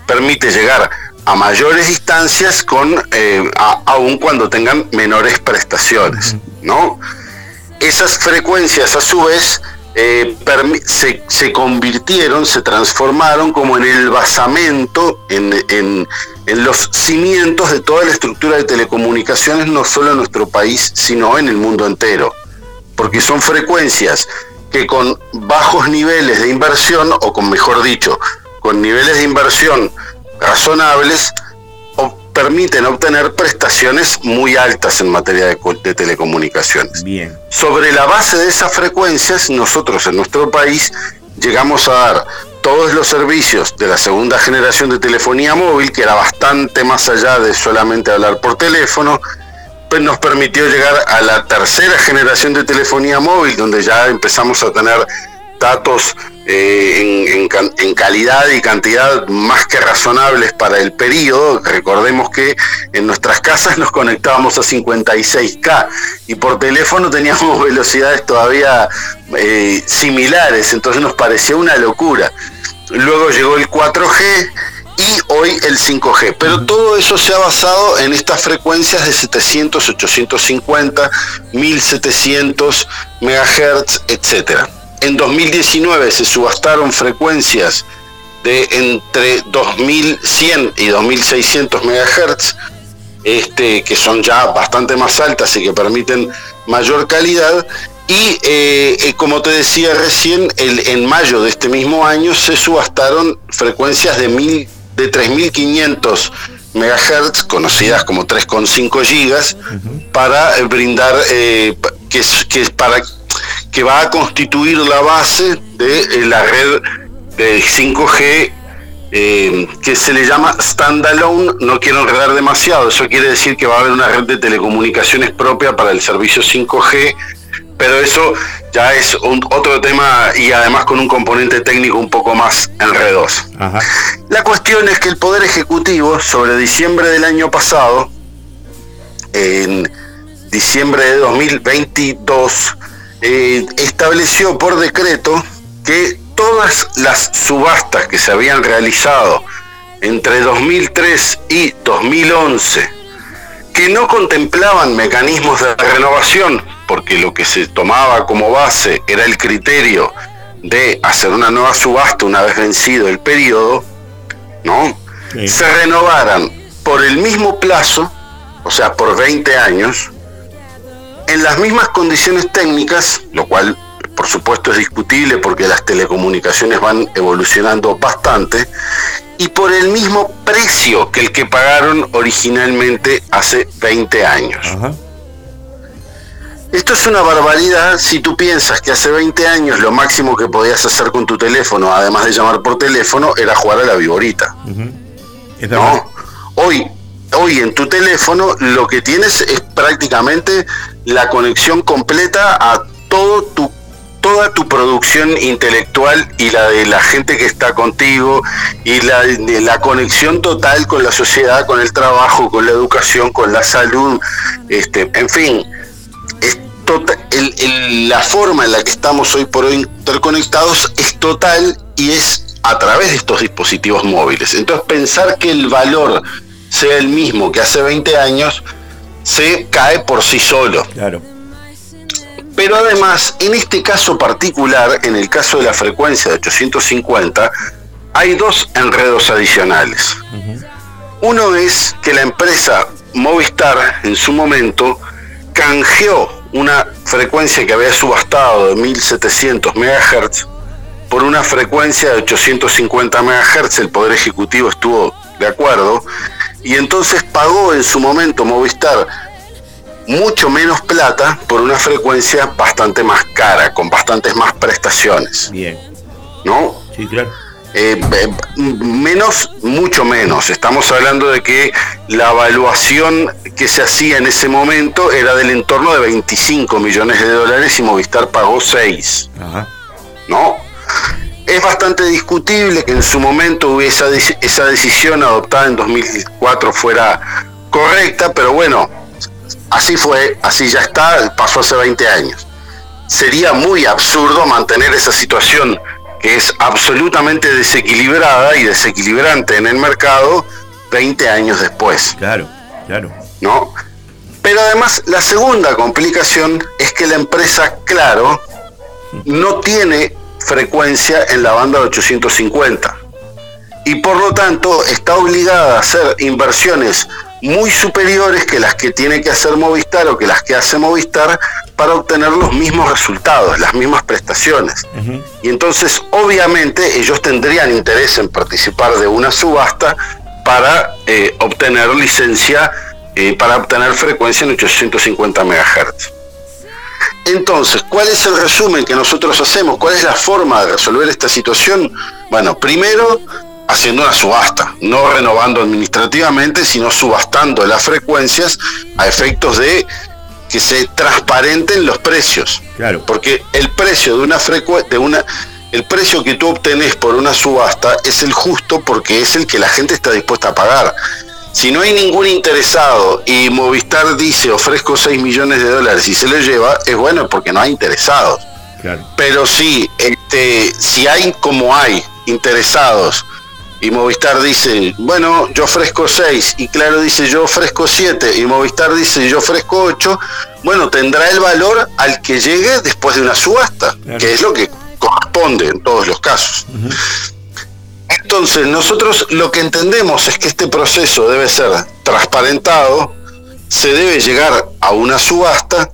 permite llegar a mayores distancias con eh, a- aun cuando tengan menores prestaciones, ¿no? Esas frecuencias a su vez eh, se, convirtieron, se transformaron como en el basamento, en, en- en los cimientos de toda la estructura de telecomunicaciones, no solo en nuestro país, sino en el mundo entero. Porque son frecuencias que con bajos niveles de inversión, o con mejor dicho, con niveles de inversión razonables, permiten obtener prestaciones muy altas en materia de, de telecomunicaciones. Bien. Sobre la base de esas frecuencias, nosotros en nuestro país llegamos a dar todos los servicios de la segunda generación de telefonía móvil, que era bastante más allá de solamente hablar por teléfono, pues nos permitió llegar a la tercera generación de telefonía móvil, donde ya empezamos a tener datos eh, en, en can- en calidad y cantidad más que razonables para el periodo. Recordemos que en nuestras casas nos conectábamos a 56K y por teléfono teníamos velocidades todavía eh, similares, entonces nos parecía una locura. Luego llegó el 4G y hoy el 5G. Pero todo eso se ha basado en estas frecuencias de 700, 850, 1700 MHz, etcétera. En 2019 se subastaron frecuencias de entre 2100 y 2600 MHz, este, que son ya bastante más altas y que permiten mayor calidad. Y eh, eh, como te decía recién, el- en mayo de este mismo año se subastaron frecuencias de, mil, de 3.500 megahertz, conocidas como 3,5 gigas, para eh, brindar, eh, que, que para que va a constituir la base de eh, la red de 5G eh, que se le llama standalone, no quiero enredar demasiado, eso quiere decir que va a haber una red de telecomunicaciones propia para el servicio 5G, pero eso ya es un- otro tema y además con un componente técnico un poco más enredoso. Ajá. La cuestión es que el Poder Ejecutivo, sobre diciembre del año pasado, en diciembre de 2022, eh, estableció por decreto que todas las subastas que se habían realizado entre 2003 y 2011, que no contemplaban mecanismos de renovación, porque lo que se tomaba como base era el criterio de hacer una nueva subasta una vez vencido el periodo, ¿no? Sí. Se renovaran por el mismo plazo, o sea, por 20 años, en las mismas condiciones técnicas, lo cual por supuesto es discutible porque las telecomunicaciones van evolucionando bastante, y por el mismo precio que el que pagaron originalmente hace 20 años. Ajá. Esto es una barbaridad si tú piensas que hace 20 años lo máximo que podías hacer con tu teléfono, además de llamar por teléfono, era jugar a la viborita. No, hoy, hoy en tu teléfono lo que tienes es prácticamente la conexión completa a todo tu toda tu producción intelectual y la de la gente que está contigo y la de la conexión total con la sociedad, con el trabajo, con la educación, con la salud, este, en fin, es tota- el- el- la forma en la que estamos hoy por hoy interconectados es total y es a través de estos dispositivos móviles. Entonces pensar que el valor sea el mismo que hace 20 años se cae por sí solo. Claro. Pero además, en este caso particular, en el caso de la frecuencia de 850, hay dos enredos adicionales. Uno es que la empresa Movistar en su momento canjeó una frecuencia que había subastado de 1700 MHz por una frecuencia de 850 MHz. El Poder Ejecutivo estuvo de acuerdo y entonces pagó en su momento Movistar mucho menos plata por una frecuencia bastante más cara, con bastantes más prestaciones, Bien. ¿no? Sí, claro. Eh, eh, menos, mucho menos. Estamos hablando de que la evaluación que se hacía en ese momento era del entorno de 25 millones de dólares y Movistar pagó 6, Ajá. ¿no? Es bastante discutible que en su momento esa, dec- esa decisión adoptada en 2004 fuera correcta, pero bueno, así fue, así ya está, pasó hace 20 años. Sería muy absurdo mantener esa situación que es absolutamente desequilibrada y desequilibrante en el mercado 20 años después. Claro, claro. ¿no? Pero además la segunda complicación es que la empresa Claro no tiene frecuencia en la banda de 850 y por lo tanto está obligada a hacer inversiones muy superiores que las que tiene que hacer Movistar o que las que hace Movistar para obtener los mismos resultados, las mismas prestaciones. Y entonces, obviamente, ellos tendrían interés en participar de una subasta para eh, obtener licencia, eh, para obtener frecuencia en 850 MHz. Entonces, ¿cuál es el resumen que nosotros hacemos? ¿Cuál es la forma de resolver esta situación? Bueno, primero, haciendo una subasta, no renovando administrativamente, sino subastando las frecuencias a efectos de que se transparenten los precios. Claro. Porque el precio de una frecuencia, de una, el precio que tú obtenés por una subasta es el justo porque es el que la gente está dispuesta a pagar. Si no hay ningún interesado y Movistar dice ofrezco 6 millones de dólares y se lo lleva, es bueno porque no hay interesados. Claro. Pero sí, este, si hay como hay interesados y Movistar dice, bueno, yo ofrezco 6 y Claro dice yo ofrezco 7 y Movistar dice yo ofrezco 8, bueno, tendrá el valor al que llegue después de una subasta, Claro. que es lo que corresponde en todos los casos. Entonces, nosotros lo que entendemos es que este proceso debe ser transparentado, se debe llegar a una subasta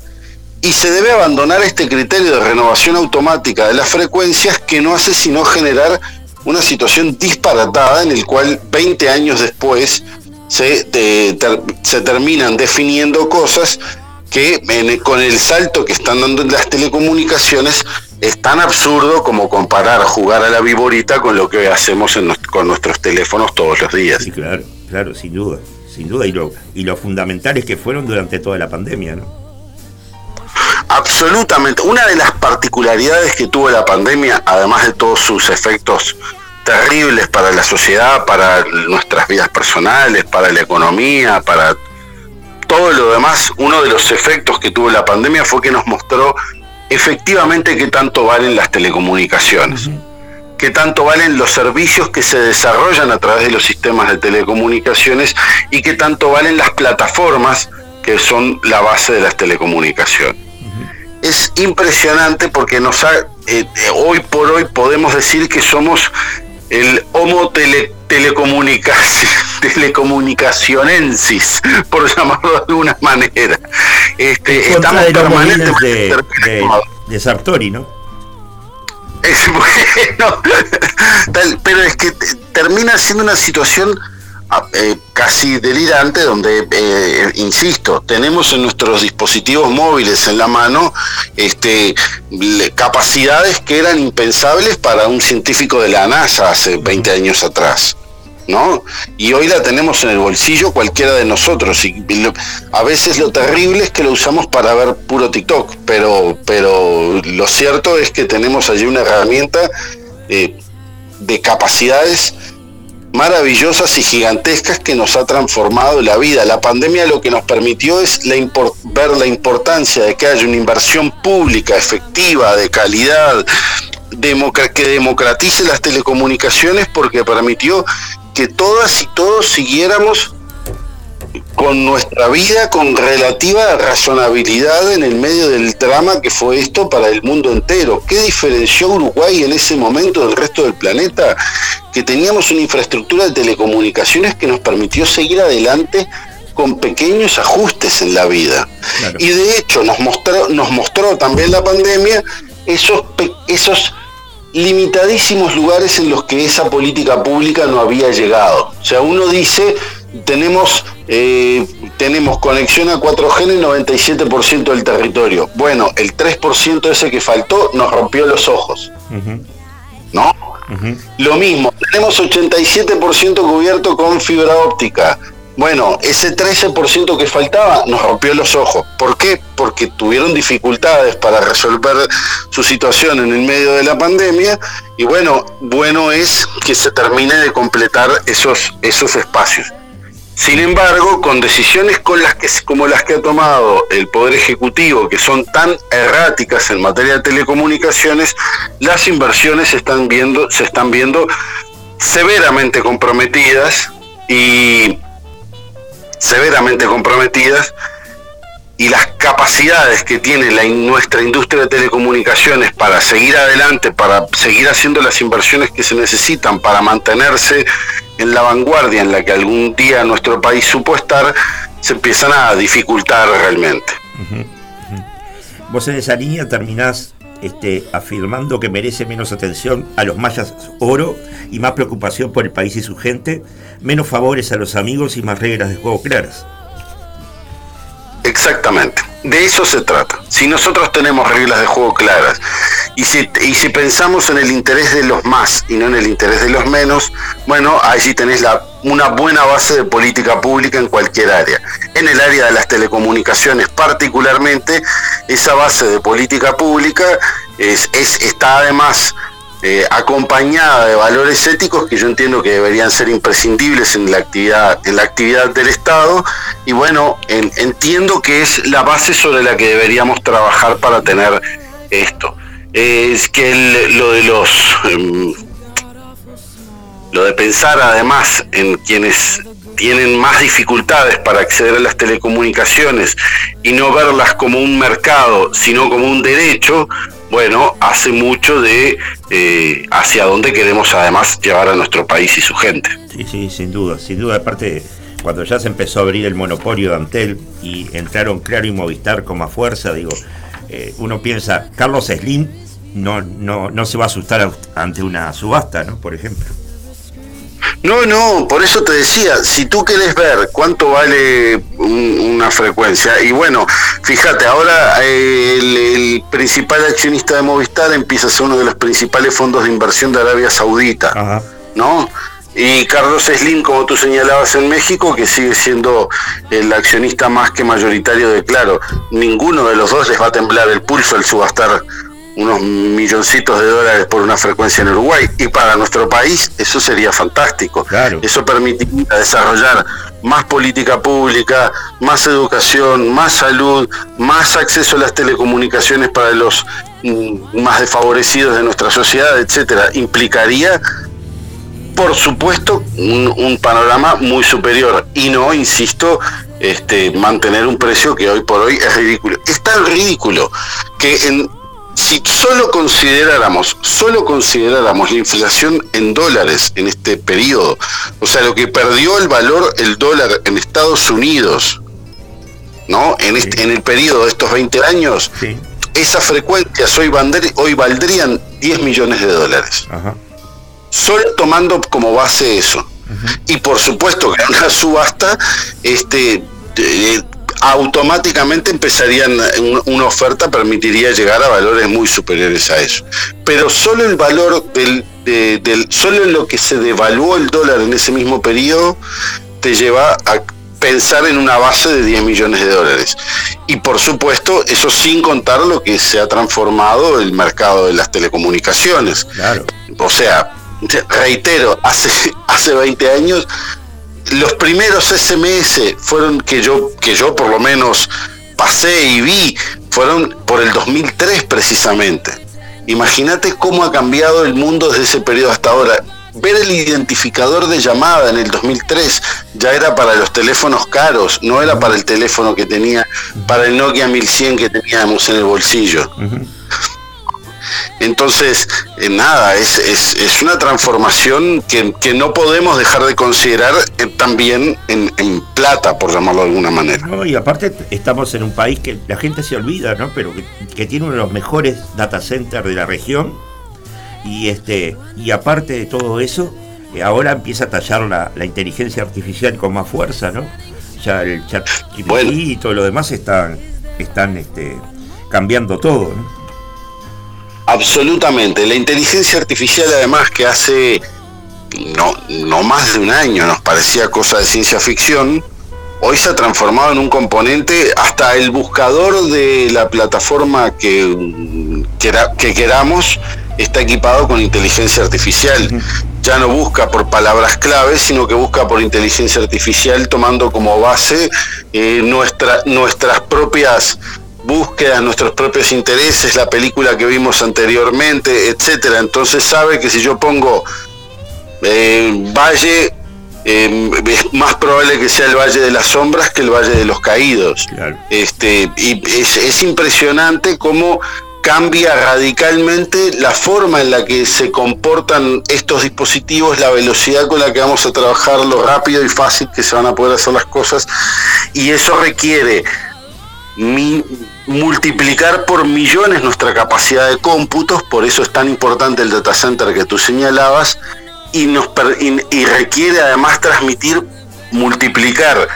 y se debe abandonar este criterio de renovación automática de las frecuencias que no hace sino generar una situación disparatada en el cual 20 años después se, se terminan definiendo cosas que con el salto que están dando las telecomunicaciones es tan absurdo como comparar jugar a la viborita con lo que hacemos en con nuestros teléfonos todos los días. Sí, claro, claro, sin duda, sin duda. Y lo, y lo fundamentales que fueron durante toda la pandemia, ¿no? Absolutamente. Una de las particularidades que tuvo la pandemia, además de todos sus efectos terribles para la sociedad, para nuestras vidas personales, para la economía, para todo lo demás, uno de los efectos que tuvo la pandemia fue que nos mostró efectivamente qué tanto valen las telecomunicaciones, qué tanto valen los servicios que se desarrollan a través de los sistemas de telecomunicaciones y qué tanto valen las plataformas que son la base de las telecomunicaciones. Es impresionante porque nos ha, eh, eh, hoy por hoy podemos decir que somos el homo tele, telecomunica- telecomunicacionensis, por llamarlo de alguna manera. Este, estamos de permanentemente de, de, de Sartori, ¿no? es bueno, tal- pero es que te- termina siendo una situación eh, casi delirante donde, eh, insisto, tenemos en nuestros dispositivos móviles en la mano este, capacidades que eran impensables para un científico de la NASA hace 20 años atrás. ¿No? Y hoy la tenemos en el bolsillo cualquiera de nosotros. Y lo- a veces lo terrible es que lo usamos para ver puro TikTok, pero, pero lo cierto es que tenemos allí una herramienta eh, de capacidades maravillosas y gigantescas que nos ha transformado la vida. La pandemia lo que nos permitió es la ver la importancia de que haya una inversión pública, efectiva, de calidad, que democratice las telecomunicaciones porque permitió que todas y todos siguiéramos con nuestra vida con relativa razonabilidad en el medio del drama que fue esto para el mundo entero. ¿Qué diferenció Uruguay en ese momento del resto del planeta? Que teníamos una infraestructura de telecomunicaciones que nos permitió seguir adelante con pequeños ajustes en la vida. Claro. Y de hecho nos mostró, nos mostró también la pandemia esos, esos limitadísimos lugares en los que esa política pública no había llegado. O sea, uno dice, tenemos, eh, tenemos conexión a 4G en el 97% del territorio. Bueno, el 3% ese que faltó nos rompió los ojos, ¿no? Lo mismo, tenemos 87% cubierto con fibra óptica. Bueno, ese 13% que faltaba nos rompió los ojos. ¿Por qué? Porque tuvieron dificultades para resolver su situación en el medio de la pandemia y bueno, bueno es que se termine de completar esos, esos espacios. Sin embargo, con decisiones con las que, como las que ha tomado el Poder Ejecutivo, que son tan erráticas en materia de telecomunicaciones, las inversiones están viendo, se están viendo severamente comprometidas y severamente comprometidas y las capacidades que tiene la, nuestra industria de telecomunicaciones para seguir adelante, para seguir haciendo las inversiones que se necesitan para mantenerse en la vanguardia en la que algún día nuestro país supo estar, se empiezan a dificultar realmente. Vos en esa línea terminás este, afirmando que merece menos atención a los mayas oro y más preocupación por el país y su gente, menos favores a los amigos y más reglas de juego claras. Exactamente, de eso se trata. Si nosotros tenemos reglas de juego claras y si, y si pensamos en el interés de los más y no en el interés de los menos, bueno, allí tenés la, una buena base de política pública en cualquier área. En el área de las telecomunicaciones particularmente, esa base de política pública es, es- está además eh, acompañada de valores éticos que yo entiendo que deberían ser imprescindibles en la actividad en la actividad del Estado. Y bueno en- entiendo que es la base sobre la que deberíamos trabajar para tener esto. Es que lo de los em, lo de pensar además en quienes tienen más dificultades para acceder a las telecomunicaciones y no verlas como un mercado, sino como un derecho, bueno, hace mucho de eh, hacia dónde queremos además llevar a nuestro país y su gente. Sí, sí, sin duda, sin duda. Aparte, cuando ya se empezó a abrir el monopolio de Antel y entraron Claro y Movistar con más fuerza, digo, eh, uno piensa, Carlos Slim no, no, no se va a asustar ante una subasta, ¿no? Por ejemplo. No, no, por eso te decía, si tú querés ver cuánto vale un- una frecuencia, y bueno, fíjate, ahora eh, el, el principal accionista de Movistar empieza a ser uno de los principales fondos de inversión de Arabia Saudita, Ajá. ¿no? Y Carlos Slim, como tú señalabas en México, que sigue siendo el accionista más que mayoritario de Claro, ninguno de los dos les va a temblar el pulso al subastar unos milloncitos de dólares por una frecuencia en Uruguay. Y para nuestro país eso sería fantástico. Claro. Eso permitiría desarrollar más política pública, más educación, más salud, más acceso a las telecomunicaciones para los mm, más desfavorecidos de nuestra sociedad, etcétera. Implicaría por supuesto, un, un panorama muy superior y no, insisto, este, mantener un precio que hoy por hoy es ridículo. Es tan ridículo que en, si solo consideráramos, solo consideráramos la inflación en dólares en este periodo, o sea, lo que perdió el valor el dólar en Estados Unidos, ¿no? En, este, en el periodo de estos 20 años, Sí. esas frecuencias hoy, hoy valdrían 10 millones de dólares Ajá. solo tomando como base eso. Y por supuesto que en una subasta, este eh, automáticamente empezarían un- una oferta permitiría llegar a valores muy superiores a eso. Pero solo el valor del, de- del solo en lo que se devaluó el dólar en ese mismo periodo te lleva a pensar en una base de 10 millones de dólares. Y por supuesto, eso sin contar lo que se ha transformado el mercado de las telecomunicaciones. Claro. O sea, te- reitero, hace, hace 20 años los primeros SMS fueron que yo, que yo por lo menos pasé y vi, fueron por el 2003 precisamente. Imagínate cómo ha cambiado el mundo desde ese periodo hasta ahora. Ver el identificador de llamada en el 2003 ya era para los teléfonos caros, no era para el teléfono que tenía, para el Nokia 1100 que teníamos en el bolsillo. Entonces, eh, nada, es, es, es una transformación que, que no podemos dejar de considerar eh, también en, en plata, por llamarlo de alguna manera. No, y aparte estamos en un país que la gente se olvida, ¿no? Pero que, que tiene uno de los mejores data centers de la región. Y este, y aparte de todo eso, eh, ahora empieza a tallar la, la inteligencia artificial con más fuerza, ¿no? Ya el chat Bueno. y todo lo demás están, están este, cambiando todo, ¿no? Absolutamente. La inteligencia artificial, además, que hace no, no más de un año nos parecía cosa de ciencia ficción, hoy se ha transformado en un componente, hasta el buscador de la plataforma que, que queramos está equipado con inteligencia artificial. Ya no busca por palabras claves, sino que busca por inteligencia artificial tomando como base eh, nuestra, nuestras propias búsquedas, nuestros propios intereses, la película que vimos anteriormente, etcétera. Entonces sabe que si yo pongo eh, Valle, eh, es más probable que sea el Valle de las Sombras que el Valle de los Caídos. Claro. Este, y es, es impresionante cómo cambia radicalmente la forma en la que se comportan estos dispositivos, la velocidad con la que vamos a trabajar, lo rápido y fácil que se van a poder hacer las cosas. Y eso requiere mi- multiplicar por millones nuestra capacidad de cómputos, por eso es tan importante el data center que tú señalabas, y, nos y, y requiere además transmitir, multiplicar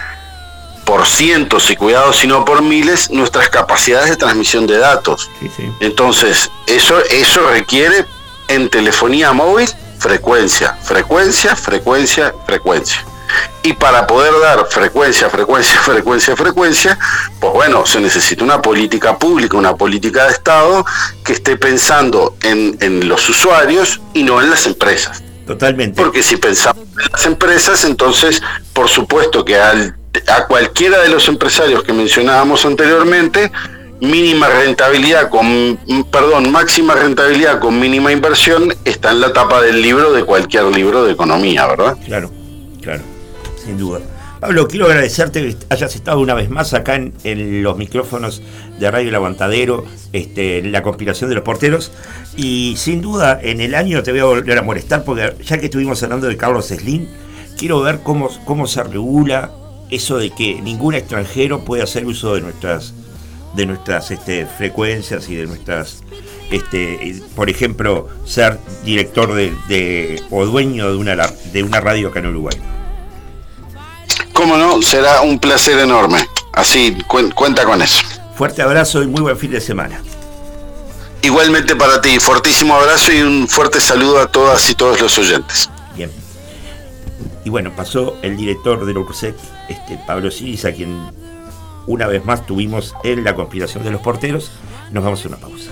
por cientos y cuidado si no por miles nuestras capacidades de transmisión de datos. Sí, sí. Entonces, eso, eso requiere en telefonía móvil frecuencia, frecuencia, frecuencia, frecuencia. Y para poder dar frecuencia, frecuencia, frecuencia, frecuencia, pues bueno, se necesita una política pública, una política de Estado que esté pensando en, en los usuarios y no en las empresas. Totalmente. Porque si pensamos en las empresas, entonces, por supuesto que al- a cualquiera de los empresarios que mencionábamos anteriormente, mínima rentabilidad con, perdón, máxima rentabilidad con mínima inversión está en la tapa del libro de cualquier libro de economía, ¿verdad? Claro, claro, sin duda. Pablo, quiero agradecerte que hayas estado una vez más acá en, los micrófonos de Radio El Aguantadero, este, la conspiración de los porteros. Y sin duda, en el año te voy a volver a molestar, porque ya que estuvimos hablando de Carlos Slim, quiero ver cómo, cómo se regula eso de que ningún extranjero puede hacer uso de nuestras de nuestras este, frecuencias y de nuestras este, por ejemplo ser director de, o dueño de una de una radio acá en Uruguay. Cómo no, será un placer enorme. Así, cuenta con eso. Fuerte abrazo y muy buen fin de semana. Igualmente para ti, fortísimo abrazo y un fuerte saludo a todas y todos los oyentes. Bien. Y bueno, pasó el director del URSEC, este, Pablo Siris, a quien una vez más tuvimos en la conspiración de los porteros. Nos vamos a una pausa.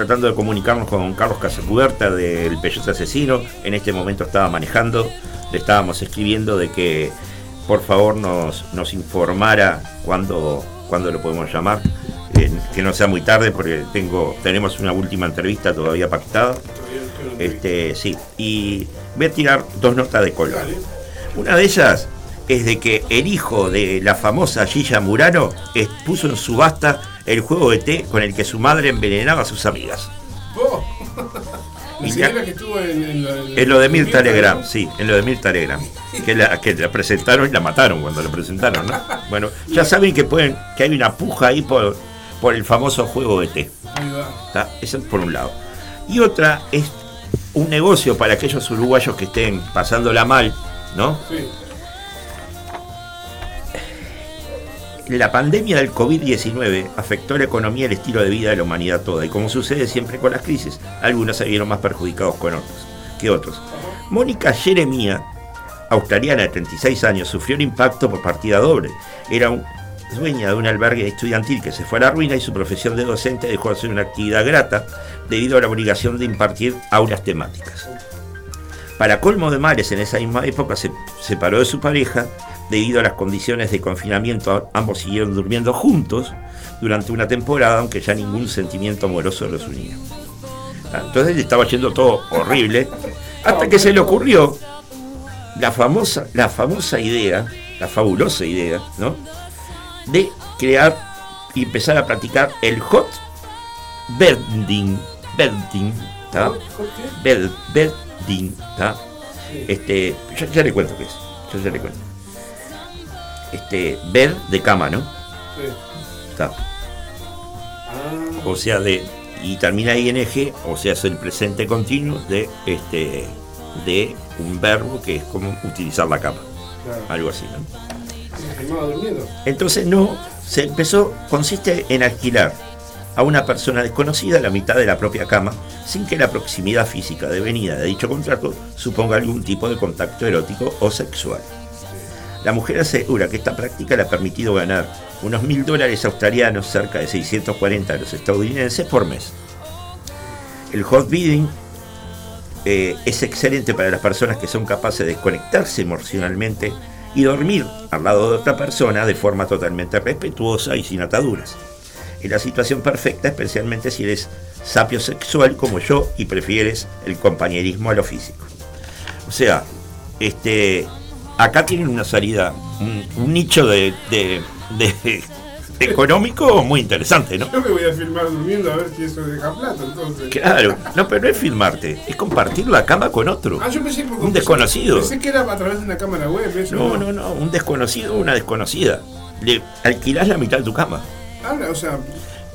Tratando de comunicarnos con Carlos Casacuberta del Peyote Asesino. En este momento estaba manejando, le estábamos escribiendo de que por favor nos, nos informara cuándo, cuándo lo podemos llamar. Eh, que no sea muy tarde porque tengo, tenemos una última entrevista todavía pactada. Este, sí, y voy a tirar dos notas de color. Una de ellas es de que el hijo de la famosa Gilla Murano puso en subasta el juego de té con el que su madre envenenaba a sus amigas. La Y ya- que estuvo en, en, la- En lo de en Mirta Legrand, sí, en lo de Mirta Legrand. Que la, que la presentaron y la mataron cuando la presentaron, ¿no? Bueno, ya saben que pueden, que hay una puja ahí por, por el famoso juego de té. Ahí va. Eso es por un lado. Y otra es un negocio para aquellos uruguayos que estén pasándola mal, ¿no? Sí. La pandemia del COVID-19 afectó la economía y el estilo de vida de la humanidad toda, y como sucede siempre con las crisis, algunos se vieron más perjudicados que otros. Mónica Jeremía, australiana de 36 años, sufrió un impacto por partida doble. Era dueña de un albergue estudiantil que se fue a la ruina y su profesión de docente dejó de ser una actividad grata debido a la obligación de impartir aulas temáticas. Para colmo de males, en esa misma época se separó de su pareja debido a las condiciones de confinamiento. Ambos siguieron durmiendo juntos durante una temporada, aunque ya ningún sentimiento amoroso los unía. Ah, Entonces le estaba yendo todo horrible, hasta que se le ocurrió la famosa, la famosa idea, la fabulosa idea, ¿no? De crear y empezar a practicar el hot bedding, bedding, ¿tá? ¿Por qué? Bed, bedding, ¿tá? Este, ya, ya le cuento qué es, ya le cuento. Este, bed de cama, ¿no? Sí. ¿Tá? Ah, O sea, de, y termina ing, o sea, es el presente continuo de, este, de un verbo que es como utilizar la cama, claro. algo así, ¿no? Entonces no, se empezó, consiste en alquilar a una persona desconocida la mitad de la propia cama, sin que la proximidad física devenida de dicho contrato suponga algún tipo de contacto erótico o sexual. La mujer asegura que esta práctica le ha permitido ganar unos mil dólares australianos, cerca de 640 de los estadounidenses, por mes. El hot bidding eh, es excelente para las personas que son capaces de desconectarse emocionalmente y dormir al lado de otra persona de forma totalmente respetuosa y sin ataduras. Es la situación perfecta, especialmente si eres sapio sexual como yo y prefieres el compañerismo a lo físico. O sea, este, acá tienen una salida, un, un nicho de, de- de- económico muy interesante, ¿no? Yo me voy a filmar durmiendo a ver si eso deja plata, entonces. Claro, no, pero no es filmarte, es compartir la cama con otro. Ah, yo pensé que Un desconocido. Pensé que era a través de una cámara web. Eso No, no, no, un desconocido o una desconocida. Le alquilás la mitad de tu cama. Habla, o sea,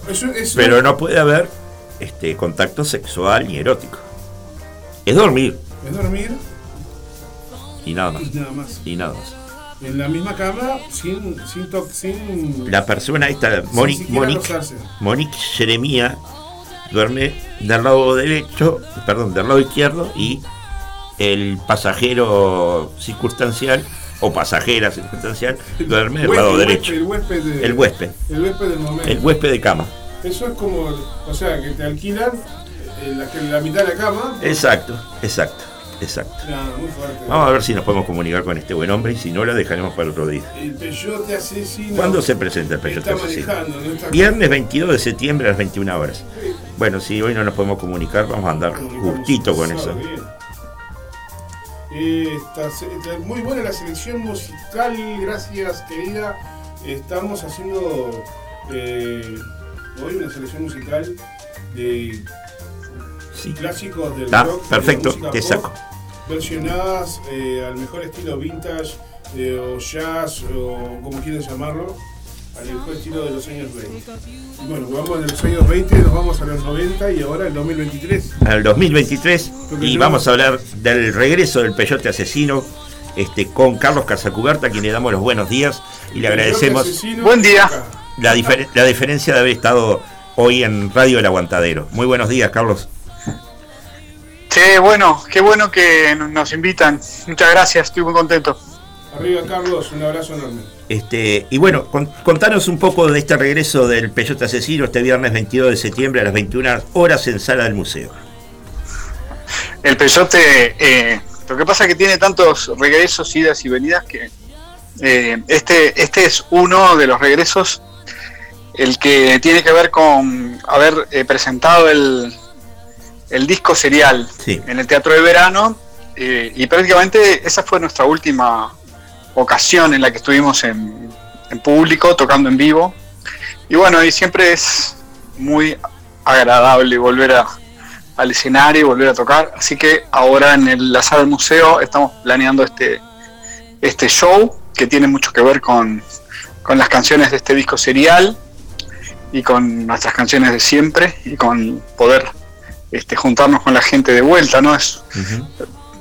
eso es. Pero no puede haber este, contacto sexual ni erótico. Es dormir Es dormir y nada más. y nada más. Y nada más. En la misma cama, sin. sin, to- sin La persona esta, Monique, Monique, Jeremía, duerme del lado derecho, perdón, del lado izquierdo y el pasajero circunstancial o pasajera circunstancial duerme del lado huésped, derecho. El huésped, de- El huésped. El huésped del momento. El huésped de cama. Eso es como, o sea, que te alquilan eh, la, la mitad de la cama. Exacto, exacto, exacto. No, muy fuerte. Vamos a ver si nos podemos comunicar con este buen hombre y si no, la dejaremos para otro día. El peyote asesino. ¿Cuándo se presenta el Está Peyote Asesino? manejando, no está- Viernes 22 de septiembre a las 21 horas. Bueno, si hoy no nos podemos comunicar, vamos a andar justito con eso. Muy buena la selección musical, gracias querida. Estamos haciendo eh, hoy una selección musical de clásicos del Ah, rock, de la perfecto, música te pop, saco. Versionadas eh, al mejor estilo vintage eh, o jazz o como quieran llamarlo, al mejor estilo de los años 20. Y bueno, vamos de los años 20, nos vamos a los 90 y ahora el 2023. Al 2023 Porque y vamos a hablar del regreso del Peyote Asesino este, con Carlos Casacuberta, a quien le damos los buenos días y le agradecemos Buen día. la, difer- la diferencia de haber estado hoy en Radio El Aguantadero. Muy buenos días, Carlos. Che, bueno, qué bueno que nos invitan. Muchas gracias, estoy muy contento. Arriba Carlos, un abrazo enorme. Este, y bueno, con- contanos un poco de este regreso del Peyote Asesino este viernes 22 de septiembre a las 21 horas en Sala del Museo. El Peyote, eh, lo que pasa es que tiene tantos regresos, idas y venidas que eh, este, este es uno de los regresos, el que tiene que ver con haber eh, presentado el, el disco serial Sí. en el Teatro de Verano eh, y prácticamente esa fue nuestra última ocasión en la que estuvimos en, en público, tocando en vivo. Y bueno, y siempre es muy agradable volver a, al escenario y volver a tocar. Así que ahora en el- la sala del museo estamos planeando este, este show que tiene mucho que ver con, con las canciones de este disco serial y con nuestras canciones de siempre y con poder este, juntarnos con la gente de vuelta, ¿no? Es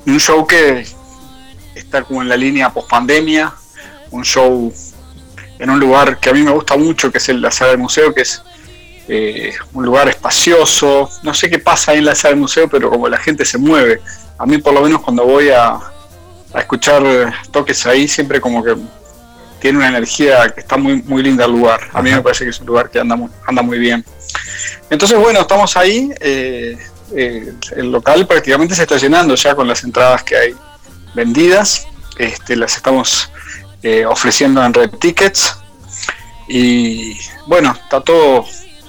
un show que está como en la línea post pandemia, un show en un lugar que a mí me gusta mucho, que es la sala del museo, que es eh, un lugar espacioso. No sé qué pasa ahí en la sala del museo, pero como la gente se mueve. A mí por lo menos cuando voy a, a escuchar toques ahí, siempre como que tiene una energía que está muy, muy linda el lugar. A mí me parece que es un lugar que anda muy, anda muy bien. Entonces, bueno, estamos ahí. eh, eh, el local prácticamente se está llenando ya con las entradas que hay vendidas. Este, las estamos eh, ofreciendo en Red Tickets. Y bueno, está todo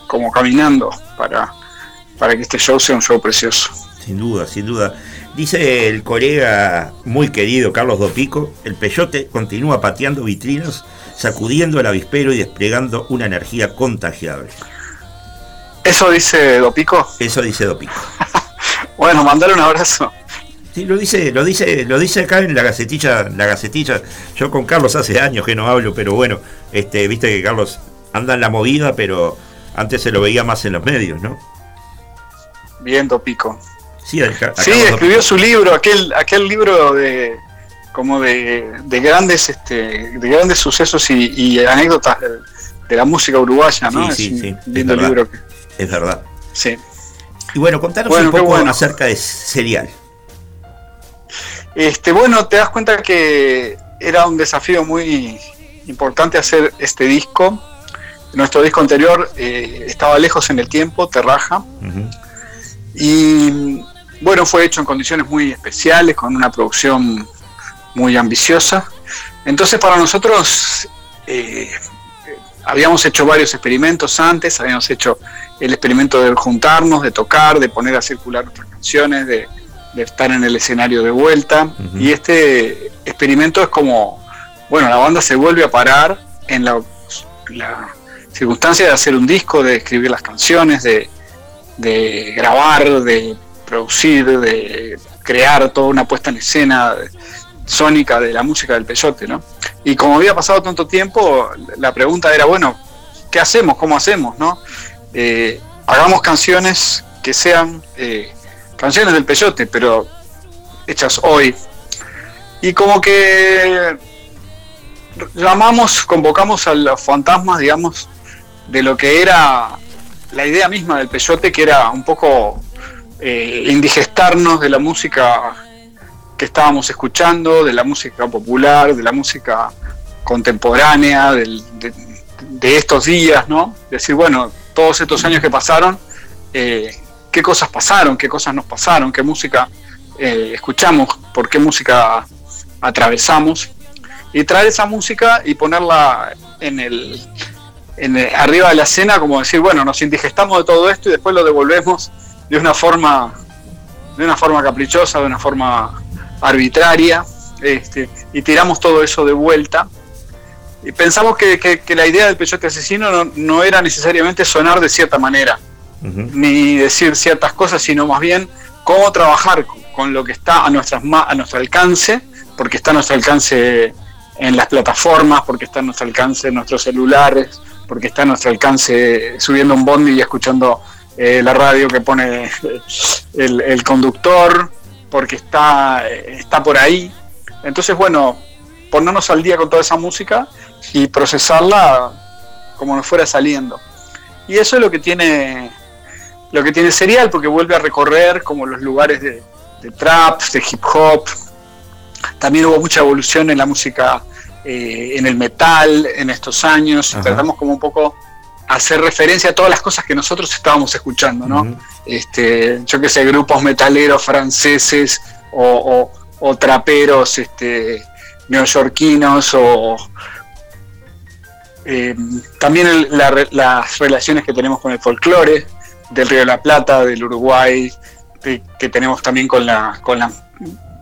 como caminando para, para que este show sea un show precioso. Sin duda, sin duda. Dice el colega muy querido Carlos Dopico, el peyote continúa pateando vitrinas, sacudiendo el avispero y desplegando una energía contagiable. ¿Eso dice Dopico? Eso dice Dopico. Bueno, mandar un abrazo. Sí, lo dice, lo dice, lo dice acá en la gacetilla, la gacetilla. Yo con Carlos hace años que no hablo, pero bueno, este, viste que Carlos anda en la movida, pero antes se lo veía más en los medios, ¿no? Bien, Dopico. Sí, escribió su libro, aquel, aquel libro de como de, de grandes este, de grandes sucesos y, y anécdotas de, la música uruguaya, ¿no? Sí, sí, es sí, un lindo verdad. libro. que- Es verdad. sí. Y bueno, contanos Bueno, un poco bueno. acerca de Serial. Este, bueno, te das cuenta que era un desafío muy importante hacer este disco. Nuestro disco anterior eh, estaba lejos en el tiempo, Terraja, y bueno, fue hecho en condiciones muy especiales, con una producción muy ambiciosa. Entonces para nosotros eh, habíamos hecho varios experimentos antes, habíamos hecho el experimento de juntarnos, de tocar, de poner a circular nuestras canciones, de, de estar en el escenario de vuelta. Y este experimento es como, bueno, la banda se vuelve a parar en la, la circunstancia de hacer un disco, de escribir las canciones, de, de grabar, de producir, de crear toda una puesta en escena sónica de la música del peyote, ¿no? Y como había pasado tanto tiempo, la pregunta era, bueno, ¿qué hacemos? ¿Cómo hacemos? ¿no? Eh, hagamos canciones que sean eh, canciones del peyote, pero hechas hoy. Y como que llamamos, convocamos a los fantasmas, digamos, de lo que era la idea misma del peyote, que era un poco eh, indigestarnos de la música que estábamos escuchando, de la música popular, de la música contemporánea, de estos días, ¿no? Decir, bueno, todos estos años que pasaron, eh, qué cosas pasaron, qué cosas nos pasaron, qué música eh, escuchamos, por qué música atravesamos, y traer esa música y ponerla en el, en el- arriba de la escena, como decir, bueno, nos indigestamos de todo esto y después lo devolvemos de una forma, de una forma caprichosa, de una forma arbitraria, este, y tiramos todo eso de vuelta. Y pensamos que, que- que la idea del peyote asesino no, no era necesariamente sonar de cierta manera, ni decir ciertas cosas, sino más bien cómo trabajar con- con lo que está a, nuestras, a nuestro alcance, porque está a nuestro alcance en las plataformas, porque está a nuestro alcance en nuestros celulares, porque está a nuestro alcance subiendo un bondi y escuchando eh, la radio que pone el, el conductor, porque está, está por ahí. Entonces, bueno, ponernos al día con toda esa música y procesarla como nos fuera saliendo. Y eso es lo que tiene lo que tiene serial, porque vuelve a recorrer como los lugares de, de trap, de hip hop. También hubo mucha evolución en la música, eh, en el metal en estos años. y. Tratamos como un poco hacer referencia a todas las cosas que nosotros estábamos escuchando, ¿no? Este, yo qué sé, grupos metaleros franceses o, o- o traperos este, neoyorquinos o eh, también el- la re- las relaciones que tenemos con el folclore del Río de la Plata, del Uruguay, de- que tenemos también con la, con la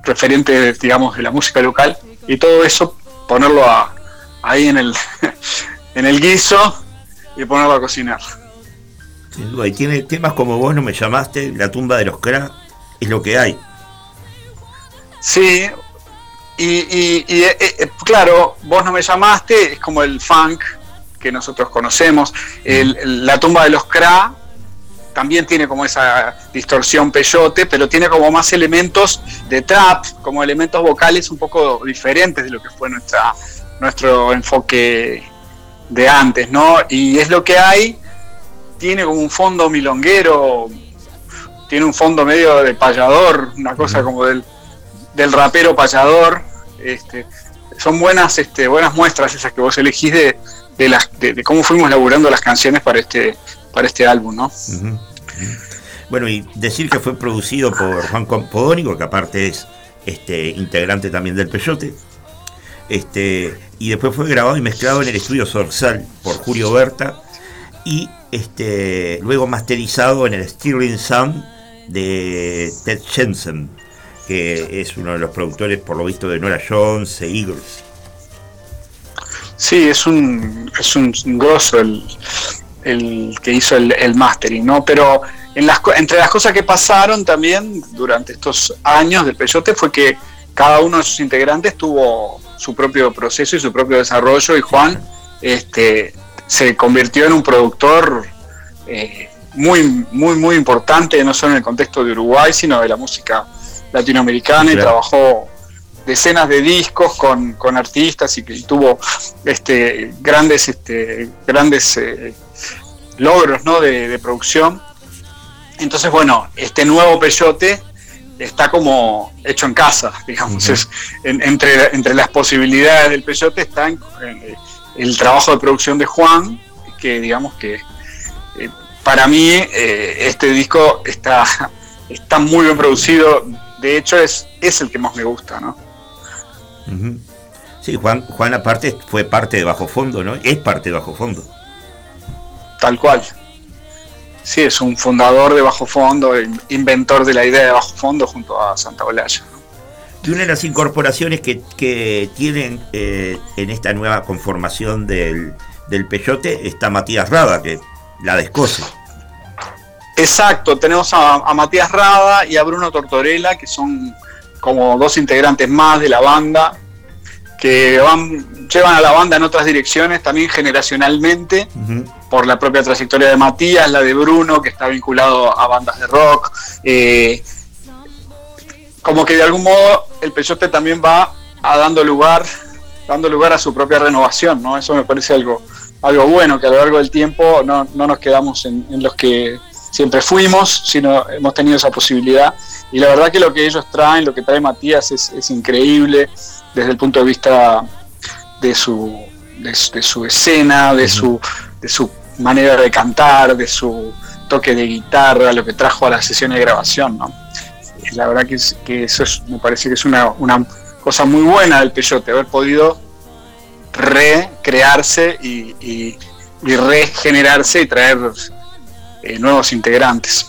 referente, digamos, de la música local y todo eso ponerlo a- ahí en el, en el guiso y ponerlo a cocinar. Sin duda. Y tiene temas como vos no me llamaste, La tumba de los cra, es lo que hay. Sí, y, y- y, eh, eh, claro, vos no me llamaste, es como el funk que nosotros conocemos. El- el- la tumba de los Kra también tiene como esa distorsión peyote, pero tiene como más elementos de trap, como elementos vocales un poco diferentes de lo que fue nuestra, nuestro enfoque de antes, ¿no? Y es lo que hay, tiene como un fondo milonguero, tiene un fondo medio de payador, una cosa como del, del rapero payador. Este, son buenas, este, buenas muestras esas que vos elegís de, de las, de, de cómo fuimos laburando las canciones para este, para este álbum, ¿no? Bueno, y decir que fue producido por Juan Campodónico, que aparte es este, integrante también del Peyote. Este, y después fue grabado y mezclado en el estudio Sorsal por Julio Berta. Y este, luego masterizado en el Stirling Sound de Ted Jensen, que es uno de los productores, por lo visto, de Nora Jones e Eagles. Sí, es un, es un grosso el, el que hizo el, el mastering, ¿no? Pero entre las cosas que pasaron también durante estos años del Peyote fue que cada uno de sus integrantes tuvo su propio proceso y su propio desarrollo y Juan este, se convirtió en un productor eh, muy, muy, muy importante, no solo en el contexto de Uruguay, sino de la música latinoamericana y trabajó decenas de discos con, con artistas y que tuvo este, grandes, este, grandes eh, logros ¿no? de, de producción. Entonces, bueno, este nuevo Peyote está como hecho en casa, digamos. Es- en- entre, entre las posibilidades del Peyote está en- en el trabajo de producción de Juan, que digamos que eh, para mí eh, este disco está, está muy bien producido. De hecho, es, es el que más me gusta, ¿no? Sí, Juan, Juan aparte fue parte de Bajo Fondo, ¿no? Es parte de Bajo Fondo. Tal cual. Sí, es un fundador de Bajo Fondo, in- inventor de la idea de Bajo Fondo junto a Santa Olalla. Y una de las incorporaciones que, que tienen eh, en esta nueva conformación del, del Peyote está Matías Rada, que la descoce. Exacto, tenemos a, a Matías Rada y a Bruno Tortorella, que son como dos integrantes más de la banda, que van, llevan a la banda en otras direcciones, también generacionalmente, por la propia trayectoria de Matías, la de Bruno, que está vinculado a bandas de rock. eh, como que de algún modo el Peyote también va a dando lugar, dando lugar a su propia renovación, ¿no? Eso me parece algo algo bueno, que a lo largo del tiempo no, no nos quedamos en, en los que siempre fuimos, sino hemos tenido esa posibilidad. Y la verdad que lo que ellos traen, lo que trae Matías es, es increíble desde el punto de vista de su, de, su- de su escena, de su, de su manera de cantar, de su toque de guitarra, lo que trajo a las sesiones de grabación. ¿no? La verdad que, es- que eso es- me parece que es una, una cosa muy buena del Peyote, haber podido recrearse y, y- y regenerarse y traer eh, nuevos integrantes.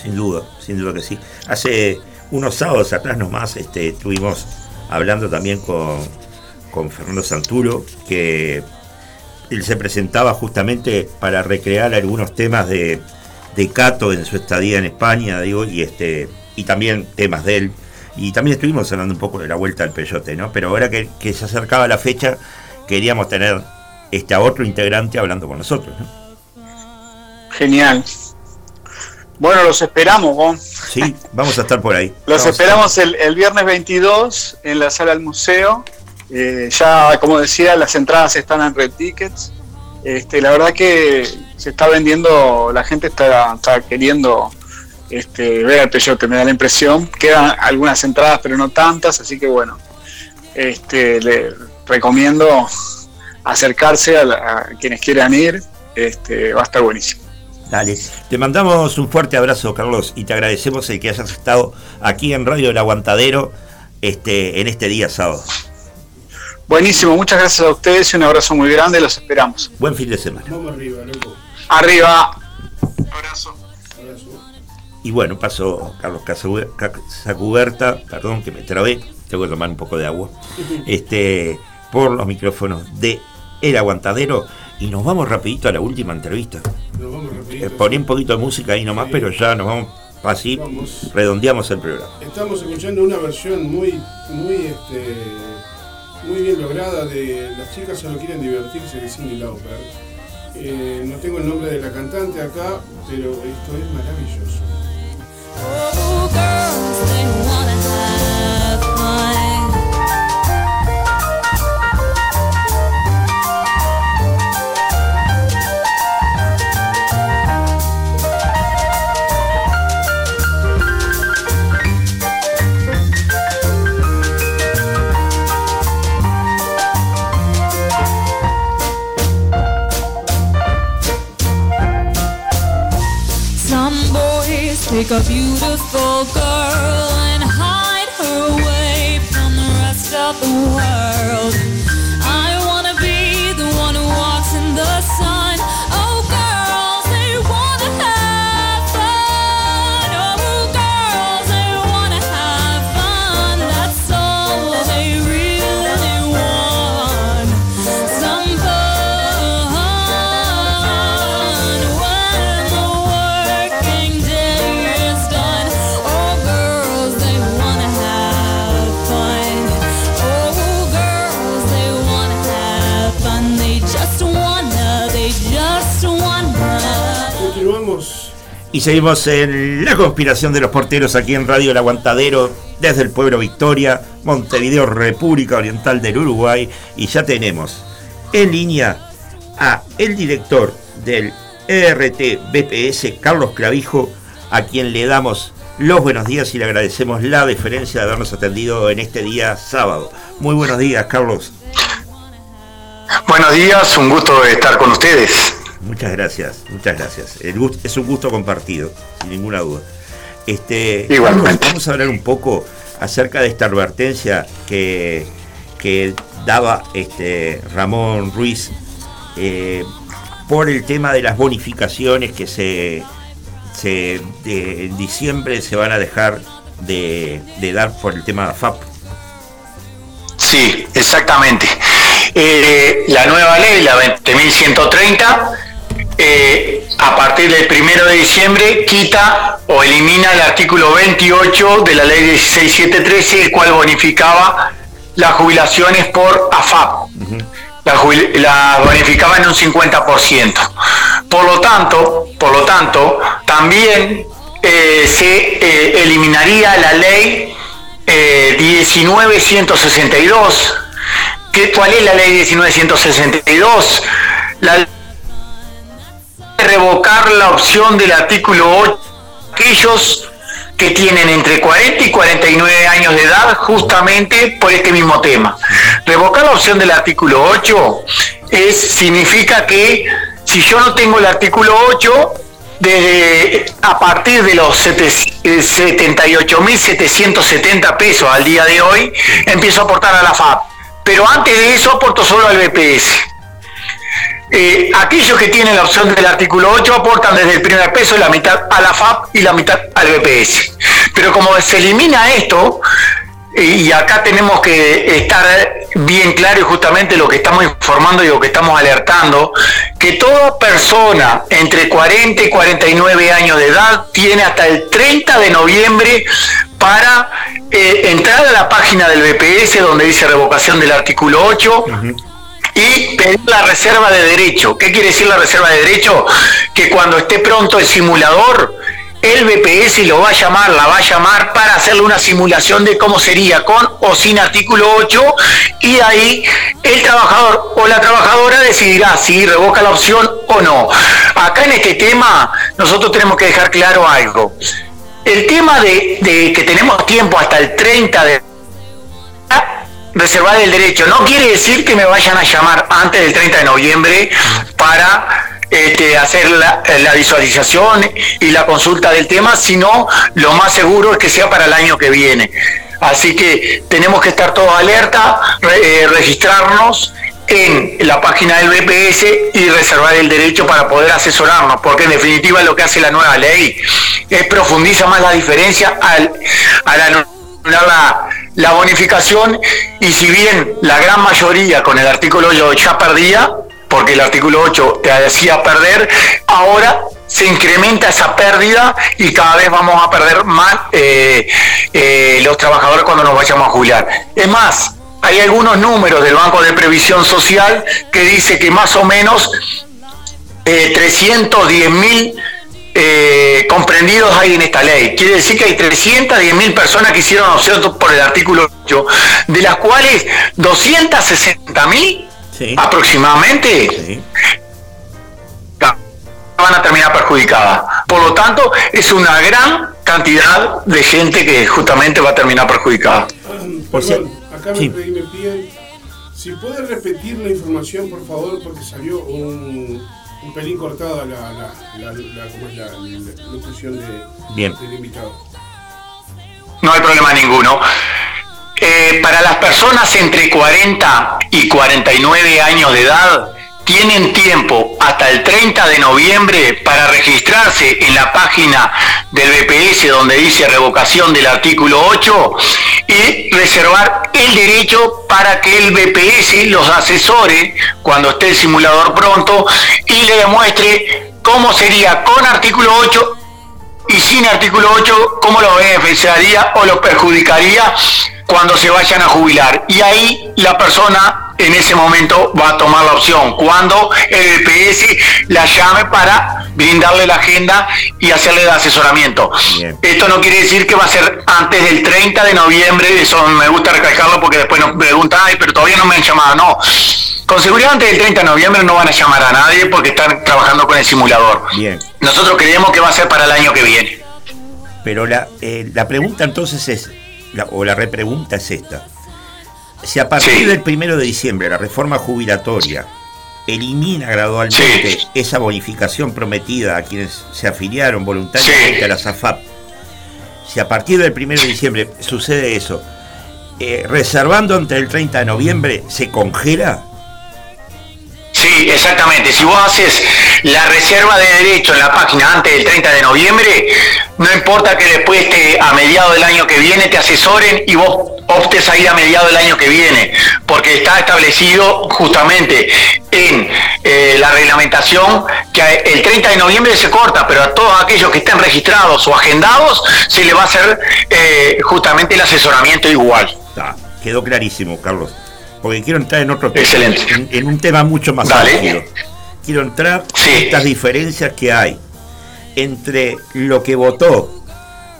Sin duda, sin duda que sí. Hace unos sábados atrás nomás este, estuvimos hablando también con, con Fernando Santuro, que él se presentaba justamente para recrear algunos temas de, de Cato en su estadía en España, digo, y este, y también temas de él. Y también estuvimos hablando un poco de la vuelta al peyote, ¿no? Pero ahora que, se acercaba la fecha, queríamos tener este, a otro integrante hablando con nosotros, ¿no? Genial. Bueno, los esperamos, Gon. Sí, vamos a estar por ahí. Los Vamos esperamos el, el viernes 22 en la sala del museo. Eh, ya, como decía, las entradas están en Red Tickets. Este, la verdad que se está vendiendo, la gente está, está queriendo este, ver al Peyote, me da la impresión. Quedan algunas entradas, pero no tantas, así que bueno, este, le recomiendo acercarse a, la- a quienes quieran ir. Este, va a estar buenísimo. Dale, te mandamos un fuerte abrazo, Carlos, y te agradecemos el que hayas estado aquí en Radio El Aguantadero este, en este día sábado. Buenísimo, muchas gracias a ustedes y un abrazo muy grande, los esperamos. Buen fin de semana. Vamos arriba, loco. Arriba. Abrazo. Y bueno, pasó Carlos Casacuberta, perdón que me trabé, tengo que tomar un poco de agua, este, por los micrófonos de El Aguantadero. Y nos vamos rapidito a la última entrevista. Nos vamos Eh, rapidito. poní un poquito de música ahí nomás, pero ya nos vamos así, Vamos. redondeamos el programa. Estamos escuchando una versión muy, muy, este, muy bien lograda de Las chicas solo quieren divertirse de Cindy Lauper. Eh, no tengo el nombre de la cantante acá, pero esto es maravilloso. Oh, girls, take a beautiful girl and hide her away from the rest of the world. Y seguimos en la conspiración de los porteros aquí en Radio El Aguantadero, desde el pueblo Victoria, Montevideo, República Oriental del Uruguay. Y ya tenemos en línea a el director del ERT BPS, Carlos Clavijo, a quien le damos los buenos días y le agradecemos la deferencia de habernos atendido en este día sábado. Muy buenos días, Carlos. Buenos días, un gusto estar con ustedes. Muchas gracias, muchas gracias. El gusto, es un gusto compartido, sin ninguna duda. Este, Igualmente. Vamos a hablar un poco acerca de esta advertencia que, que daba este Ramón Ruiz eh, por el tema de las bonificaciones que se, se de- en diciembre se van a dejar de, de dar por el tema de FAP. Sí, exactamente. Eh, la nueva ley, la 20.130, eh, a partir del primero de diciembre quita o elimina el artículo 28 de la ley 16713, el cual bonificaba las jubilaciones por AFAP. La, jubil- la bonificaba en un 50%. Por lo tanto, por lo tanto, también eh, se eh, eliminaría la ley eh, 19162. ¿Qué, ¿Cuál es la ley 19162? la revocar la opción del artículo 8 aquellos que tienen entre 40 y 49 años de edad justamente por este mismo tema. Revocar la opción del artículo 8 es, significa que si yo no tengo el artículo 8, de, a partir de los sete- eh, 78.770 pesos al día de hoy, empiezo a aportar a la FAP. Pero antes de eso aporto solo al BPS. Eh, aquellos que tienen la opción del artículo 8 aportan desde el primer peso la mitad a la FAP y la mitad al BPS. Pero como se elimina esto, y acá tenemos que estar bien claro y justamente lo que estamos informando y lo que estamos alertando, que toda persona entre 40 y 49 años de edad tiene hasta el 30 de noviembre para eh, entrar a la página del BPS donde dice revocación del artículo 8 y pedir la reserva de derecho. ¿Qué quiere decir la reserva de derecho? Que cuando esté pronto el simulador, el BPS lo va a llamar, la va a llamar para hacerle una simulación de cómo sería con o sin artículo 8 y ahí el trabajador o la trabajadora decidirá si revoca la opción o no. Acá en este tema nosotros tenemos que dejar claro algo. El tema de, de que tenemos tiempo hasta el 30 de reservar el derecho. No quiere decir que me vayan a llamar antes del 30 de noviembre para este, hacer la, visualización y la consulta del tema, sino lo más seguro es que sea para el año que viene. Así que tenemos que estar todos alerta, eh, registrarnos en la página del BPS y reservar el derecho para poder asesorarnos, porque en definitiva lo que hace la nueva ley es profundiza más la diferencia al, al anular la, la bonificación y si bien la gran mayoría con el artículo 8 ya perdía, porque el artículo 8 te hacía perder, ahora se incrementa esa pérdida y cada vez vamos a perder más eh, eh, los trabajadores cuando nos vayamos a jubilar. Es más, hay algunos números del Banco de Previsión Social que dice que más o menos eh, 310 mil eh, comprendidos hay en esta ley. Quiere decir que hay 310 mil personas que hicieron opción por el artículo 8, de las cuales 260 mil aproximadamente van a terminar perjudicadas. Por lo tanto, es una gran cantidad de gente que justamente va a terminar perjudicada. Perdón, acá me, pedí- me piden si puede repetir la información, por favor, porque salió un, un pelín cortada la, la, la, la- ¿cómo es la, la locución de, Bien. del invitado. No hay problema ninguno. Eh, para las personas entre 40 y 49 años de edad, tienen tiempo hasta el 30 de noviembre para registrarse en la página del BPS donde dice revocación del artículo 8 y reservar el derecho para que el BPS los asesore cuando esté el simulador pronto y le demuestre cómo sería con artículo 8 y sin artículo 8, cómo los beneficiaría o los perjudicaría cuando se vayan a jubilar. Y ahí la persona en ese momento va a tomar la opción, cuando el BPS la llame para brindarle la agenda y hacerle el asesoramiento. Esto no quiere decir que va a ser antes del 30 de noviembre, eso me gusta recalcarlo porque después nos preguntan, ay, pero todavía no me han llamado. No, con seguridad antes del 30 de noviembre no van a llamar a nadie porque están trabajando con el simulador. Bien. Nosotros creemos que va a ser para el año que viene. Pero la, eh, la pregunta entonces es, la- o la repregunta es esta. Si a partir del primero de diciembre la reforma jubilatoria elimina gradualmente esa bonificación prometida a quienes se afiliaron voluntariamente a la SAFAP, si a partir del primero de diciembre sucede eso, eh, reservando entre el 30 de noviembre, ¿se congela? Sí, exactamente. Si vos haces la reserva de derecho en la página antes del 30 de noviembre, no importa que después te, a mediados del año que viene te asesoren y vos optes a ir a mediados del año que viene, porque está establecido justamente en eh, la reglamentación que el 30 de noviembre se corta, pero a todos aquellos que estén registrados o agendados se le va a hacer eh, justamente el asesoramiento igual. Quedó clarísimo, Carlos. Porque quiero entrar en otro tema. En, en un tema mucho más Dale. amplio. Quiero entrar en estas diferencias que hay entre lo que votó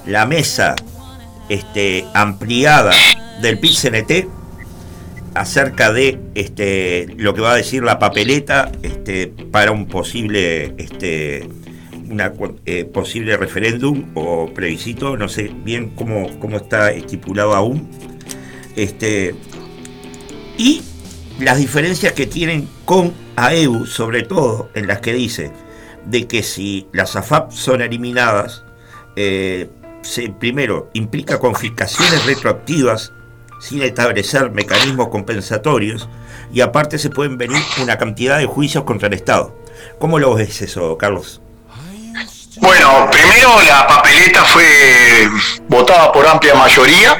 la mesa este, ampliada del PIT-CNT acerca de este, lo que va a decir la papeleta este, para un posible, este, una, eh, posible referéndum o plebiscito, no sé bien cómo, cómo está estipulado aún. Este, y las diferencias que tienen con AEU, sobre todo en las que dice de que si las AFAP son eliminadas, eh, se, primero implica confiscaciones retroactivas sin establecer mecanismos compensatorios y aparte se pueden venir una cantidad de juicios contra el Estado. ¿Cómo lo ves eso, Carlos? Bueno, primero la papeleta fue votada por amplia mayoría.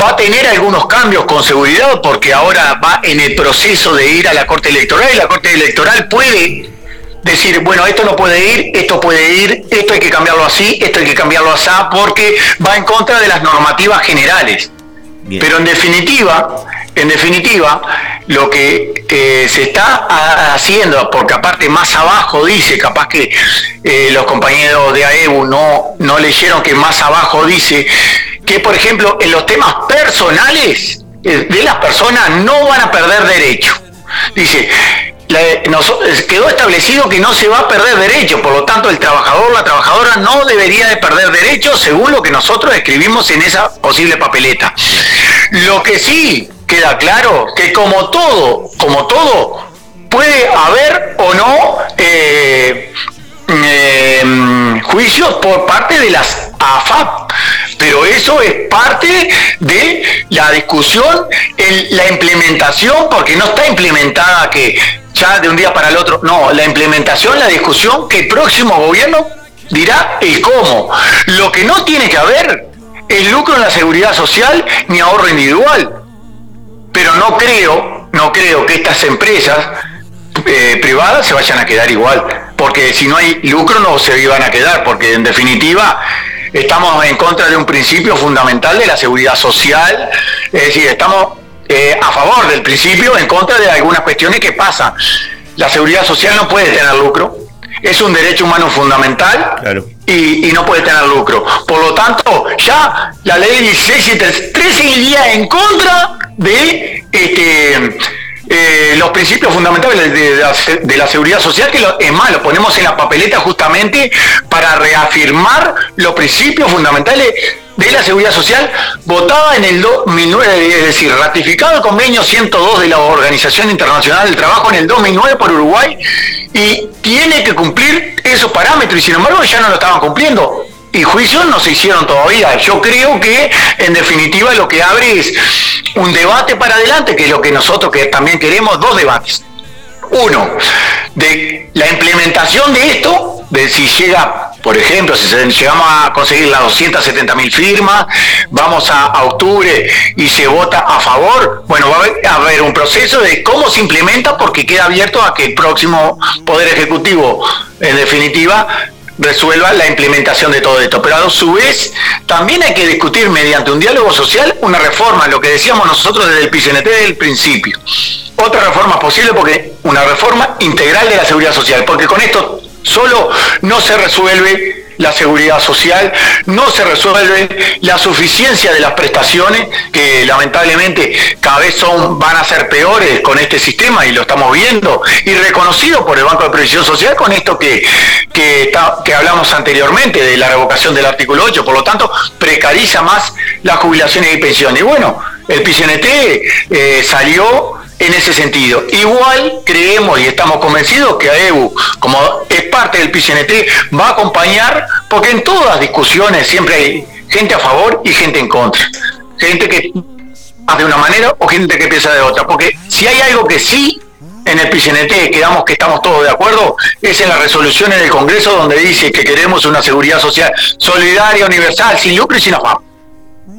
Va a tener algunos cambios con seguridad porque ahora va en el proceso de ir a la Corte Electoral y la Corte Electoral puede decir, bueno, esto no puede ir, esto puede ir, esto hay que cambiarlo así, esto hay que cambiarlo así, porque va en contra de las normativas generales. Pero en definitiva, en definitiva, lo que eh, se está ha- haciendo, porque aparte más abajo dice, capaz que eh, los compañeros de AEU no, no leyeron que más abajo dice que, por ejemplo, en los temas personales eh, de las personas no van a perder derecho. Dice, quedó establecido que no se va a perder derecho, por lo tanto el trabajador, la trabajadora no debería de perder derecho según lo que nosotros escribimos en esa posible papeleta. Lo que sí queda claro que como todo, como todo, puede haber o no eh, eh, juicios por parte de las AFAP, pero eso es parte de la discusión, la implementación, porque no está implementada que ya de un día para el otro, no, la implementación, la discusión que el próximo gobierno dirá el cómo. Lo que no tiene que haber es lucro en la seguridad social ni ahorro individual. Pero no creo, no creo que estas empresas eh, privadas se vayan a quedar igual, porque si no hay lucro no se iban a quedar, porque en definitiva estamos en contra de un principio fundamental de la seguridad social, es decir, estamos eh, a favor del principio, en contra de algunas cuestiones que pasan. La seguridad social no puede tener lucro, es un derecho humano fundamental y, y no puede tener lucro. Por lo tanto, ya la ley 16 y 13 iría en contra de este, eh, los principios fundamentales de, la, seguridad social, que lo- es más, lo ponemos en la papeleta justamente para reafirmar los principios fundamentales de la seguridad social votada en el 2009, es decir, ratificado el convenio 102 de la Organización Internacional del Trabajo en el 2009 por Uruguay y tiene que cumplir esos parámetros y sin embargo ya no lo estaban cumpliendo y juicios no se hicieron todavía. Yo creo que en definitiva lo que abre es un debate para adelante, que es lo que nosotros que también queremos, dos debates. Uno, de la implementación de esto, de si llega, por ejemplo, si llegamos a conseguir las 270 mil firmas, vamos a, octubre y se vota a favor, bueno, va a haber un proceso de cómo se implementa porque queda abierto a que el próximo Poder Ejecutivo, en definitiva, resuelva la implementación de todo esto. Pero a su vez, también hay que discutir mediante un diálogo social una reforma, lo que decíamos nosotros desde el PCNT desde el principio. Otra reforma posible porque una reforma integral de la seguridad social, porque con esto solo no se resuelve la seguridad social, no se resuelve la suficiencia de las prestaciones, que lamentablemente cada vez son, van a ser peores con este sistema y lo estamos viendo, y reconocido por el Banco de Previsión Social con esto que, que, que hablamos anteriormente de la revocación del artículo 8, por lo tanto precariza más las jubilaciones y pensiones. Y bueno, el PCNT eh, salió en ese sentido. Igual creemos y estamos convencidos que AEU, como es parte del PCNT, va a acompañar, porque en todas las discusiones siempre hay gente a favor y gente en contra. Gente que piensa de una manera o gente que piensa de otra. Porque si hay algo que sí en el PCNT quedamos que estamos todos de acuerdo, es en las resoluciones del Congreso donde dice que queremos una seguridad social solidaria, universal, sin lucro y sin afán.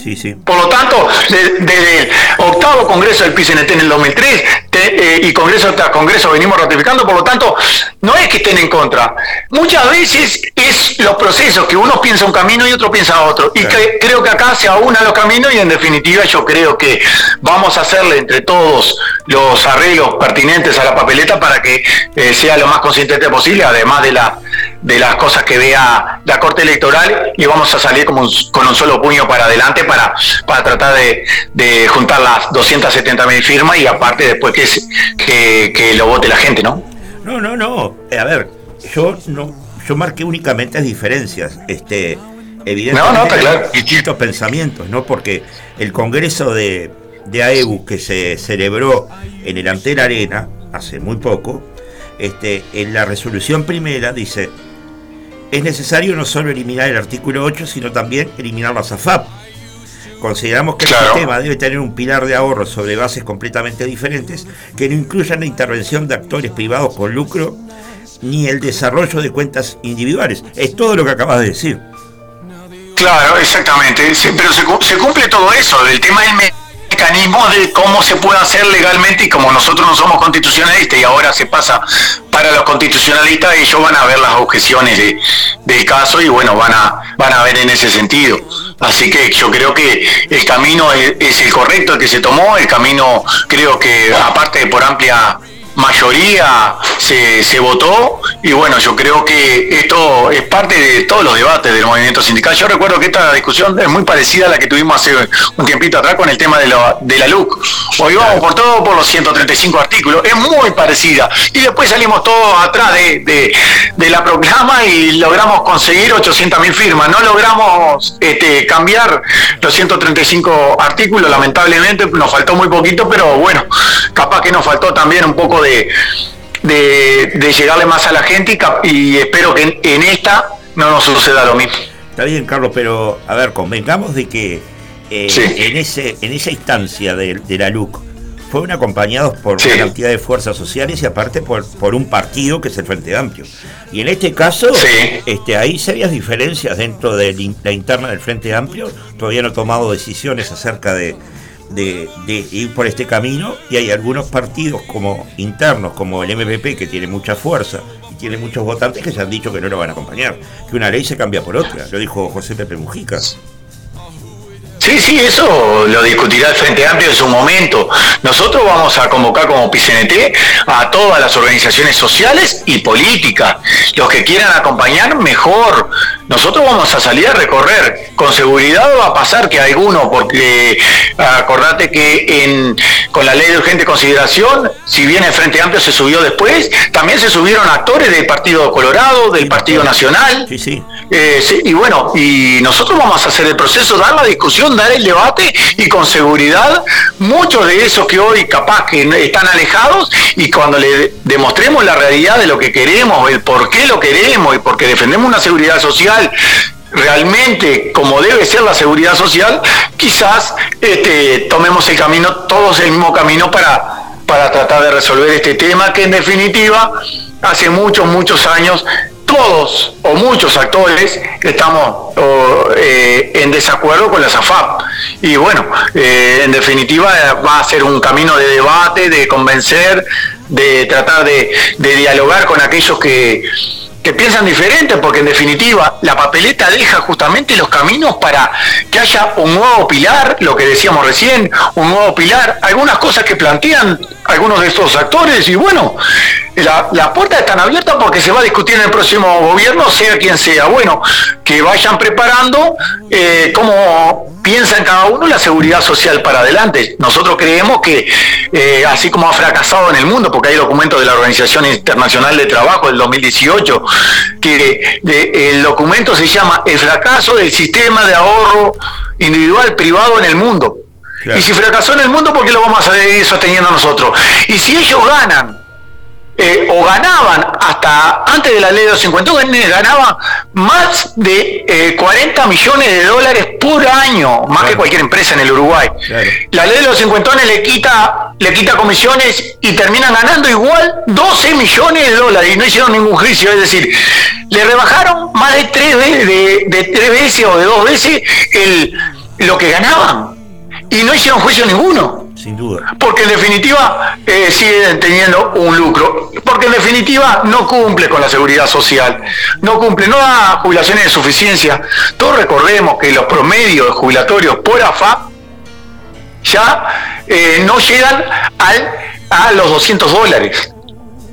Sí, sí. Por lo tanto, de- desde el octavo Congreso del PCNT en el 2003, te- eh, y Congreso tras Congreso venimos ratificando, por lo tanto, no es que estén en contra. Muchas veces es los procesos que uno piensa un camino y otro piensa otro. Y que- creo que acá se aunan los caminos y en definitiva yo creo que vamos a hacerle entre todos los arreglos pertinentes a la papeleta para que eh, sea lo más consistente posible, además de la de las cosas que vea la Corte Electoral y vamos a salir como un- con un solo puño para adelante para, para tratar de, de juntar las 270 mil firmas y aparte después que, que, que lo vote la gente, ¿no? No, no, no. Eh, A ver, yo no, yo marqué únicamente las diferencias. Este, evidentemente No, claro. distintos pensamientos, ¿no? Porque el congreso de, de AEBU que se celebró en el Antel Arena hace muy poco, este, en la resolución primera dice es necesario no solo eliminar el artículo 8, sino también eliminar la SAFAP. Consideramos que Claro. el sistema debe tener un pilar de ahorro sobre bases completamente diferentes que no incluyan la intervención de actores privados con lucro ni el desarrollo de cuentas individuales. Es todo lo que acabas de decir. Claro, exactamente. Sí, pero se, cu- se cumple todo eso. El tema del me- mecanismo de cómo se puede hacer legalmente y como nosotros no somos constitucionalistas y ahora se pasa para los constitucionalistas, ellos van a ver las objeciones de- del caso y bueno, van a, van a ver en ese sentido. Así que yo creo que el camino es, es el correcto, el que se tomó, el camino creo que aparte de por amplia mayoría se, se votó y bueno, yo creo que esto es parte de todos los debates del movimiento sindical. Yo recuerdo que esta discusión es muy parecida a la que tuvimos hace un tiempito atrás con el tema de, la- de la LUC. Hoy vamos por todo por los 135 artículos, es muy parecida. Y después salimos todos atrás de, de- de la proclama y logramos conseguir 800 mil firmas. No logramos este, cambiar los 135 artículos, lamentablemente nos faltó muy poquito, pero bueno, capaz que nos faltó también un poco de, de, de llegarle más a la gente y, espero que en, en esta no nos suceda lo mismo. Está bien, Carlos, pero a ver, convengamos de que eh, Sí. en, ese, en esa instancia de, de la LUC fueron acompañados por Sí. una cantidad de fuerzas sociales y aparte por, por un partido que es el Frente Amplio. Y en este caso, Sí. este, hay serias diferencias dentro de la interna del Frente Amplio. Todavía no ha tomado decisiones acerca de, de- de ir por este camino y hay algunos partidos como internos, como el MPP, que tiene mucha fuerza y tiene muchos votantes que se han dicho que no lo van a acompañar, que una ley se cambia por otra, lo dijo José Pepe Mujica. Sí, sí, eso lo discutirá el Frente Amplio en su momento. Nosotros vamos a convocar como PCNT a todas las organizaciones sociales y políticas. Los que quieran acompañar, mejor. Nosotros vamos a salir a recorrer. Con seguridad va a pasar que alguno, porque acordate que en, con la ley de urgente consideración, si bien el Frente Amplio se subió después, también se subieron actores del Partido Colorado, del Partido Nacional. Sí, sí. Eh, sí, y bueno, y nosotros vamos a hacer el proceso, dar la discusión, dar el debate y con seguridad muchos de esos que hoy capaz que están alejados y cuando le demostremos la realidad de lo que queremos, el por qué lo queremos y porque defendemos una seguridad social realmente como debe ser la seguridad social, quizás este, tomemos el camino, todos el mismo camino para, para tratar de resolver este tema que en definitiva hace muchos, muchos años todos o muchos actores estamos eh, en desacuerdo con la SAFAP. Y bueno, eh, en definitiva va a ser un camino de debate, de convencer, de tratar de dialogar con aquellos que, que piensan diferente, porque en definitiva la papeleta deja justamente los caminos para que haya un nuevo pilar, lo que decíamos recién, un nuevo pilar, algunas cosas que plantean algunos de estos actores y bueno, la, las puertas están abiertas porque se va a discutir en el próximo gobierno, sea quien sea. Bueno, que vayan preparando eh, cómo piensa en cada uno la seguridad social para adelante. Nosotros creemos que, eh, así como ha fracasado en el mundo, porque hay documentos de la Organización Internacional de Trabajo del 2018, que de- el documento se llama El fracaso del sistema de ahorro individual privado en el mundo. Claro. Y si fracasó en el mundo, ¿por qué lo vamos a seguir sosteniendo nosotros? Y si ellos ganan eh, o ganaban hasta antes de la ley de los 50 ganaban más de eh, 40 millones de dólares por año, más Claro. que cualquier empresa en el Uruguay. Claro. La ley de los 50 le quita, le quita comisiones y terminan ganando igual 12 millones de dólares y no hicieron ningún juicio, es decir, le rebajaron más de tres, ve- de, de tres veces o de dos veces el, lo que ganaban y no hicieron juicio ninguno. Sin duda. Porque en definitiva eh, siguen teniendo un lucro. Porque en definitiva no cumple con la seguridad social. No cumple, no da jubilaciones de suficiencia. Todos recordemos que los promedios jubilatorios por AFA ya eh, no llegan al, a los 200 dólares.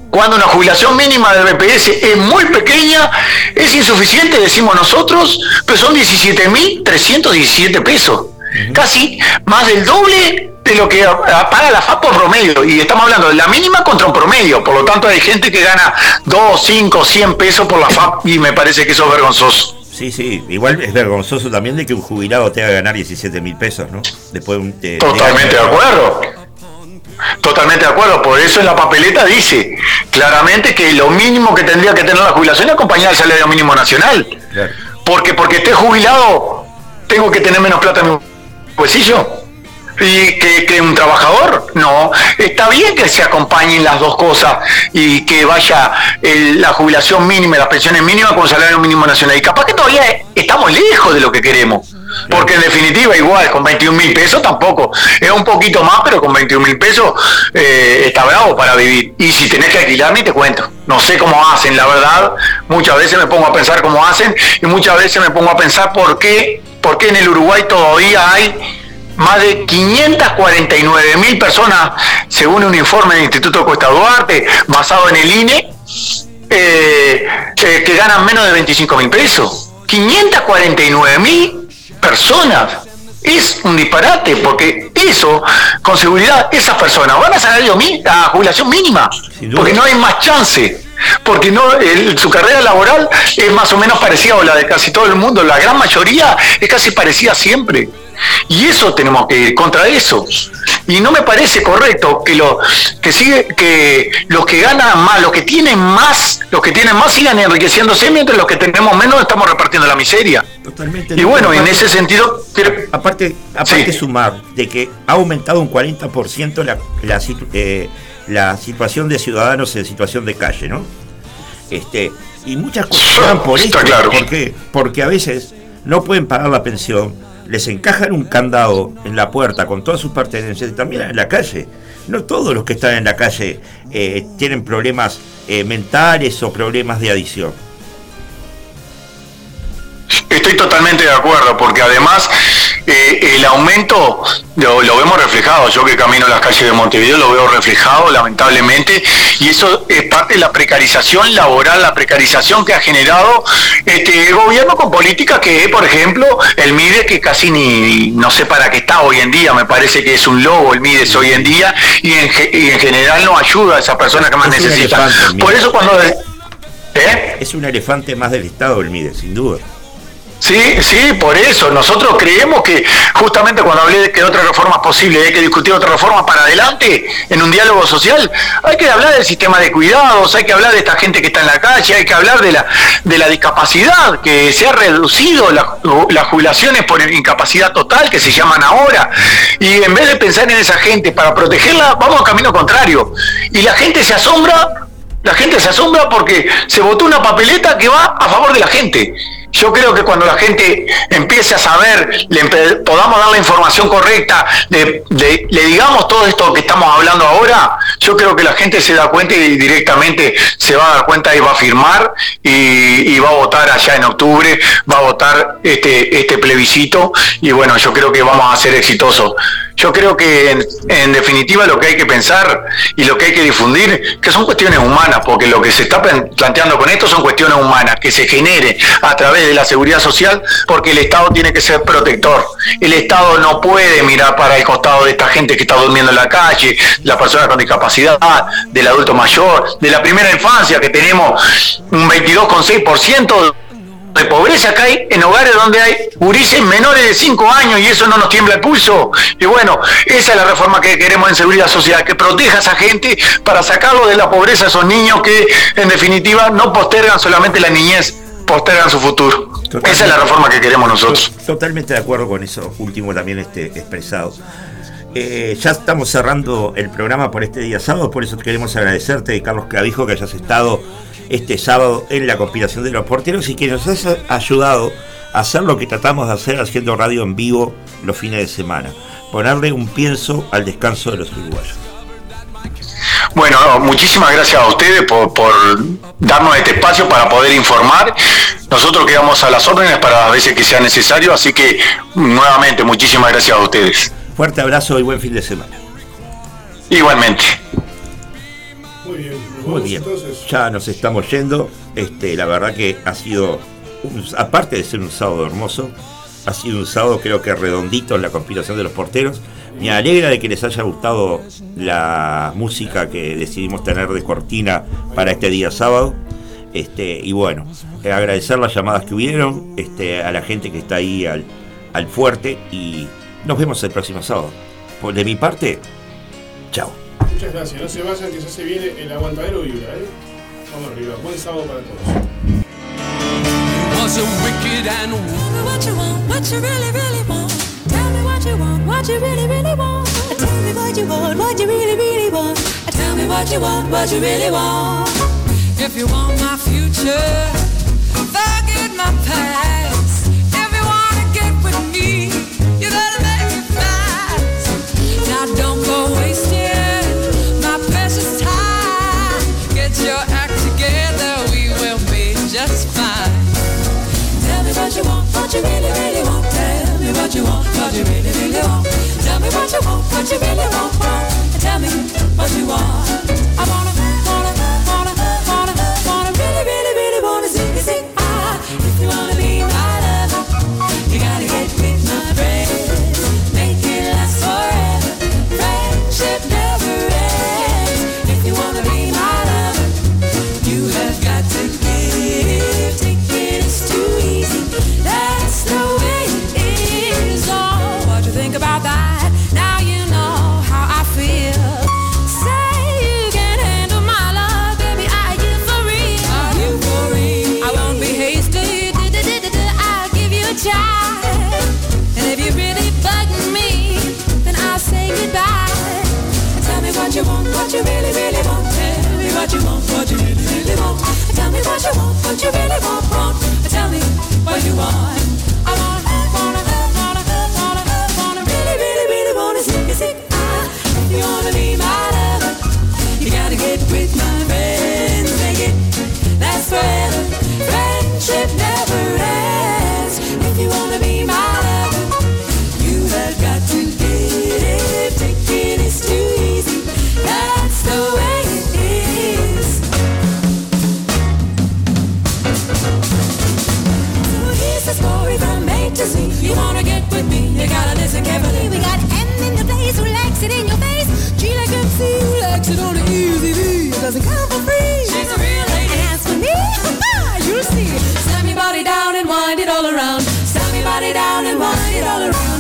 Cuando una jubilación mínima del BPS es muy pequeña, es insuficiente, decimos nosotros, pero son 17.317 pesos. Casi más del doble de lo que paga la FAP por promedio. Y estamos hablando de la mínima contra un promedio. Por lo tanto, hay gente que gana 2, 5, 100 pesos por la FAP y me parece que eso es vergonzoso. Sí, sí, igual es vergonzoso también de que un jubilado te haga ganar 17 mil pesos, ¿no? Después de Totalmente de acuerdo. Totalmente de acuerdo. Por eso en la papeleta dice claramente que lo mínimo que tendría que tener la jubilación es acompañar al salario mínimo nacional. Claro. Porque porque esté jubilado, tengo que tener menos plata en mi bolsillo. Y que, que un trabajador, no. Está bien que se acompañen las dos cosas y que vaya el- la jubilación mínima, y las pensiones mínimas con salario mínimo nacional. Y capaz que todavía estamos lejos de lo que queremos. Porque en definitiva, igual, con 21 mil pesos tampoco. Es un poquito más, pero con 21 mil pesos eh, está bravo para vivir. Y si tenés que alquilar, ni te cuento. No sé cómo hacen, la verdad. Muchas veces me pongo a pensar cómo hacen y muchas veces me pongo a pensar por qué, por qué en el Uruguay todavía hay más de 549 mil personas, según un informe del Instituto Cuesta Duarte, basado en el INE, eh, eh, que ganan menos de 25 mil pesos. 549 mil personas. Es un disparate, porque eso, con seguridad, esas personas van a mi- a jubilación mínima, porque no hay más chance. Porque no, el- su carrera laboral es más o menos parecida a la de casi todo el mundo, la gran mayoría es casi parecida siempre. Y eso tenemos que ir contra eso. Y no me parece correcto que lo que sigue que los que ganan más, los que tienen más, los que tienen más sigan enriqueciéndose mientras los que tenemos menos estamos repartiendo la miseria. Totalmente. Y bueno, en ese sentido, Aparte, aparte Sí. sumar de que ha aumentado un 40% la, la, eh, la situación de ciudadanos en situación de calle, ¿no? Este, y muchas cosas por esto. claro. ¿Por qué? Porque a veces no pueden pagar la pensión, les encajan un candado en la puerta con todas sus pertenencias y también en la calle. No todos los que están en la calle eh, tienen problemas eh, mentales o problemas de adicción. Estoy totalmente de acuerdo, porque además eh, el aumento lo, lo vemos reflejado. Yo que camino las calles de Montevideo lo veo reflejado, lamentablemente, y eso es parte de la precarización laboral, la precarización que ha generado este gobierno con políticas que, por ejemplo, el MIDE, que casi ni no sé para qué está hoy en día, me parece que es un lobo el MIDES hoy en día, y en, y en general no ayuda a esa persona que más Es un necesita. elefante el Por MIDES. eso cuando... ¿Eh? Es un elefante más del Estado el MIDE, sin duda. Sí, sí, por eso. Nosotros creemos que justamente cuando hablé de que otra reforma es posible, hay que discutir otra reforma para adelante en un diálogo social, hay que hablar del sistema de cuidados, hay que hablar de esta gente que está en la calle, hay que hablar de la, de la discapacidad, que se ha reducido la- las jubilaciones por incapacidad total, que se llaman ahora. Y en vez de pensar en esa gente para protegerla, vamos a camino contrario. Y la gente se asombra la gente se asombra porque se votó una papeleta que va a favor de la gente. Yo creo que cuando la gente empiece a saber, le podamos dar la información correcta, le digamos todo esto que estamos hablando ahora, yo creo que la gente se da cuenta y directamente se va a dar cuenta y va a firmar y, y va a votar allá en octubre, va a votar este, este plebiscito y bueno, yo creo que vamos a ser exitosos. Yo creo que en, definitiva lo que hay que pensar y lo que hay que difundir, que son cuestiones humanas, porque lo que se está plan- planteando con esto son cuestiones humanas, que se genere a través de la seguridad social, porque el Estado tiene que ser protector. El Estado no puede mirar para el costado de esta gente que está durmiendo en la calle, la persona con discapacidad, del adulto mayor, de la primera infancia, que tenemos un 22,6% de pobreza acá hay en hogares donde hay gurises menores de 5 años y eso no nos tiembla el pulso. Y bueno, esa es la reforma que queremos en seguridad social, que proteja a esa gente para sacarlo de la pobreza a esos niños que en definitiva no postergan solamente la niñez, postergan su futuro. Esa es la reforma que queremos nosotros. Totalmente de acuerdo con eso último también este, expresado. Eh, ya estamos cerrando el programa por este día sábado, por eso queremos agradecerte, Carlos Clavijo, que hayas estado este sábado en la conspiración de los porteros y que nos has ayudado a hacer lo que tratamos de hacer haciendo radio en vivo los fines de semana. ponerle un pienso al descanso de los uruguayos. Bueno, muchísimas gracias a ustedes por, por darnos este espacio para poder informar. Nosotros quedamos a las órdenes para las veces que sea necesario, así que nuevamente muchísimas gracias a ustedes. Fuerte abrazo y buen fin de semana. Igualmente. Muy bien, Muy vamos bien, ya nos estamos yendo. Este, la verdad que ha sido, un- aparte de ser un sábado hermoso, ha sido un sábado creo que redondito en la conspiración de los porteros. Me alegra de que les haya gustado la música que decidimos tener de cortina para este día sábado. Este, y bueno, agradecer las llamadas que hubieron, este, a la gente que está ahí al, al fuerte y nos vemos el próximo sábado. Por de mi parte, chao. Muchas gracias. No se vayan que ya se viene el aguantadero vibra, ¿eh? Vamos arriba. Buen sábado para todos. was a wicked and Tell me what you want, what you really, really want. Tell me what you want, what you really, really want. Tell me what you want, what you really, really want. Tell me what you want, what you really want. If you want my future, forget my past. What you really, really want. Tell me what you want, what you really, really want. Tell me what you want, what you really want. want. Tell me what you want. I wanna, you really want. Tell me what you want. I want, wanna, wanna, wanna, wanna, really, really, really wanna. Ah, you wanna be my lover, you gotta get with my friends. Make it last forever. Friendship Gotta carefully. We got M in the place who likes it in your face. G like MC who likes it on the easy V. It doesn't come for free. She's a real lady. And as for me, you'll see. Slam your body down and wind it all around. Slam your body down and wind it all around.